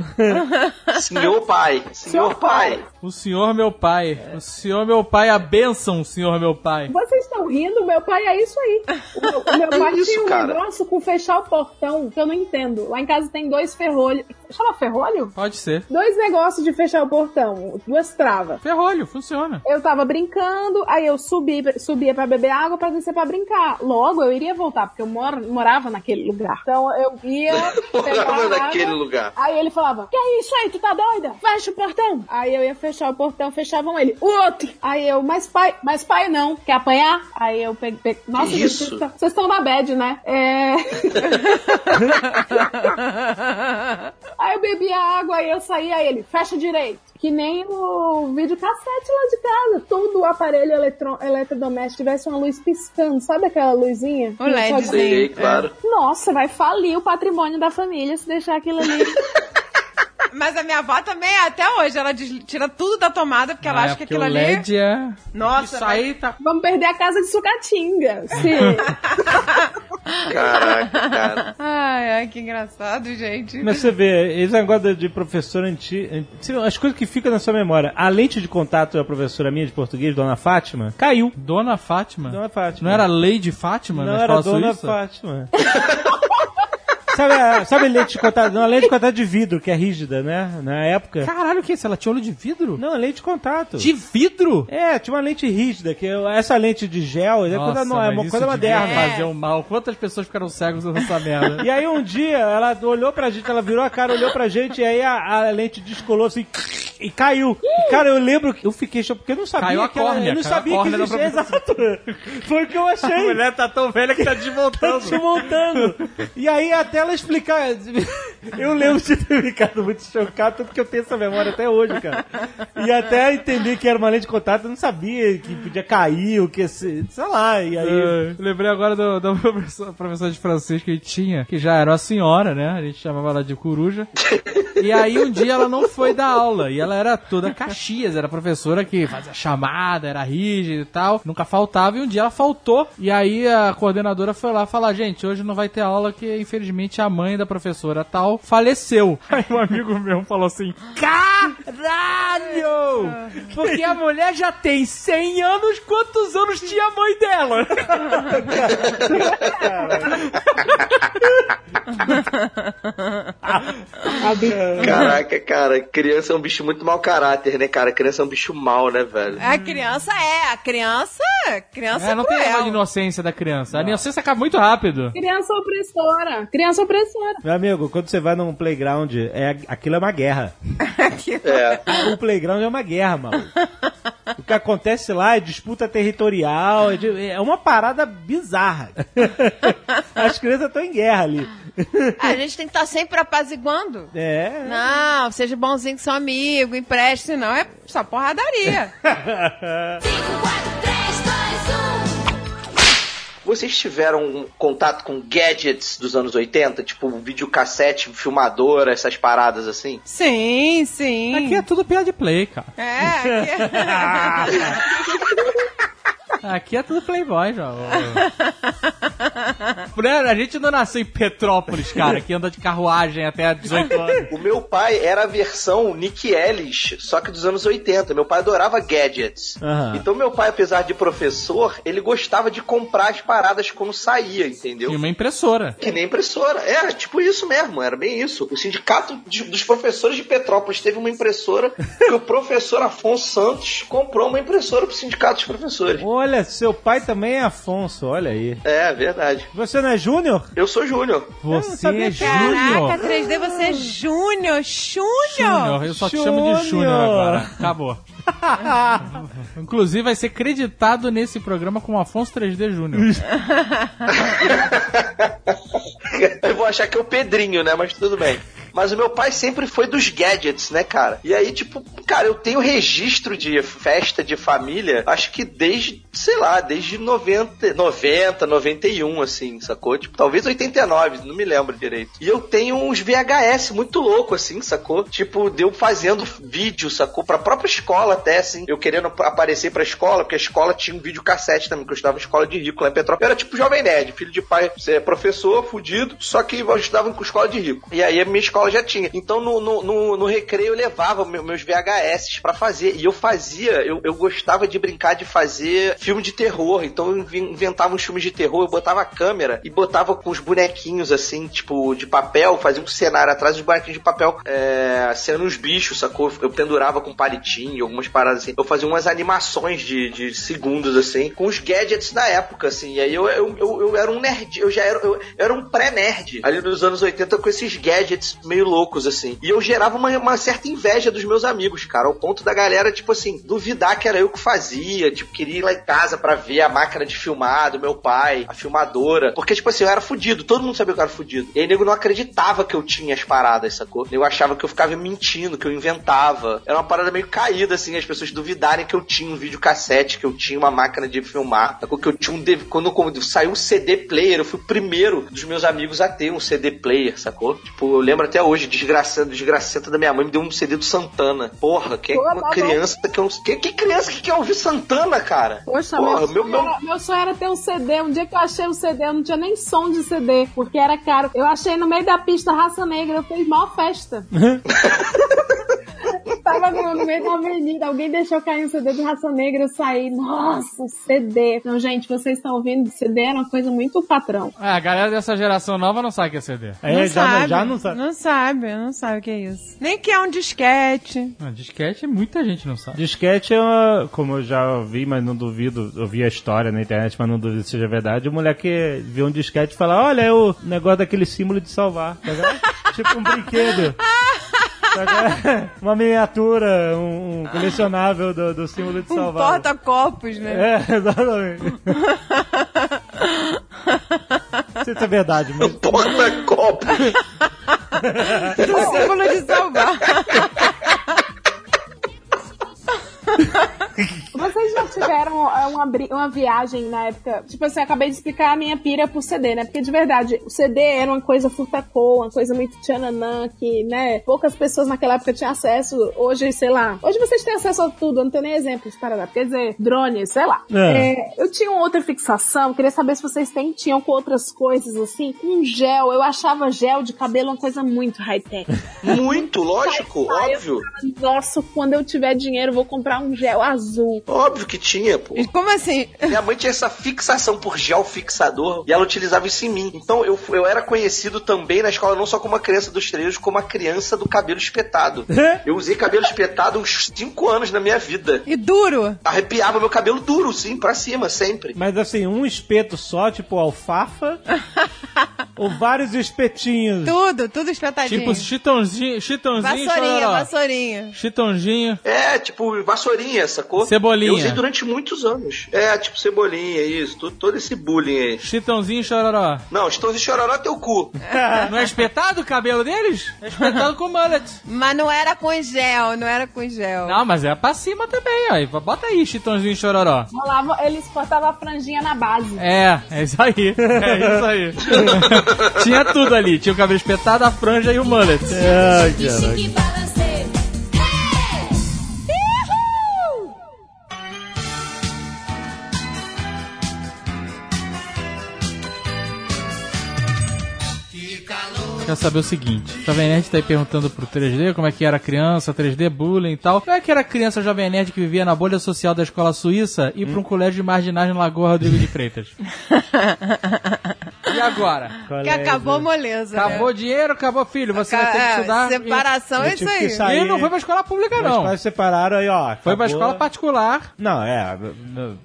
Senhor pai. Senhor pai. O senhor meu pai. O senhor meu pai, a bênção, senhor meu pai. Vocês estão rindo? Meu pai é isso aí. O meu, o meu pai Isso, tinha um cara. negócio com fechar o portão que eu não entendo. Lá em casa tem dois ferrolhos. Chama ferrolho? Pode ser. Dois negócios de fechar o portão, duas travas. Ferrolho, funciona. Eu tava brincando, aí eu subi, subia pra beber água pra descer pra brincar. Logo eu iria voltar, porque eu moro, morava naquele lugar. Então eu ia. Morava água, naquele lugar. Aí ele falava: Que é isso aí? Tu tá doida? Fecha o portão. Aí eu ia fechar o portão, fechavam ele. O outro. Aí eu, mas pai, mas pai não. Quer apanhar? Aí eu peguei. peguei- Nossa, Que gente, isso? vocês estão- vocês estão na bad, né? É. Aí eu bebi a água, aí eu saí, aí ele, fecha direito. Que nem o videocassete lá de casa. Todo o aparelho eletro, eletrodoméstico tivesse uma luz piscando. Sabe aquela luzinha? O LED, sim. Claro. Nossa, vai falir o patrimônio da família se deixar aquilo ali. Mas a minha avó também, até hoje, ela des- tira tudo da tomada porque ela É, acha que porque aquilo o ali. LED é... Nossa, Isso aí tá... Vamos perder a casa de sucatinga. Sim. Caraca, cara. Ai, ai, que engraçado, gente. Mas você vê, esse negócio de professor antigo. As coisas que ficam na sua memória. A lente de contato da professora minha de português, Dona Fátima, caiu. Dona Fátima. Dona Fátima. Não era Lady Fátima Não na era Dona suíça? Fátima. sabe, a- sabe lente de contato? Não, lente de contato de vidro, que é rígida, né? Na época. Caralho, o que é isso? Ela tinha olho de vidro? Não, lente de contato. De vidro? É, tinha uma lente rígida, que eu- essa lente de gel é coisa, no- é uma coisa moderna. fazer um mal. Quantas pessoas ficaram cegas nessa merda? E aí um dia ela olhou pra gente, ela virou a cara, olhou pra gente, e aí a, a lente descolou assim e caiu. E, cara, eu lembro que eu fiquei chocado, porque eu não sabia Caiu a que ela, córnea, eu não sabia que existia. Exato. Foi o que eu achei. A mulher tá tão velha que tá Tá desmontando. desmontando. E aí, até ela explicar. Eu lembro de ter ficado muito chocado, tanto que eu tenho essa memória até hoje, cara. E até entender que era uma lente de contato, eu não sabia que podia cair, o que, se- sei lá. E aí. É, lembrei agora do, do professor, de francês que tinha, que já era uma senhora, né? A gente chamava ela de coruja. E aí um dia ela não foi dar aula. E ela era toda Caxias, era professora que fazia chamada, era rígida e tal. Nunca faltava. E um dia ela faltou. E aí a coordenadora foi lá falar: gente, hoje não vai ter aula, que infelizmente a mãe da professora tal faleceu. Aí um amigo meu falou assim: Caralho! Porque a mulher já tem 100 anos, quantos anos tinha a mãe dela? Caraca, cara, criança é um bicho muito mau caráter, né, cara? Criança é um bicho mau, né, velho? A criança é, a criança, criança É, não tem cruel. negócio de inocência da criança. A inocência acaba muito rápido. Criança opressora. Criança Meu amigo, quando você vai num playground, é, aquilo é uma guerra. É. O playground é uma guerra, mano. O que acontece lá é disputa territorial, é, de- é uma parada bizarra. As crianças estão em guerra ali. A gente tem que estar sempre apaziguando. É. Não, seja bonzinho com seu amigo, empreste, senão é só porradaria. 5, 4, 3, 2, 1. Vocês tiveram um contato com gadgets dos anos 80? Tipo, videocassete, filmadora, essas paradas assim? sim, sim. Aqui é tudo piada de play, cara. É, aqui Aqui é tudo playboy. Mulher, a gente não nasceu em Petrópolis, cara, que anda de carruagem até 18 anos. O meu pai era a versão Nick Ellis, só que dos anos 80. Meu pai adorava gadgets. Aham. Então meu pai, apesar de professor, ele gostava de comprar as paradas quando saía, entendeu? E uma impressora. Que nem impressora. É, tipo isso mesmo, era bem isso. O sindicato de- dos professores de Petrópolis teve uma impressora que o professor Afonso Santos comprou uma impressora pro sindicato dos professores. Olha, seu pai também é Afonso, olha aí. É, verdade. Você não é Júnior? Eu sou Júnior. Você sabia é Júnior. Caraca, 3D, você é Júnior, Júnior. Eu só te chamo de Júnior Júnior. agora. Acabou. Inclusive vai ser creditado nesse programa como Afonso 3D Júnior. Eu vou achar que é o Pedrinho, né? Mas tudo bem. Mas o meu pai sempre foi dos gadgets, né, cara? E aí, tipo, cara, eu tenho registro de festa de família, acho que desde, sei lá, desde 90, 90, 91, assim, sacou? Tipo, talvez 89, não me lembro direito. E eu tenho uns VHS muito louco, assim, sacou? Tipo, deu fazendo vídeo, sacou? Pra própria escola até, assim, eu querendo aparecer pra escola, porque a escola tinha um videocassete também, que eu estudava escola de rico lá em Petrópolis. Eu era tipo jovem nerd, filho de pai, é, professor, fudido, só que eu estudava com escola de rico. E aí a minha escola já tinha. Então no, no, no, no recreio eu levava meu- meus VHS pra fazer. E eu fazia, eu, eu gostava de brincar de fazer filme de terror. Então eu inven- inventava uns filmes de terror, eu botava a câmera e botava com os bonequinhos assim, tipo, de papel, fazia um cenário atrás dos bonequinhos de papel, é, sendo uns bichos, sacou? Eu pendurava com palitinho, algumas paradas assim. Eu fazia umas animações de, de segundos assim, com os gadgets da época, assim. E aí eu, eu, eu, eu era um nerd, eu já era, eu, eu era um pré-nerd ali nos anos 80 com esses gadgets meio loucos, assim. E eu gerava uma, uma certa inveja dos meus amigos, cara, ao ponto da galera, tipo assim, duvidar que era eu que fazia, tipo, queria ir lá em casa pra ver a máquina de filmar do meu pai, a filmadora. Porque, tipo assim, eu era fudido, todo mundo sabia que eu era fudido. E aí, nego não acreditava que eu tinha as paradas, sacou? Eu achava que eu ficava mentindo, que eu inventava. Era uma parada meio caída, assim, as pessoas duvidarem que eu tinha um videocassete, que eu tinha uma máquina de filmar, sacou? Que eu tinha um. Quando, quando saiu o CD player, eu fui o primeiro dos meus amigos a ter um CD player, sacou? Tipo, eu lembro até hoje, desgraçado, desgracenta da minha mãe me deu um CD do Santana. Porra, quem é Pô, uma tá criança que, eu, que, que criança que quer ouvir Santana, cara? Poxa, Porra, meu, meu, sonho meu, Era, meu sonho era ter um CD. Um dia que eu achei um CD, eu não tinha nem som de CD, porque era caro. Eu achei no meio da pista Raça Negra, eu fiz maior festa. Tava tava no meio da avenida, alguém deixou cair um CD do Raça Negra, eu saí, nossa, CD. Não, gente, vocês estão ouvindo, CD era uma coisa muito patrão. É, a galera dessa geração nova não sabe o que é CD. É, já, não, já não sabe. Não sabe, não sabe o que é isso. Nem que é um disquete. Ah, disquete, muita gente não sabe. Disquete é uma, como eu já ouvi, mas não duvido, eu vi a história na internet, mas não duvido que seja verdade. O moleque viu um disquete e fala: Olha, é o negócio daquele símbolo de salvar. Tá ligado? tipo um brinquedo. Uma miniatura, um, um colecionável do, do símbolo de Um salvar. porta-copos, né? É, exatamente. Não sei se é verdade, mas. Porta-copo. Do símbolo de salvar. Vocês já tiveram é, uma, bri- uma viagem na época? Tipo assim, eu acabei de explicar a minha pira pro CD, né? Porque de verdade, o CD era uma coisa furtacô, uma coisa muito tchananã, que, né? Poucas pessoas naquela época tinham acesso. Hoje, sei lá. Hoje vocês têm acesso a tudo, eu não tenho nem exemplos para dar. Quer dizer, drones, sei lá. É. É, eu tinha outra fixação, queria saber se vocês têm, tinham com outras coisas, assim. Um gel, eu achava gel de cabelo uma coisa muito high-tech. Muito, lógico, óbvio. falava, Nossa, quando eu tiver dinheiro, eu vou comprar um gel azul. Óbvio que tinha, pô. E Como assim? Minha mãe tinha essa fixação por gel fixador e ela utilizava isso em mim. Então eu, eu era conhecido também na escola, não só como uma criança dos treinos, como uma criança do cabelo espetado. Eu usei cabelo espetado uns 5 anos na minha vida. E duro? Arrepiava meu cabelo duro, sim, pra cima, sempre. Mas assim, um espeto só, tipo alfafa, ou vários espetinhos. Tudo, tudo espetadinho. Tipo chitãozinho, chitãozinho, vassourinha, vassourinha. Chitãozinho. É, tipo vassourinha, sacou? Cebolinha. Eu usei durante muitos anos. É, tipo cebolinha, isso, todo, todo esse bullying aí. Chitãozinho, chororó. Não, estou de chororó teu cu. Não é espetado o cabelo deles? É espetado com mullet. Mas não era com gel, não era com gel. Não, mas é pra cima também, ó. Bota aí, chitãozinho, chororó. Rolava, eles cortavam a franjinha na base. É, é isso aí. É isso aí. Tinha tudo ali. Tinha o cabelo espetado, a franja e o mullet. Deixa caraca. Que balancei. Quer saber o seguinte: o Jovem Nerd tá aí perguntando pro 3D como é que era criança, 3D, bullying e tal. Como é que era criança Jovem Nerd que vivia na bolha social da escola suíça e pra um colégio de marginais na Lagoa Rodrigo de Freitas? e agora? Que acabou a moleza. Acabou né? o dinheiro, acabou filho. Você vai ter que É, estudar. Separação Eu é isso aí. sair. E ele não foi pra escola pública, não. pais separaram aí, ó. Foi pra acabou. escola particular. Não, é.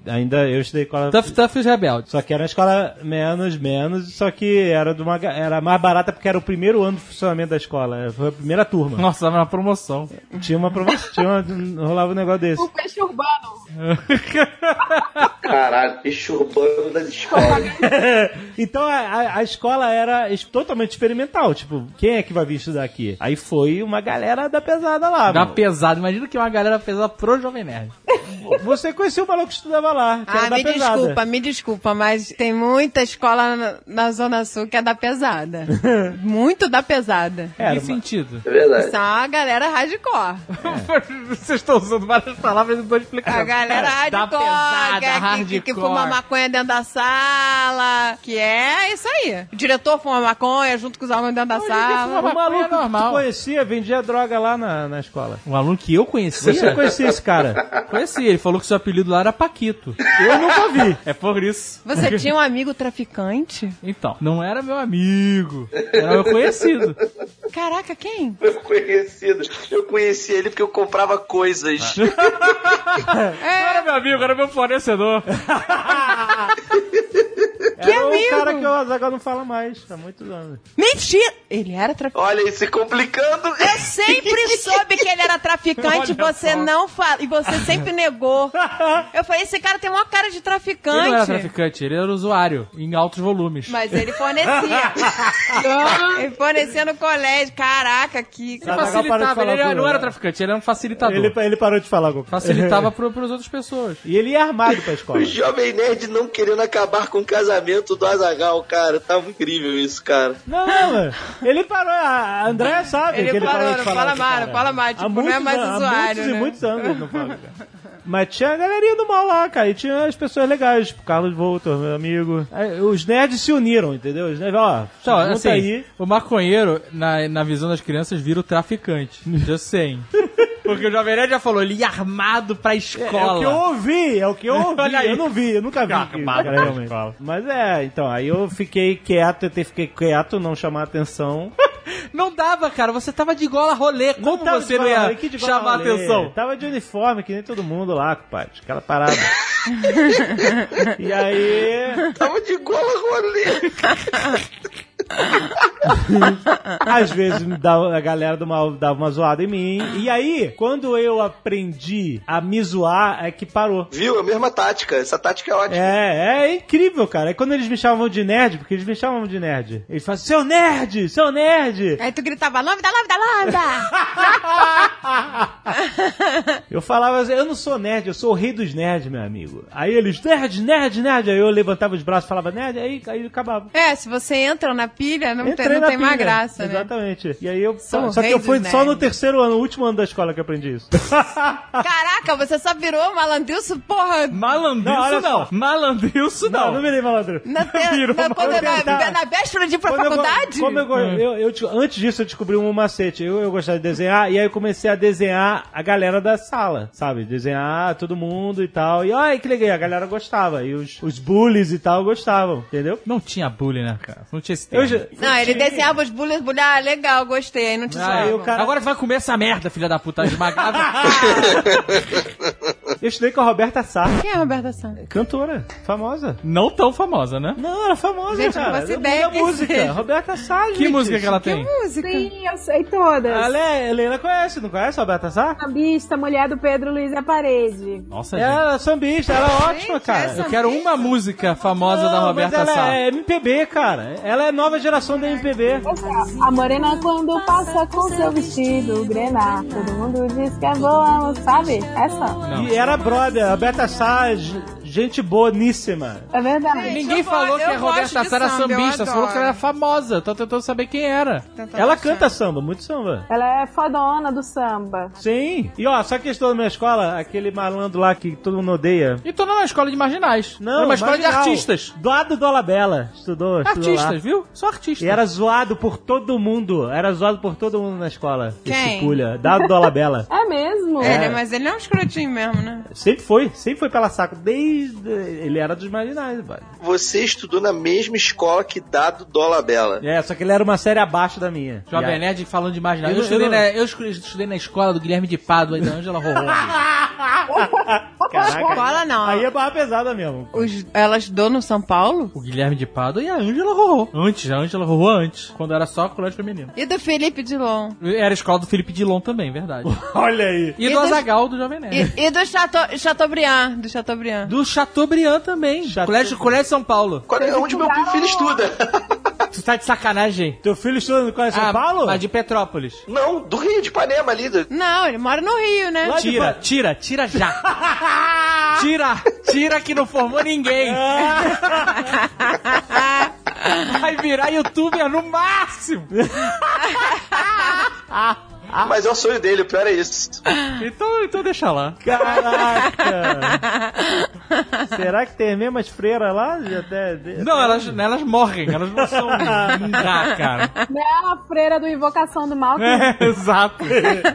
Ainda eu estudei escola. Tough Tough e os Rebeldes. Só que era uma escola menos, menos, só que era de uma era mais barata porque era o primeiro ano de funcionamento da escola. Foi a primeira turma. Nossa, tava na promoção. Tinha uma promoção, tinha uma, rolava um negócio desse. O peixe urbano. Caralho, peixe urbano das escolas. então a, a- escola era totalmente experimental. Tipo, quem é que vai vir estudar aqui? Aí foi uma galera da pesada lá. Da mano. pesada. Imagina que uma galera pesada pro Jovem Nerd. Você conheceu o maluco que estudava lá, que era Ah, da me pesada. desculpa, me desculpa, mas tem muita escola na, na Zona Sul que é da pesada. Muito da pesada. Era que uma- sentido? É verdade. São a galera hardcore. Vocês estão usando várias palavras e não tô explicando. A galera É, Da hardcore, pesada, que, é- que, hardcore. que fuma maconha dentro da sala, que é isso aí. O diretor fuma maconha junto com os alunos dentro da O sala. maconha maluco é normal. que tu conhecia vendia droga lá na, na escola. Um aluno que eu conhecia. Você conhecia esse cara? Conhecia, ele falou que seu apelido lá era Paquito. Eu nunca vi. É por isso. Você tinha um amigo traficante? Então, não era meu amigo, era meu conhecido. Caraca, quem? Meu conhecido. Eu conheci ele porque eu comprava coisas. Não era meu amigo, era meu fornecedor. Que era amigo? o cara que o Azaghal não fala mais há muitos anos. Mentira! Ele era traficante. Olha aí, se complicando. Eu sempre soube que ele era traficante, Olha você só. não fala. E você sempre negou. Eu falei, esse cara tem uma cara de traficante. Ele não era traficante, ele era usuário, em altos volumes. Mas ele fornecia. ele fornecia no colégio. Caraca, que. Ele facilitava, ele não era traficante, ele era um facilitador. Ele, ele parou de falar com Facilitava pro, pros outras pessoas. E ele ia armado pra escola. O Jovem Nerd não querendo acabar com o casamento do Azagal, cara. Tava incrível isso, cara. Não, mano. Ele parou. A André sabe Ele que ele parou, parou de não falar fala mais, não fala mais, Há tipo, não é muitos mais anos- Há usuário, muitos e né? muitos anos ele não fala. cara. Mas tinha a galerinha do mal lá, cara. E tinha as pessoas legais, tipo Carlos Voltor, meu amigo. Aí, os nerds se uniram, entendeu? Os nerds, ó, junta assim, aí. o maconheiro, na, na visão das crianças, vira o traficante. Just saying. Porque o Jovem Nerd já falou, ele ia armado pra É, escola. o que eu ouvi, é o que eu ouvi. Olha aí. Eu não vi, eu nunca vi. Armado cara, pra realmente. escola. Mas é, então, aí eu fiquei quieto, tentei ficar quieto, não chamar atenção. Não dava, cara. Você tava de gola rolê. Como tava você não ia que de gola chamar rolê. atenção? Tava de uniforme, que nem todo mundo lá, compadre. Aquela parada. e aí, Tava de gola rolê. às vezes dava- a galera dava uma, dava uma zoada em mim. E aí, quando eu aprendi a me zoar, é que parou. Viu? A mesma tática. Essa tática é ótima. É, é incrível, cara. É quando eles me chamavam de nerd, porque eles me chamavam de nerd. Eles falam, seu nerd, seu nerd. Aí tu gritava, lambda, lambda, lambda! Eu falava assim, eu não sou nerd, eu sou o rei dos nerds, meu amigo. Aí eles, nerd, nerd, nerd. Aí eu levantava os braços e falava nerd, aí, aí acabava. é, se você entra na pilha, não tem, não na tem mais pilha. graça, né? Exatamente. E aí eu. Sou só que eu fui só no terceiro ano, o último ano da escola que eu aprendi isso. Caraca, você só virou malandrilso, porra! Não, Malandrilso não. só. Malandrilso não, não. não virei malandro. Na, te, Virou na, quando, uma na, verdade. na véspera de ir pra Quando eu faculdade? como eu, go- eu, eu te- antes disso, eu descobri um macete. Eu, eu gostava de desenhar, e aí eu comecei a desenhar a galera da sala, sabe? Desenhar todo mundo e tal. E ai, que legal, a galera gostava. E os, os bullies e tal gostavam, entendeu? Não tinha bullying, né, cara? Não tinha esse Eu já- Não, ele desenhava os bullies, bullies, ah, legal, gostei, aí não te Ah, zoava. aí o cara- Agora você vai comer essa merda, filha da puta esmagada. Eu estudei com a Roberta Sá, Quem é a Roberta Santos? cantora, famosa. não tão famosa, né? Não, ela é famosa, Gente, eu não cara. faço Da- ideia da quem música. seja. Roberta Sá, Que gente. música que ela tem? Música. Sim, eu sei todas. Ela é, Helena conhece, não conhece a Roberta Sá? Sambista, mulher do Pedro Luiz da Parede. Nossa, gente. Ela é sambista, ela é ótima, cara. essa- Eu quero uma música famosa da Não, Roberta mas ela Sá. é MPB, cara. Ela é nova geração da MPB. A morena quando passa com seu vestido grená, todo mundo diz que é boa, sabe? Essa? Não. E era brother, a Roberta Sá, g- gente boníssima. É verdade. Gente, Ninguém falou que a Roberta Sá era sambista, só falou que ela era famosa. Tô tentando saber quem era. Tentando Ela achar. canta samba, muito samba. Ela é fodona do samba. Sim. E ó, só que estou na minha escola, aquele malandro lá que todo mundo odeia. E tô numa escola de marginais. Não, Era uma escola de artistas. Do lado do Dolabella. Estudou, estudou lá. Artistas, viu? Só artistas. E era zoado por todo mundo. Era zoado por todo mundo na escola. Quem? Esse pulha. Dado Dolabella. É mesmo? É, né, mas ele é um escrotinho mesmo, né? Sempre foi, sempre foi pela saco. Desde. Ele era dos marginais, velho. Você estudou na mesma escola que Dado Dolabella. É, só que ele era uma série abaixo da minha. Jovem Nerd falando de marginais. Eu Eu, estudei eu na, eu estudei na escola do Guilherme de Pádua e da Ângela Rorô. Caraca. Escola não. Aí é barra pesada mesmo. Os, ela estudou no São Paulo? o Guilherme de Pádua e a Ângela Rorô. Antes, a Ângela Rorô antes. Quando era só colégio feminino. E do Felipe Dilon? Era a escola do Felipe Dilon também, verdade. Olha aí. E, E do dos- Azagal do Jovem Nerd. E, e do Chateau, Chateaubriand? Do Chateaubriand. Do Chateaubriand também. Chateau- Colégio, colégio São Paulo. Qual é onde meu filho estuda? Tu tá de sacanagem. Teu filho estuda no Colégio São Ah, Paulo? Mas de Petrópolis. Não, do Rio de Ipanema ali. do- Não, ele mora no Rio, né? Lá Tira, Pa- tira, tira já. tira, tira que não formou ninguém. Vai virar youtuber no máximo. Mas é o sonho dele, o pior é isso. Então, então deixa lá. Caraca! Será que tem mesmo as freiras lá? Até, Não, elas, elas morrem, elas não são não dá, cara. Não é a freira do Invocação do Mal. que- É, exato.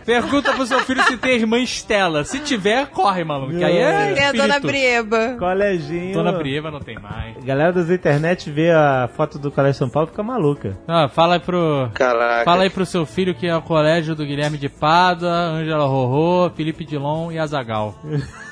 Pergunta pro seu filho se tem irmã Estela. Se tiver, corre, maluco. Que aí é Tem a Dona. Brieba. Coleginho. Dona Brieva não tem mais. A galera das internet vê a foto do Colégio São Paulo e fica maluca. Ah, fala aí pro... Caraca. Fala aí pro seu filho que é o colégio do Guilherme de Pádua, Ângela Rorô, Felipe Dilon e Azagal.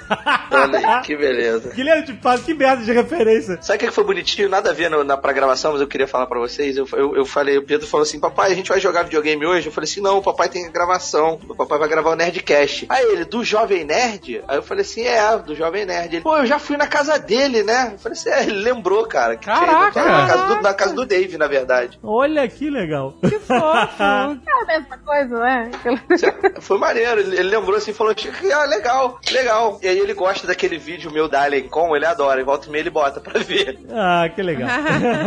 Olha aí, que beleza. Guilherme de Pado, que merda de referência. Sabe o que que foi bonitinho? Nada a ver no- na pra gravação, mas eu queria falar pra vocês. Eu, eu, eu falei, o Pedro falou assim: Papai, a gente vai jogar videogame hoje? Eu falei assim: Não, o papai tem gravação. O papai vai gravar o Nerdcast. Aí ele, do Jovem Nerd? Aí eu falei assim: É, do Jovem Nerd. Ele, pô, eu já fui na casa dele, né? Eu falei assim: É, ele lembrou, cara. que Caraca! tinha ido Na casa, do, na casa do Dave, na verdade. Olha que legal. Que fofo. É a mesma coisa, né? Foi maneiro. Ele, ele lembrou assim, falou: Ah, legal, legal. E aí ele gosta daquele vídeo meu da Alien Com, ele adora. E volta e meia ele bota pra ver. ah, que legal.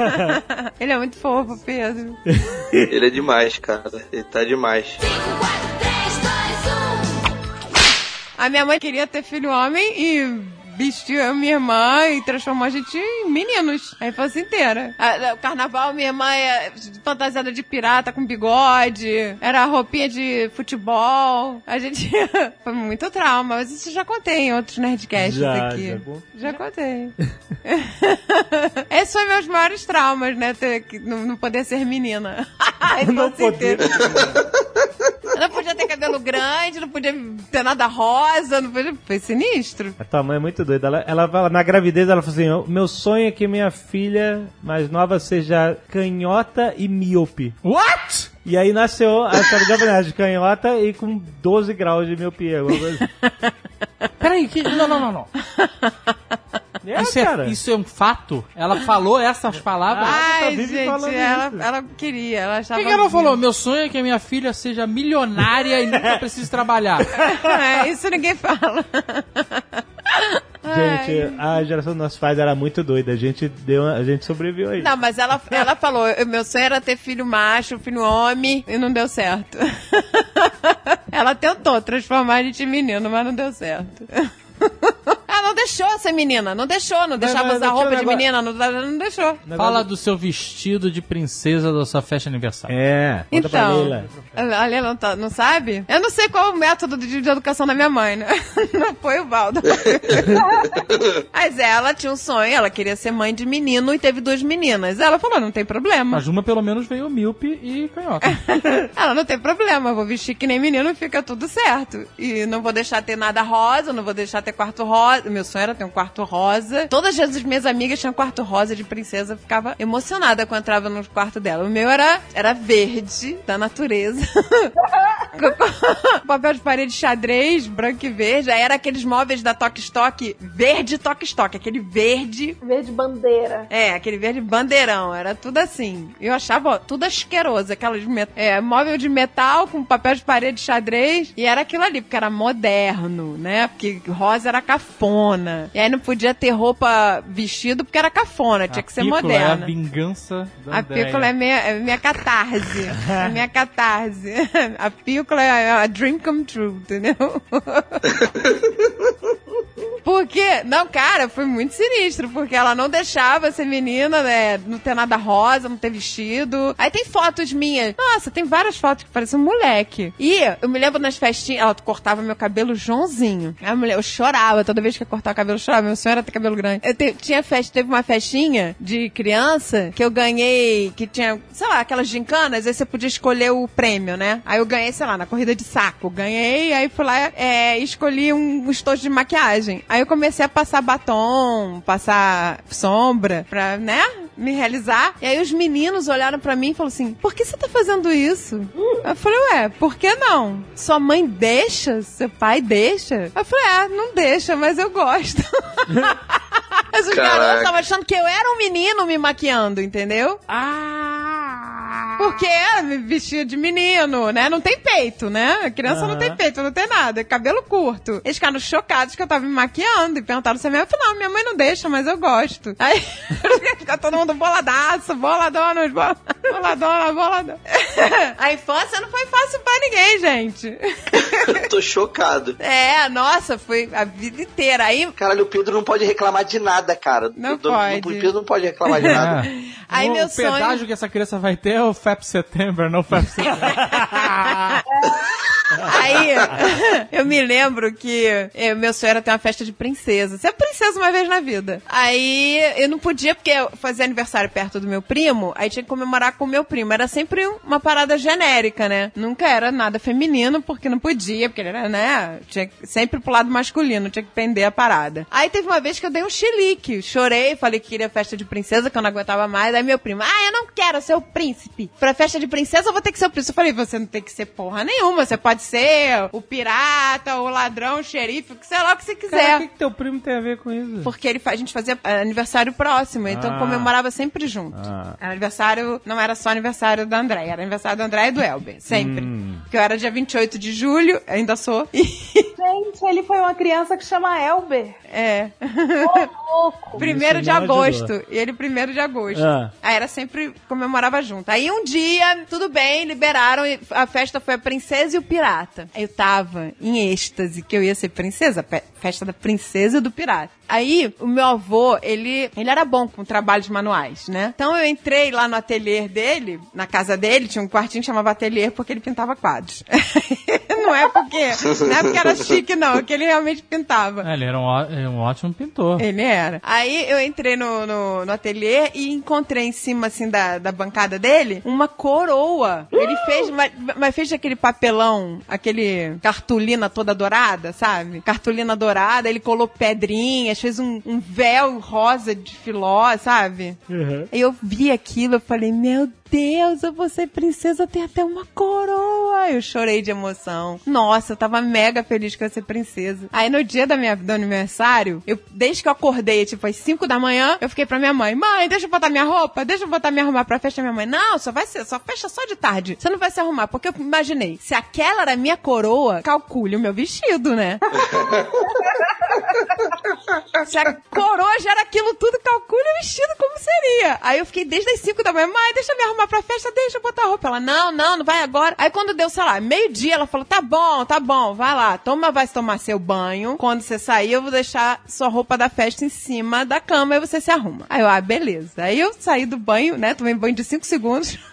ele é muito fofo, Pedro. ele é demais, cara. Ele tá demais. 5, 4, 3, 2, 1. A minha mãe queria ter filho homem e vestiu e minha irmã e transformou a gente em meninos. A infância inteira. A- O carnaval, minha irmã é fantasiada de pirata com bigode. Era roupinha de futebol. A gente. Foi muito trauma, mas isso eu já contei em outros Nerdcasts Já, aqui. já contou. Já contei. Esses foram meus maiores traumas, né? Ter, que não, não poder ser menina. A Não infância poder. não podia ter cabelo grande, não podia ter nada rosa, não podia... Foi sinistro. A tua mãe é muito doida. Ela, ela fala- na gravidez, ela falou assim: "O meu sonho é que minha filha mais nova seja canhota e míope. What? E aí nasceu a história de japonesa, de canhota e com 12 graus de miopia. coisa. Peraí, que... não, não, não, não. É, isso, é, isso é um fato? Ela falou essas palavras? Ai, vive gente, ela, ela queria, ela O achava... que, que ela falou? Meu sonho é que a minha filha seja milionária e nunca precise trabalhar. É, isso ninguém fala. Gente, a geração dos nossos pais era muito doida. A gente, deu, a gente sobreviveu aí. Não, mas ela, ela falou, "Eu- meu sonho era ter filho macho, filho homem, e não deu certo. ela tentou transformar a gente em menino, mas não deu certo. Deixou ser menina, não deixou, não deixava usar roupa de negócio- menina, não, não deixou. Fala do seu vestido de princesa da sua festa de aniversário. É, conta pra Então, Leila. a Leila não, tá- não sabe? Eu não sei qual é o método de, de educação da minha mãe, né? Não foi o Valdo. Mas ela tinha um sonho, ela queria ser mãe de menino e teve duas meninas. Ela falou, não tem problema. Mas uma pelo menos veio míope e canhota. Ela não tem problema, vou vestir que nem menino e fica tudo certo. E não vou deixar ter nada rosa, não vou deixar ter quarto rosa. Meu sonho era ter um quarto rosa. Todas as minhas amigas tinham quarto rosa de princesa, eu ficava emocionada quando entrava no quarto dela. O meu era, era verde, da natureza. Papel de parede xadrez, branco e verde. Aí era aqueles móveis da Tok Stock, verde Tok Stock, aquele verde Verde bandeira. é, aquele verde bandeirão, era tudo assim. Eu achava ó, tudo asqueroso, aquelas met- é, móvel de metal com papel de parede xadrez, e era aquilo ali, porque era moderno, né? Porque rosa era cafona. E aí não podia ter roupa vestido porque era cafona, tinha que ser Pícola É a moderna. vingança da A Andréia. pícola é minha, é minha catarse. é minha catarse. A pícola é a dream come true, entendeu? Porque, não, cara, foi muito sinistro, porque ela não deixava ser menina, né? Não ter nada rosa, não ter vestido. Aí tem fotos minhas. Nossa, tem várias fotos que parecem um moleque. E eu me lembro nas festinhas, ela cortava meu cabelo Joãozinho. A mulher, eu chorava toda vez que eu cortava o cabelo, eu chorava. Meu sonho era ter cabelo grande. Eu te- tinha festa, teve uma festinha de criança que eu ganhei, que tinha, sei lá, aquelas gincanas, aí você podia escolher o prêmio, né? Aí eu ganhei, sei lá, na corrida de saco. Ganhei, aí fui lá é, escolhi um estojo de maquiagem. Aí eu comecei a passar batom, passar sombra, pra, né? Me realizar. E aí os meninos olharam pra mim e falaram assim: por que você tá fazendo isso? Eu falei, ué, por que não? Sua mãe deixa? Seu pai deixa? Eu falei, ah, não deixa, mas eu gosto. Mas os Caraca. garotos estavam achando que eu era um menino me maquiando, entendeu? Ah! Porque me vestia de menino, né? Não tem peito, né? A criança não tem peito, não tem nada. é Cabelo curto. Eles ficaram chocados que eu tava me maquiando e perguntaram se a minha Eu falei, não, minha mãe não deixa, mas eu gosto. Aí fica todo mundo boladaço, boladona, bola- boladona, boladona. A infância não foi fácil pra ninguém, gente. Tô chocado. É, nossa, foi a vida inteira. Aí, Caralho, o Pedro não pode reclamar de nada, cara. Não O- pode. O Pedro não pode reclamar de nada. É. Aí o meu pedágio sonho- que essa criança vai ter é o FAP September, não FAP September. Aí, eu me lembro que eh, meu sonho era ter uma festa de princesa. Ser princesa uma vez na vida. Aí, eu não podia, porque eu fazia aniversário perto do meu primo, aí tinha que comemorar com o meu primo. Era sempre uma parada genérica, né? Nunca era nada feminino, porque não podia, porque era, né? Tinha sempre pro lado masculino, tinha que pender a parada. Aí teve uma vez que eu dei um chilique. Chorei, falei que queria festa de princesa, que eu não aguentava mais. Aí meu primo, ah, eu não quero ser o príncipe. Pra festa de princesa eu vou ter que ser o príncipe. Eu falei, você não tem que ser porra nenhuma. Você pode ser o pirata, o ladrão, o xerife, o que sei lá o que você quiser. Cara, o que, que teu primo tem a ver com isso? Porque ele, a gente fazia eh, aniversário próximo, então Ah. comemorava sempre junto. Ah. Aniversário, não era só aniversário da André, era aniversário da André e do Elber, sempre. Hum. Porque eu era dia 28 de julho, ainda sou. E, Gente, ele foi uma criança que chama Elber. É. Ô, louco. Primeiro Isso de agosto. ajudou. E ele primeiro de agosto. Ah. Aí era sempre comemorava junto. Aí um dia, tudo bem, liberaram. e A festa foi a princesa e o pirata. Aí eu tava em êxtase que eu ia ser princesa. Festa da princesa e do pirata. Aí, o meu avô, ele, ele era bom com trabalhos manuais, né? Então eu entrei lá no ateliê dele, na casa dele, tinha um quartinho que chamava ateliê porque ele pintava quadros. não é porque, não é porque era chique, não, é que ele realmente pintava. É, ele era um, é um ótimo pintor. Ele era. Aí eu entrei no, no, no ateliê e encontrei em cima, assim, da, da bancada dele, uma coroa. Ele fez, mas, mas fez aquele papelão, aquele cartolina toda dourada, sabe? Cartolina dourada, ele colou pedrinhas, fez um, um véu rosa de filó, sabe? Uhum. Aí eu vi aquilo, eu falei, meu Deus, eu vou ser princesa, tem até uma coroa. Eu chorei de emoção. Nossa, eu tava mega feliz que eu ia ser princesa. Aí no dia da minha, do aniversário, eu, desde que eu acordei, tipo, às 5 da manhã, eu fiquei pra minha mãe, mãe, deixa eu botar minha roupa, deixa eu botar me arrumar pra festa. Minha mãe, não, só vai ser, só fecha só de tarde. Você não vai se arrumar, porque eu imaginei, se aquela era a minha coroa, calcule o meu vestido, né? Se a coroa já era aquilo tudo, calcule o vestido como seria. Aí eu fiquei desde as 5 da manhã, mãe, deixa eu me arrumar pra festa, deixa eu botar a roupa. Ela, não, não, não vai agora. Aí quando deu, sei lá, meio-dia, ela falou, tá bom, tá bom, vai lá, toma, vai tomar seu banho. Quando você sair, eu vou deixar sua roupa da festa em cima da cama e você se arruma. Aí eu, ah, beleza. Aí eu saí do banho, né, tomei banho de 5 segundos.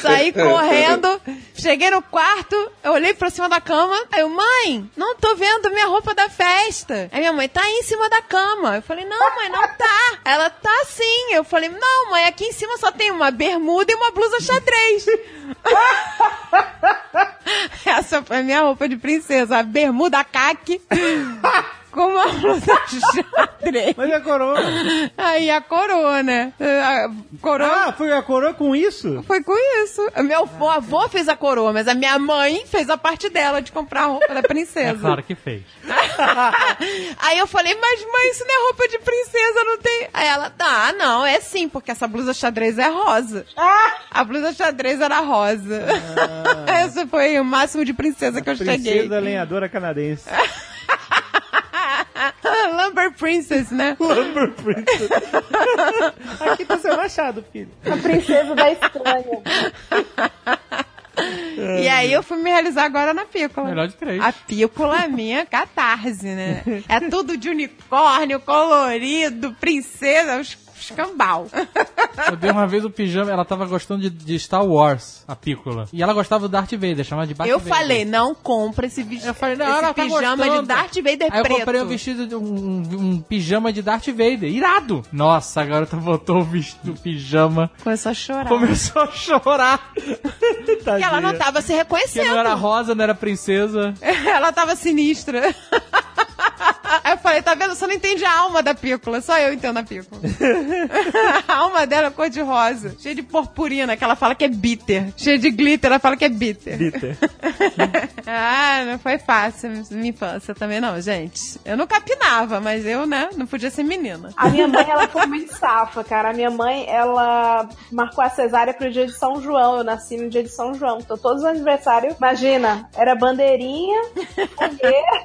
Saí correndo, cheguei no quarto, eu olhei pra cima da cama, aí eu, mãe, não tô vendo minha roupa da festa. Aí minha mãe, tá aí em cima da cama. Eu falei, não, mãe, não tá. Ela, tá sim. Eu falei, não, mãe, aqui em cima só tem uma bermuda e uma blusa xadrez. Essa foi a minha roupa de princesa, a bermuda caque com uma blusa xadrez. Mas e a coroa? Aí a coroa, né? A coroa Ah, foi a coroa com isso? foi com isso. Meu avô fez a coroa, mas a minha mãe fez a parte dela de comprar a roupa da É princesa. claro que fez. Aí eu falei, mas mãe, isso não é roupa de princesa, não tem. Aí ela, ah, não, é sim, porque essa blusa xadrez é rosa. A blusa xadrez era rosa. Esse foi o máximo de princesa que eu cheguei. Princesa lenhadora canadense. Lumber Princess, né? Lumber Princess. Aqui tá seu machado, filho. A princesa da estranha. E aí eu fui me realizar agora na pícola. Melhor de três. A pícola é minha catarse, né? É tudo de unicórnio, colorido, princesa, os escambau. Eu dei uma vez o pijama, ela tava gostando de, de Star Wars, a pícola. E ela gostava do Darth Vader, chamava de Darth Eu Vader. falei, não compra esse vestido. Eu falei, não, esse ela tá pijama gostando. de Darth Vader Aí eu comprei um vestido, de um, um- pijama de Darth Vader, irado. Nossa, a garota botou o vestido, o pijama, Começou a chorar. começou a chorar. Porque ela não tava se Porque reconhecendo. não era rosa, não era princesa. Ela tava sinistra. Aí eu falei, tá vendo? Você não entende a alma da pícola, só eu entendo a pícola. a alma dela é cor de rosa, cheia de purpurina, que ela fala que é bitter. Cheia de glitter, ela fala que é bitter. Bitter. ah, não foi fácil minha infância também não, gente. Eu não capinava, mas eu, né, não podia ser menina. A minha mãe, ela foi muito safa, cara. A minha mãe, ela marcou a cesárea pro dia de São João. Eu nasci no dia de São João. Então, todos os aniversários, imagina, era bandeirinha, fogueira.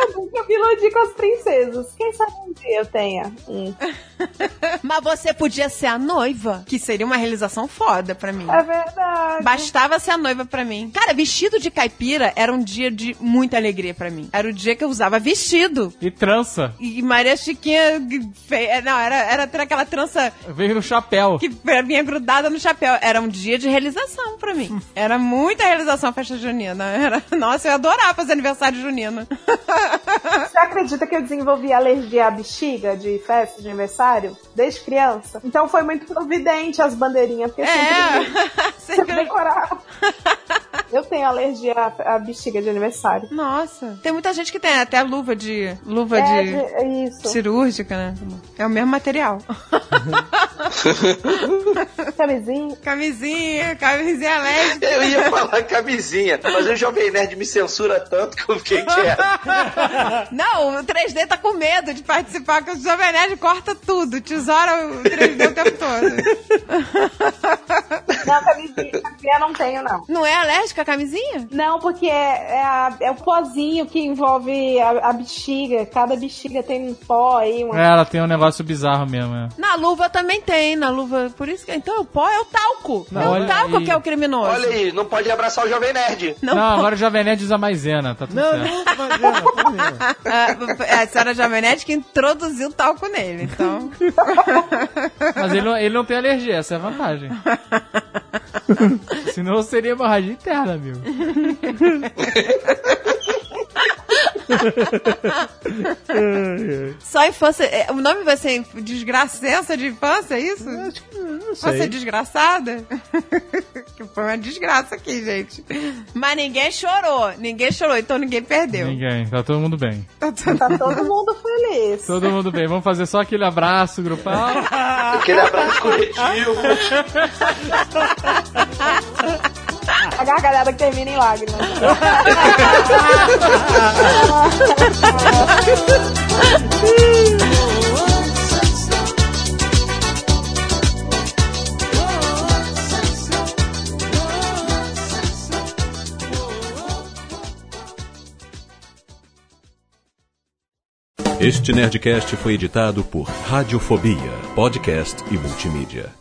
Eu nunca me iludi com as princesas. Quem sabe um dia eu tenha um. Mas você podia ser a noiva, que seria uma realização foda pra mim. É verdade. Bastava ser a noiva pra mim. Cara, vestido de caipira era um dia de muita alegria pra mim. Era o dia que eu usava vestido. E trança. E Maria Chiquinha. Não, era, era ter aquela trança Veio no chapéu. que vinha grudada no chapéu. Era um dia de realização pra mim. Era muita realização a festa junina. Era... Nossa, eu adorava fazer aniversário junino. Você acredita que eu desenvolvi alergia à bexiga de festa de aniversário desde criança? Então foi muito providente as bandeirinhas, porque sempre, É. sempre Sempre- decorava. Eu tenho alergia à, à bexiga de aniversário. Nossa. Tem muita gente que tem até luva de. luva É, de. de- é isso. Cirúrgica, né? É o mesmo material. Camisinha. camisinha, camisinha lésbica. Eu ia falar camisinha, mas o Jovem Nerd me censura tanto que eu fiquei quieto. Não, o 3D tá com medo de participar, que o Jovem Nerd corta tudo, tesoura o 3D o tempo todo. Não, camisinha, camisinha não tenho, não. Não é alérgica a camisinha? Não, porque é, é, a- é o pozinho que envolve a, a bexiga. Cada bexiga tem um pó aí. Uma... É, ela tem um negócio bizarro mesmo, é. Na luva também tem, na luva. Por isso que. Então o pó é o talco. é o olha talco aí. que é o criminoso. Olha aí, não pode abraçar o Jovem Nerd. Não, Não, agora o Jovem Nerd usa maisena, tá tudo Não, certo. não, imagina, Ah, é a senhora Jamenete que introduziu talco nele, então. Mas ele não, ele não tem alergia, essa é a vantagem. Senão seria hemorragia interna, amigo. Só infância. é, O nome vai ser desgracença de infância, é isso? Acho que não Infância sei. desgraçada? que foi uma desgraça aqui, gente. Mas ninguém chorou. Ninguém chorou, então ninguém perdeu. Ninguém, tá todo mundo bem. Tá todo mundo feliz. Todo mundo bem. Vamos fazer só aquele abraço grupal. Aquele abraço coletivo. A gargalhada que termina em lágrimas. Este Nerdcast foi editado por Radiofobia, podcast e multimídia.